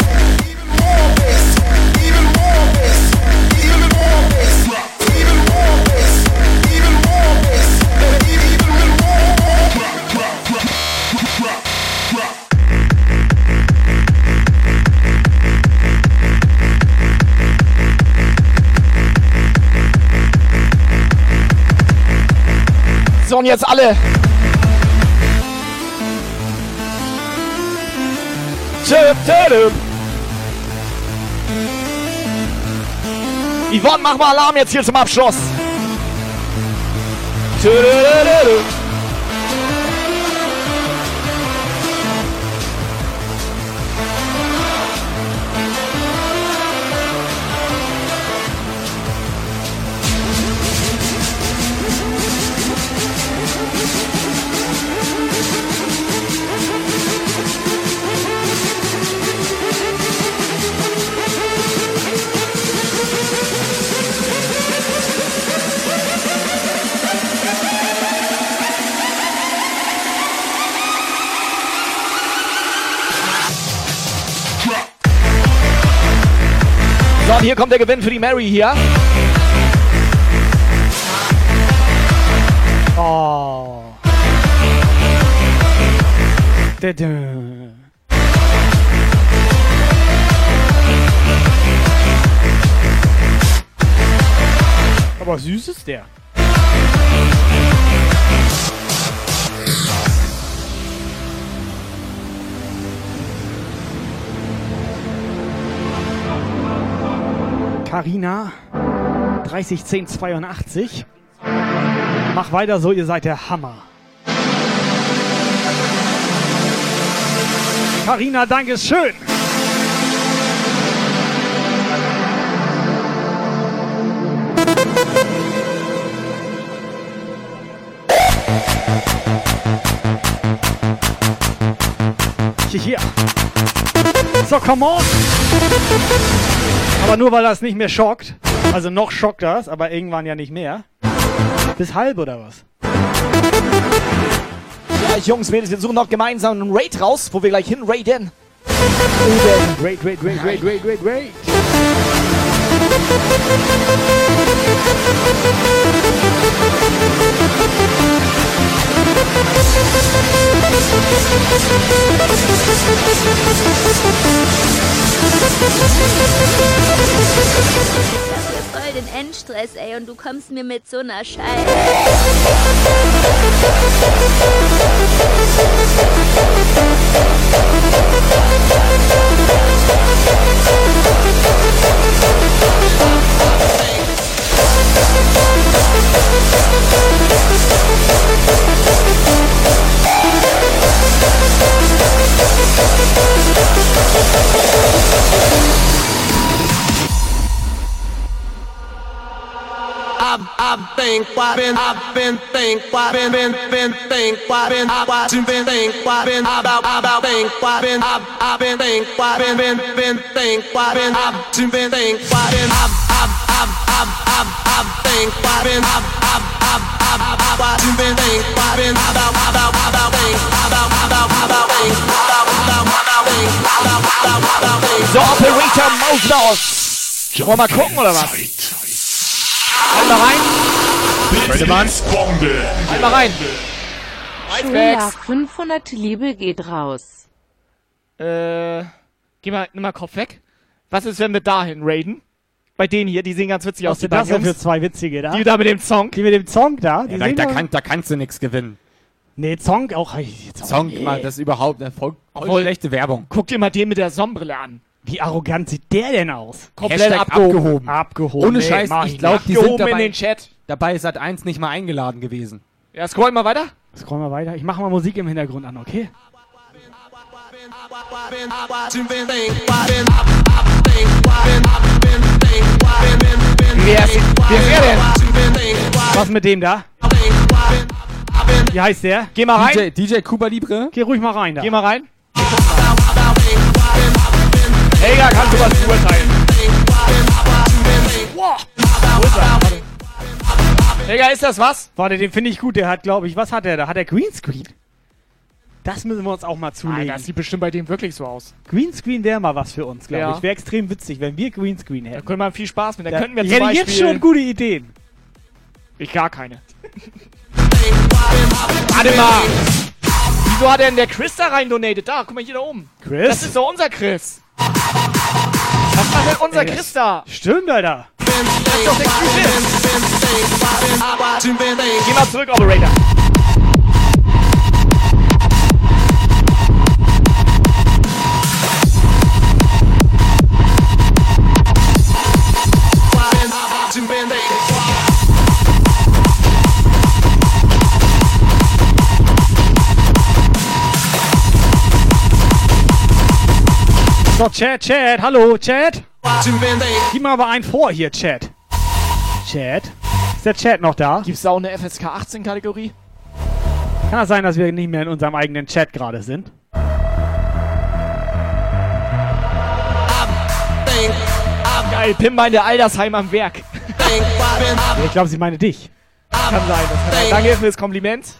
So, und jetzt alle. Yvonne, mach mal Alarm jetzt hier zum Abschluss. Kommt der Gewinn für die Mary hier. Oh. Aber süß ist der. Carina 301082. Mach weiter so, ihr seid der Hammer. Carina, danke schön. Hier. So, come on. Aber nur weil das nicht mehr schockt. Also noch schockt das, aber irgendwann ja nicht mehr. Bis halb oder was? Ja, Jungs, Mädels, wir suchen noch gemeinsam einen Raid raus, wo wir gleich hin raiden. Great, great, great, great, great, great, great. Das voll den Endstress, ey, und du kommst mir mit so einer Scheiße. I've, I've been, I've been think, why been, been, been think, why been, I watch and been think, why been, about, about think, why been, I've, I've been think, why been, been, been think, why been, I've been think, why been, I've, I've, I've, I've, I've, I've think, why been, I've, I've, So, Operator Mausmaus. Wollen wir mal gucken, oder was? Halt mal rein. Bombe. Halt mal rein. Schulach 500 Liebe geht raus. Äh, geh mal, nimm mal Kopf weg. Was ist, wenn wir dahin raiden? Bei denen hier, die sehen ganz witzig aus, Was die sind das denn für zwei witzige da? Die da mit dem Song. Die mit dem Song da? Die Ja, da, da, kann, da kannst du nichts gewinnen. Nee, Song auch. Song, Song, nee. immer, das ist überhaupt eine voll, voll Obwohl- schlechte Werbung. Guck dir mal den mit der Sonnenbrille an. Wie arrogant sieht der denn aus? Komplett abgehoben. abgehoben. Abgehoben. Ohne Nee, Scheiß, ich ich glaube, die sind Abgehoben in dabei, den Chat. dabei Sat 1 nicht mal eingeladen gewesen. Ja, scroll mal weiter. Scroll mal weiter. Ich mache mal Musik im Hintergrund an, okay? Wer ist, wer ist er denn? Was mit dem da? Wie heißt der? Geh mal rein. DJ, DJ Cuba Libre. Geh ruhig mal rein da. Geh mal rein. Helga, kannst du was beurteilen? Wow. Wo ist er? Helga, ist das was? Warte, den finde ich gut. Der hat, glaube ich, was hat er da? Hat er Greenscreen? Das müssen wir uns auch mal zulegen. Alter, das sieht bestimmt bei dem wirklich so aus. Greenscreen wäre mal was für uns, glaube Ja. ich. Wäre extrem witzig, wenn wir Greenscreen Da hätten. können wir viel Spaß mit. Da Ja, könnten wir ich zum hätte Beispiel... jetzt schon gute Ideen. Ich gar keine. Warte mal. Wieso hat denn der Chris da rein donated? Da, guck mal hier da oben. Chris? Das ist doch unser Chris. Was macht denn unser Ey, Chris da? Stimmt, Alter. Das ist doch der Chris. Geh mal zurück, Operator. So, Chat, Chat, hallo, Chat. Gib mal aber einen vor hier, Chat. Chat. Ist der Chat noch da? Gibt's da auch eine FSK 18 Kategorie? Kann das sein, dass wir nicht mehr in unserem eigenen Chat gerade sind? Geil, Pim meinte Aldersheim am Werk. Ich glaube, sie meine dich. Kann sein. Das kann sein. Danke für das Kompliment.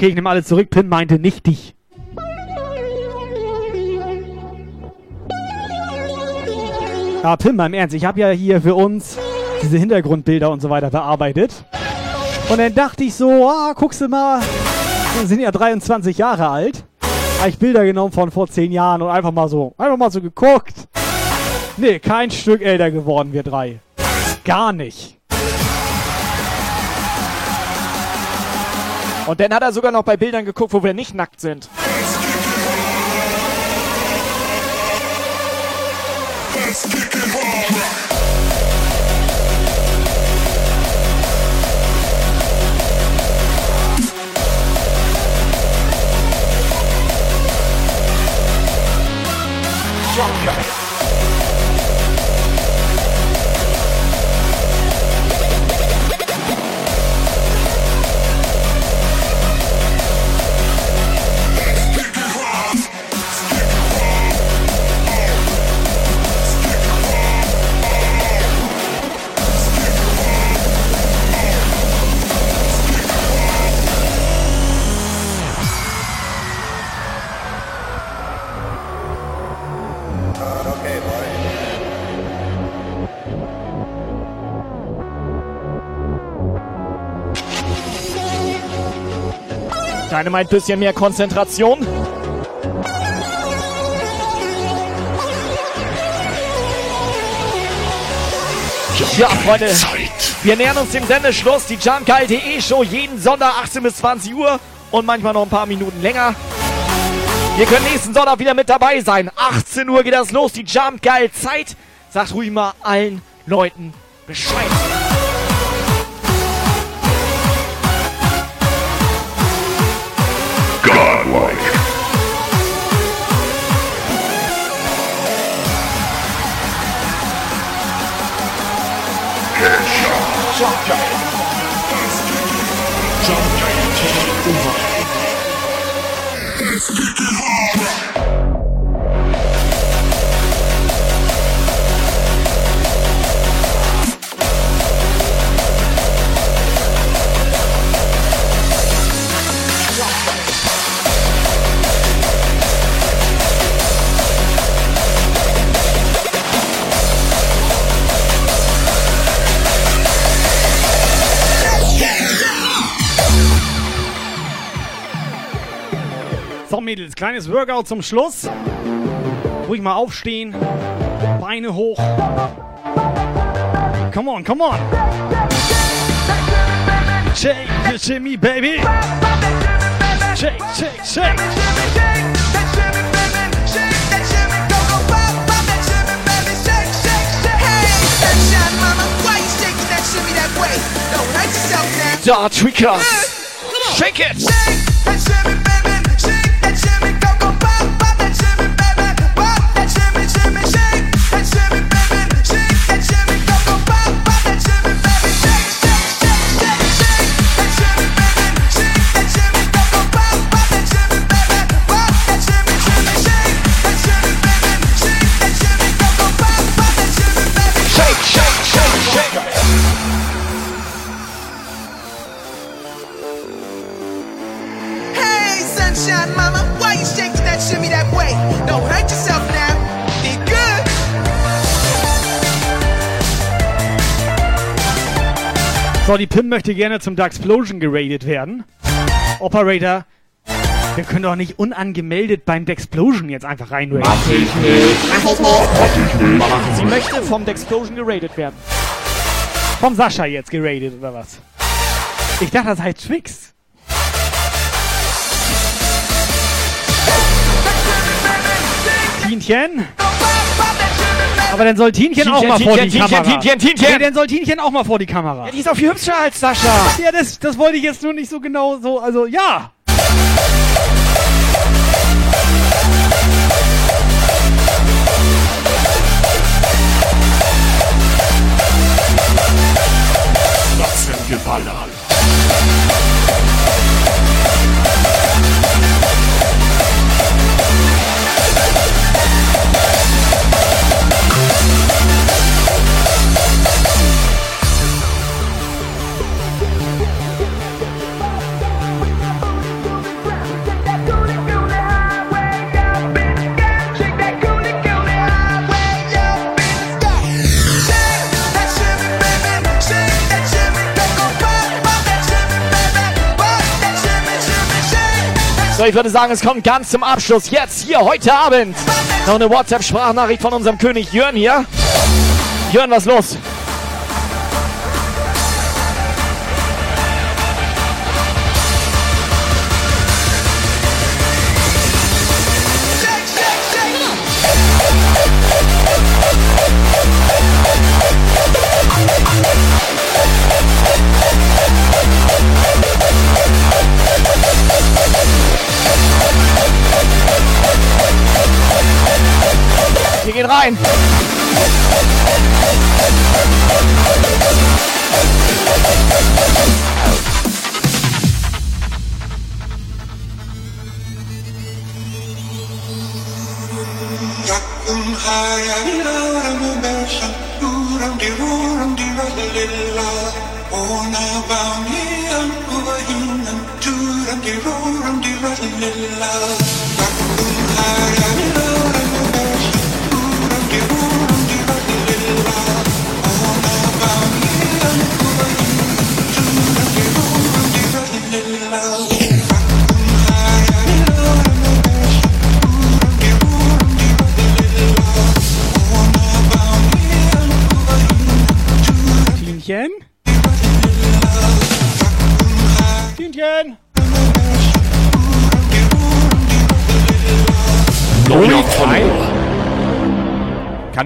Okay, ich nehme alles zurück. Pim meinte nicht dich. Ja, Pim, mal im Ernst. Ich habe ja hier für uns diese Hintergrundbilder und so weiter bearbeitet. Und dann dachte ich so, ah, guckst du mal, wir sind ja 23 Jahre alt. Habe ich Bilder genommen von vor 10 Jahren und einfach mal so, einfach mal so geguckt. Nee, kein Stück älter geworden, wir drei. Gar nicht. Und dann hat er sogar noch bei Bildern geguckt, wo wir nicht nackt sind. Dynamite bisschen mehr Konzentration. Ja, Freunde, wir nähern uns dem Sendeschluss. Die jumpgeil.de Show jeden Sonntag 18 bis 20 Uhr und manchmal noch ein paar Minuten länger. Ihr könnt nächsten Sonntag wieder mit dabei sein. 18 Uhr geht das los, die Jump Geil Zeit. Sagt ruhig mal allen Leuten Bescheid. Godlike. Headshot. Jump guy. Jump guy take over. Let's kick it hard. So, Mädels, kleines Workout zum Schluss. Ruhig mal aufstehen. Beine hoch. Come on, come on. Shake the shimmy, baby. Shake, shake, shake. Da, Tweakers. Shake it. Shake, So, die Pim möchte gerne zum Daxplosion geradet werden. Operator, wir können doch nicht unangemeldet beim Dexplosion jetzt einfach reinraden. Mach ich nicht. Mach ich nicht. Mach Sie möchte vom Dexplosion geradet werden. Vom Sascha jetzt geradet oder was? Ich dachte, das heißt Twix. Tienchen? Aber dann soll Tienchen, auch mal vor die Kamera. Tienchen, Tienchen, Tienchen. Nee, dann soll Tienchen auch mal vor die Kamera. Ja, die ist auch viel hübscher als Sascha. Ja, das, das wollte ich jetzt nur nicht so genau so, also ja. Ich würde sagen, es kommt ganz zum Abschluss. Jetzt, hier, heute Abend. Noch eine WhatsApp-Sprachnachricht von unserem König Jörn hier. Jörn, was los?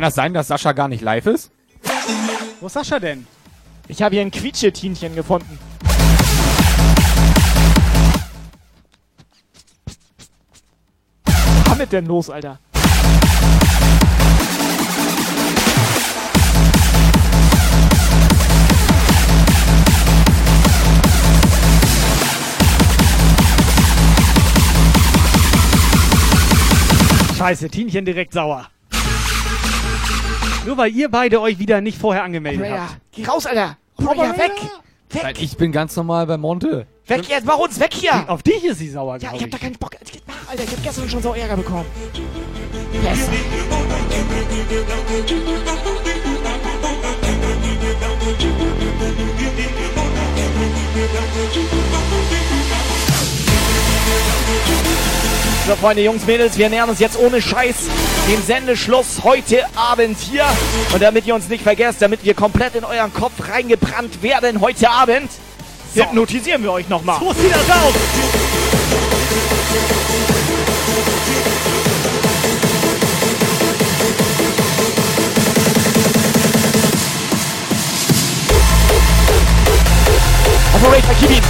Das sein, dass Sascha gar nicht live ist? Wo ist Sascha denn? Ich habe hier ein Quietschetinchen gefunden. Was damit denn los, Alter? Scheiße, Tienchen direkt sauer. Nur weil ihr beide euch wieder nicht vorher angemeldet Operator, habt. geh raus, Alter! Operator, weg! Weil ich bin ganz normal bei Monte. Weg jetzt, mach uns weg hier! Auf dich ist sie sauer, Ja, ich hab da keinen Bock. Alter, ich hab gestern schon so Ärger bekommen. Besser. So, Freunde, Jungs, Mädels, wir nähern uns jetzt ohne Scheiß dem Sendeschluss heute Abend hier. Und damit ihr uns nicht vergesst, damit wir komplett in euren Kopf reingebrannt werden heute Abend, hypnotisieren wir euch nochmal. So sieht das aus! Operator, gib ihn!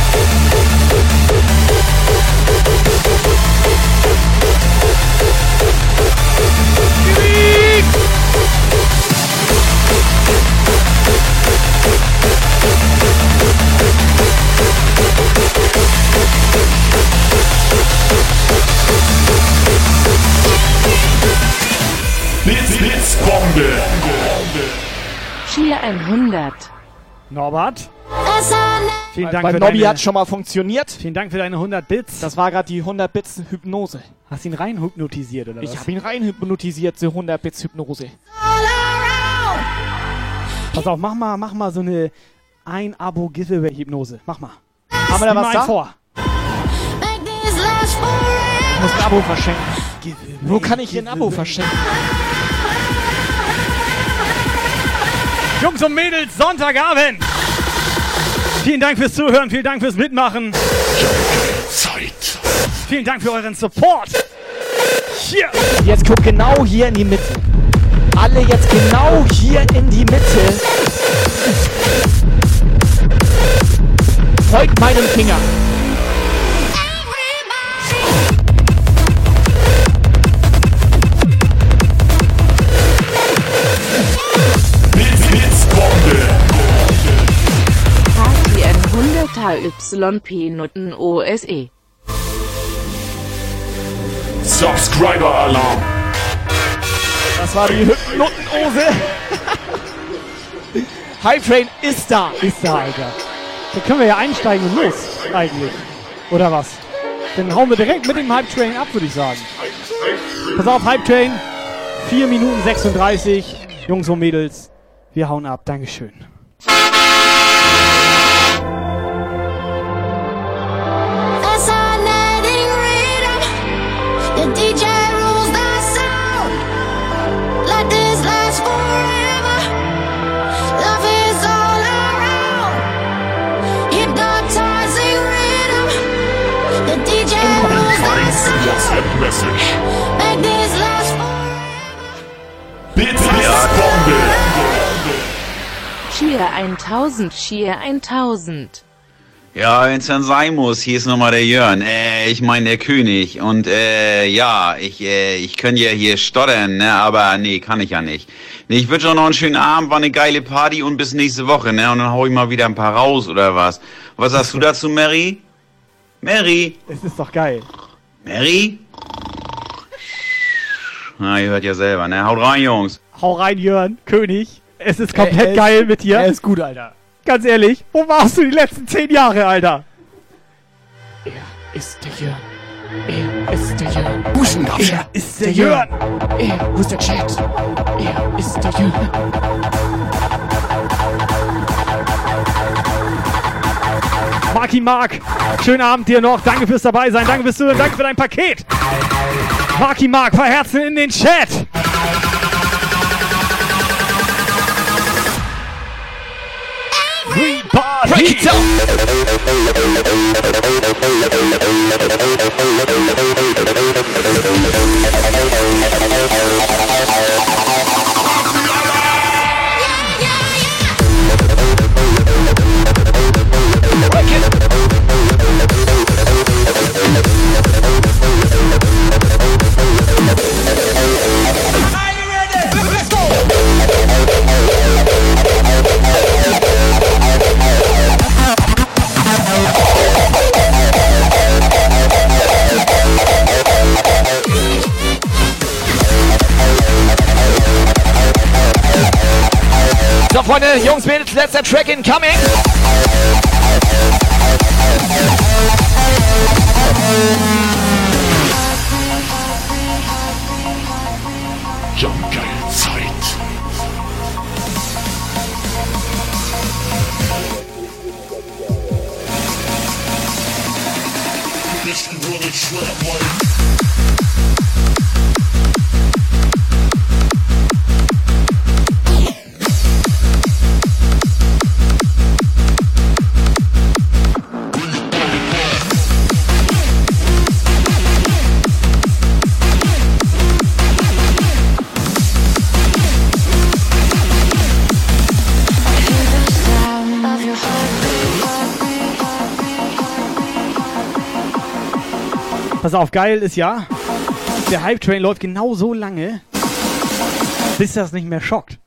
Blitz, Blitzbombe. Cheer 100. Norbert, vielen Dank Bei für Nobby hat schon mal funktioniert. vielen Dank für deine 100 Bits. Das war gerade die 100 Bits Hypnose. Hast ihn rein hypnotisiert oder Ich was? habe ihn rein hypnotisiert, die 100 Bits Hypnose. Pass auf, mach mal, mach mal so eine ein Abo Giveaway Hypnose. Mach mal. Haben wir da was da? vor. Ich muss ein Abo verschenken. Wo kann ich hier ein Abo verschenken? Jungs und Mädels, Sonntagabend. Vielen Dank fürs Zuhören, vielen Dank fürs Mitmachen. Zeit. Vielen Dank für euren Support. Hier. Jetzt guck genau hier in die Mitte. Alle jetzt genau hier in die Mitte. Folgt meinem Finger. 100er YP Nutten OSE. Subscriber Alarm. Das war die Hypnotenose. Hype Train ist da. Ist da, Alter. Da können wir ja einsteigen und los, eigentlich. Oder was? Dann hauen wir direkt mit dem Hype Train ab, würde ich sagen. Pass auf, Hype Train. 4 Minuten 36. Jungs und Mädels, wir hauen ab. Dankeschön. 1000, Cheer 1000. Ja, wenn's dann sein muss, hier ist nochmal der Jörn. Äh, ich meine der König. Und äh, ja, ich, äh, ich könnte ja hier stottern, ne? Aber nee, kann ich ja nicht. Nee, ich wünsche euch noch einen schönen Abend, war eine geile Party und bis nächste Woche, ne? Und dann hau ich mal wieder ein paar raus oder was. Was sagst du dazu, Mary? Mary? Es ist doch geil. Mary? Na, ihr hört ja selber, ne? Haut rein, Jungs. Hau rein, Jörn, König. Es ist komplett Er- er ist- geil mit dir. Er ist gut, Alter. Ganz ehrlich, wo warst du die letzten 10 Jahre, Alter? Ist der Jörn. Er ist der Jörn. Er ist der Jörn. Er, wo ist der Chat? Er ist der Jörn. Marki Mark, schönen Abend dir noch. Danke fürs dabei sein. Danke fürs Zuhören. Danke für dein Paket. Marki Mark, verherzen in den Chat. Break it down. Yeah, yeah, yeah. Break it. So, Freunde, Jungs, Mädels, letzter Track Zeit. To the trap like. Pass auf, geil ist ja, der Hype Train läuft genau so lange, bis das nicht mehr schockt.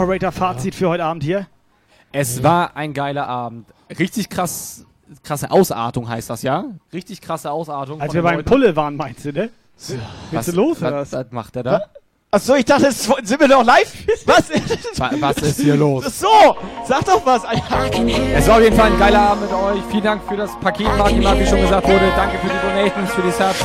Like. Operator Fazit für heute Abend hier. Es war ein geiler Abend. Richtig krass, krasse Ausartung heißt das, ja? Richtig krasse Ausartung. Als wir beim. Pulle waren, meinst du, ne? Was, Willst du los, was, oder was? was macht er da? Achso, ich dachte, es, sind wir noch live? Was? Wa- was ist hier los? So, sag doch was. Es war auf jeden Fall ein geiler Abend mit euch. Vielen Dank für das Paket, Martin, wie schon gesagt wurde. Danke für die Donations, für die Subs.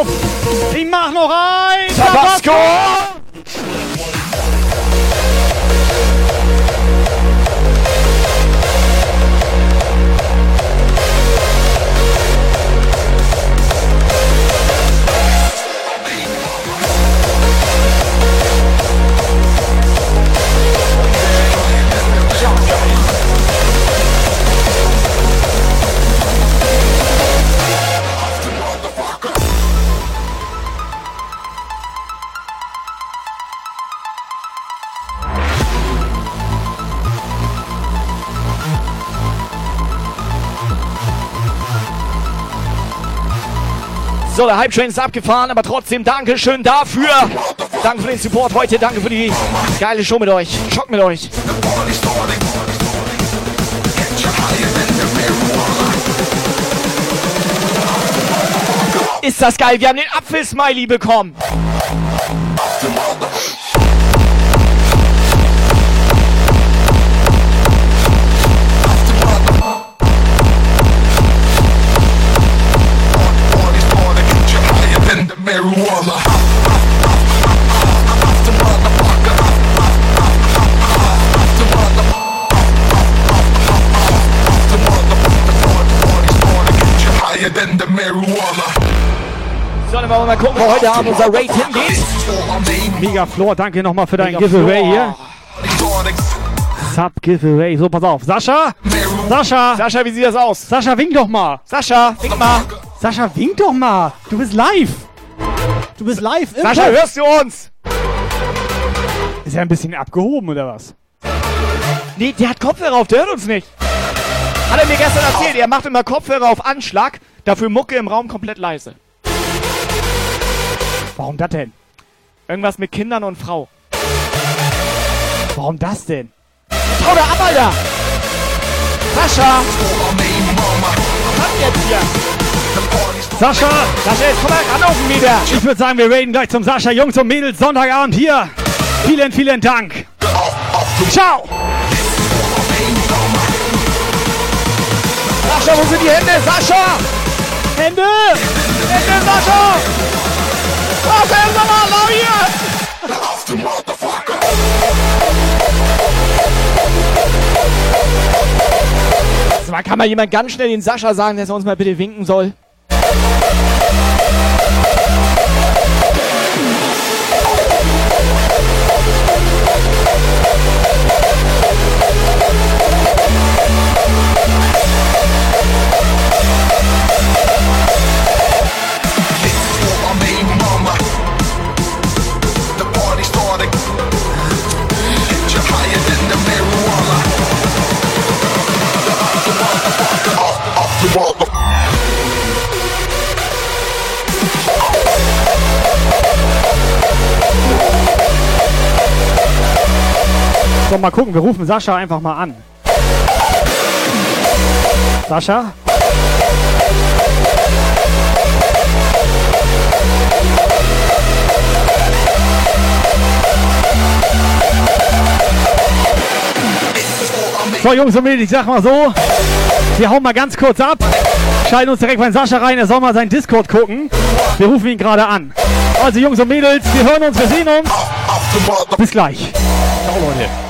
auf! Ich mach noch ein! Tabasco! So, der Hype Train ist abgefahren, aber trotzdem Dankeschön dafür. Danke für den Support heute, danke für die geile Show mit euch. Schock mit euch. Ist das geil, wir haben den Apfel-Smiley bekommen. Wollen wir mal gucken, wo heute Abend unser Rate hingeht. Mega Floor, danke nochmal für dein Giveaway hier. Sub Giveaway. So, pass auf. Sascha! Sascha! Sascha, wie sieht das aus? Sascha, wink doch mal. Sascha, wink mal. Sascha, wink doch mal. Du bist live. Du bist live. im Sascha, Pod. hörst du uns? Ist er ein bisschen abgehoben oder was? Nee, der hat Kopfhörer auf, der hört uns nicht. Hat er mir gestern erzählt, er macht immer Kopfhörer auf Anschlag, dafür Mucke im Raum komplett leise. Warum das denn? Irgendwas mit Kindern und Frau. Warum das denn? Hau da ab, Alter! Sascha! Was jetzt hier? Sascha! Sascha, jetzt komm mal anrufen wieder! Ich würde sagen, wir raiden gleich zum Sascha. Jungs und Mädels, Sonntagabend hier. Vielen, vielen Dank. Ciao! Sascha, wo sind die Hände? Sascha! Hände! Hände, Sascha! Was ist nochmal laut hier? Sag mal, kann mal jemand ganz schnell den Sascha sagen, dass er uns mal bitte winken soll? So, mal gucken, wir rufen Sascha einfach mal an. Sascha? So, Jungs und Mädels, ich sag mal so, wir hauen mal ganz kurz ab, schalten uns direkt bei Sascha rein, er soll mal seinen Discord gucken. Wir rufen ihn gerade an. Also, Jungs und Mädels, wir hören uns, wir sehen uns. Bis gleich. Ciao, Leute.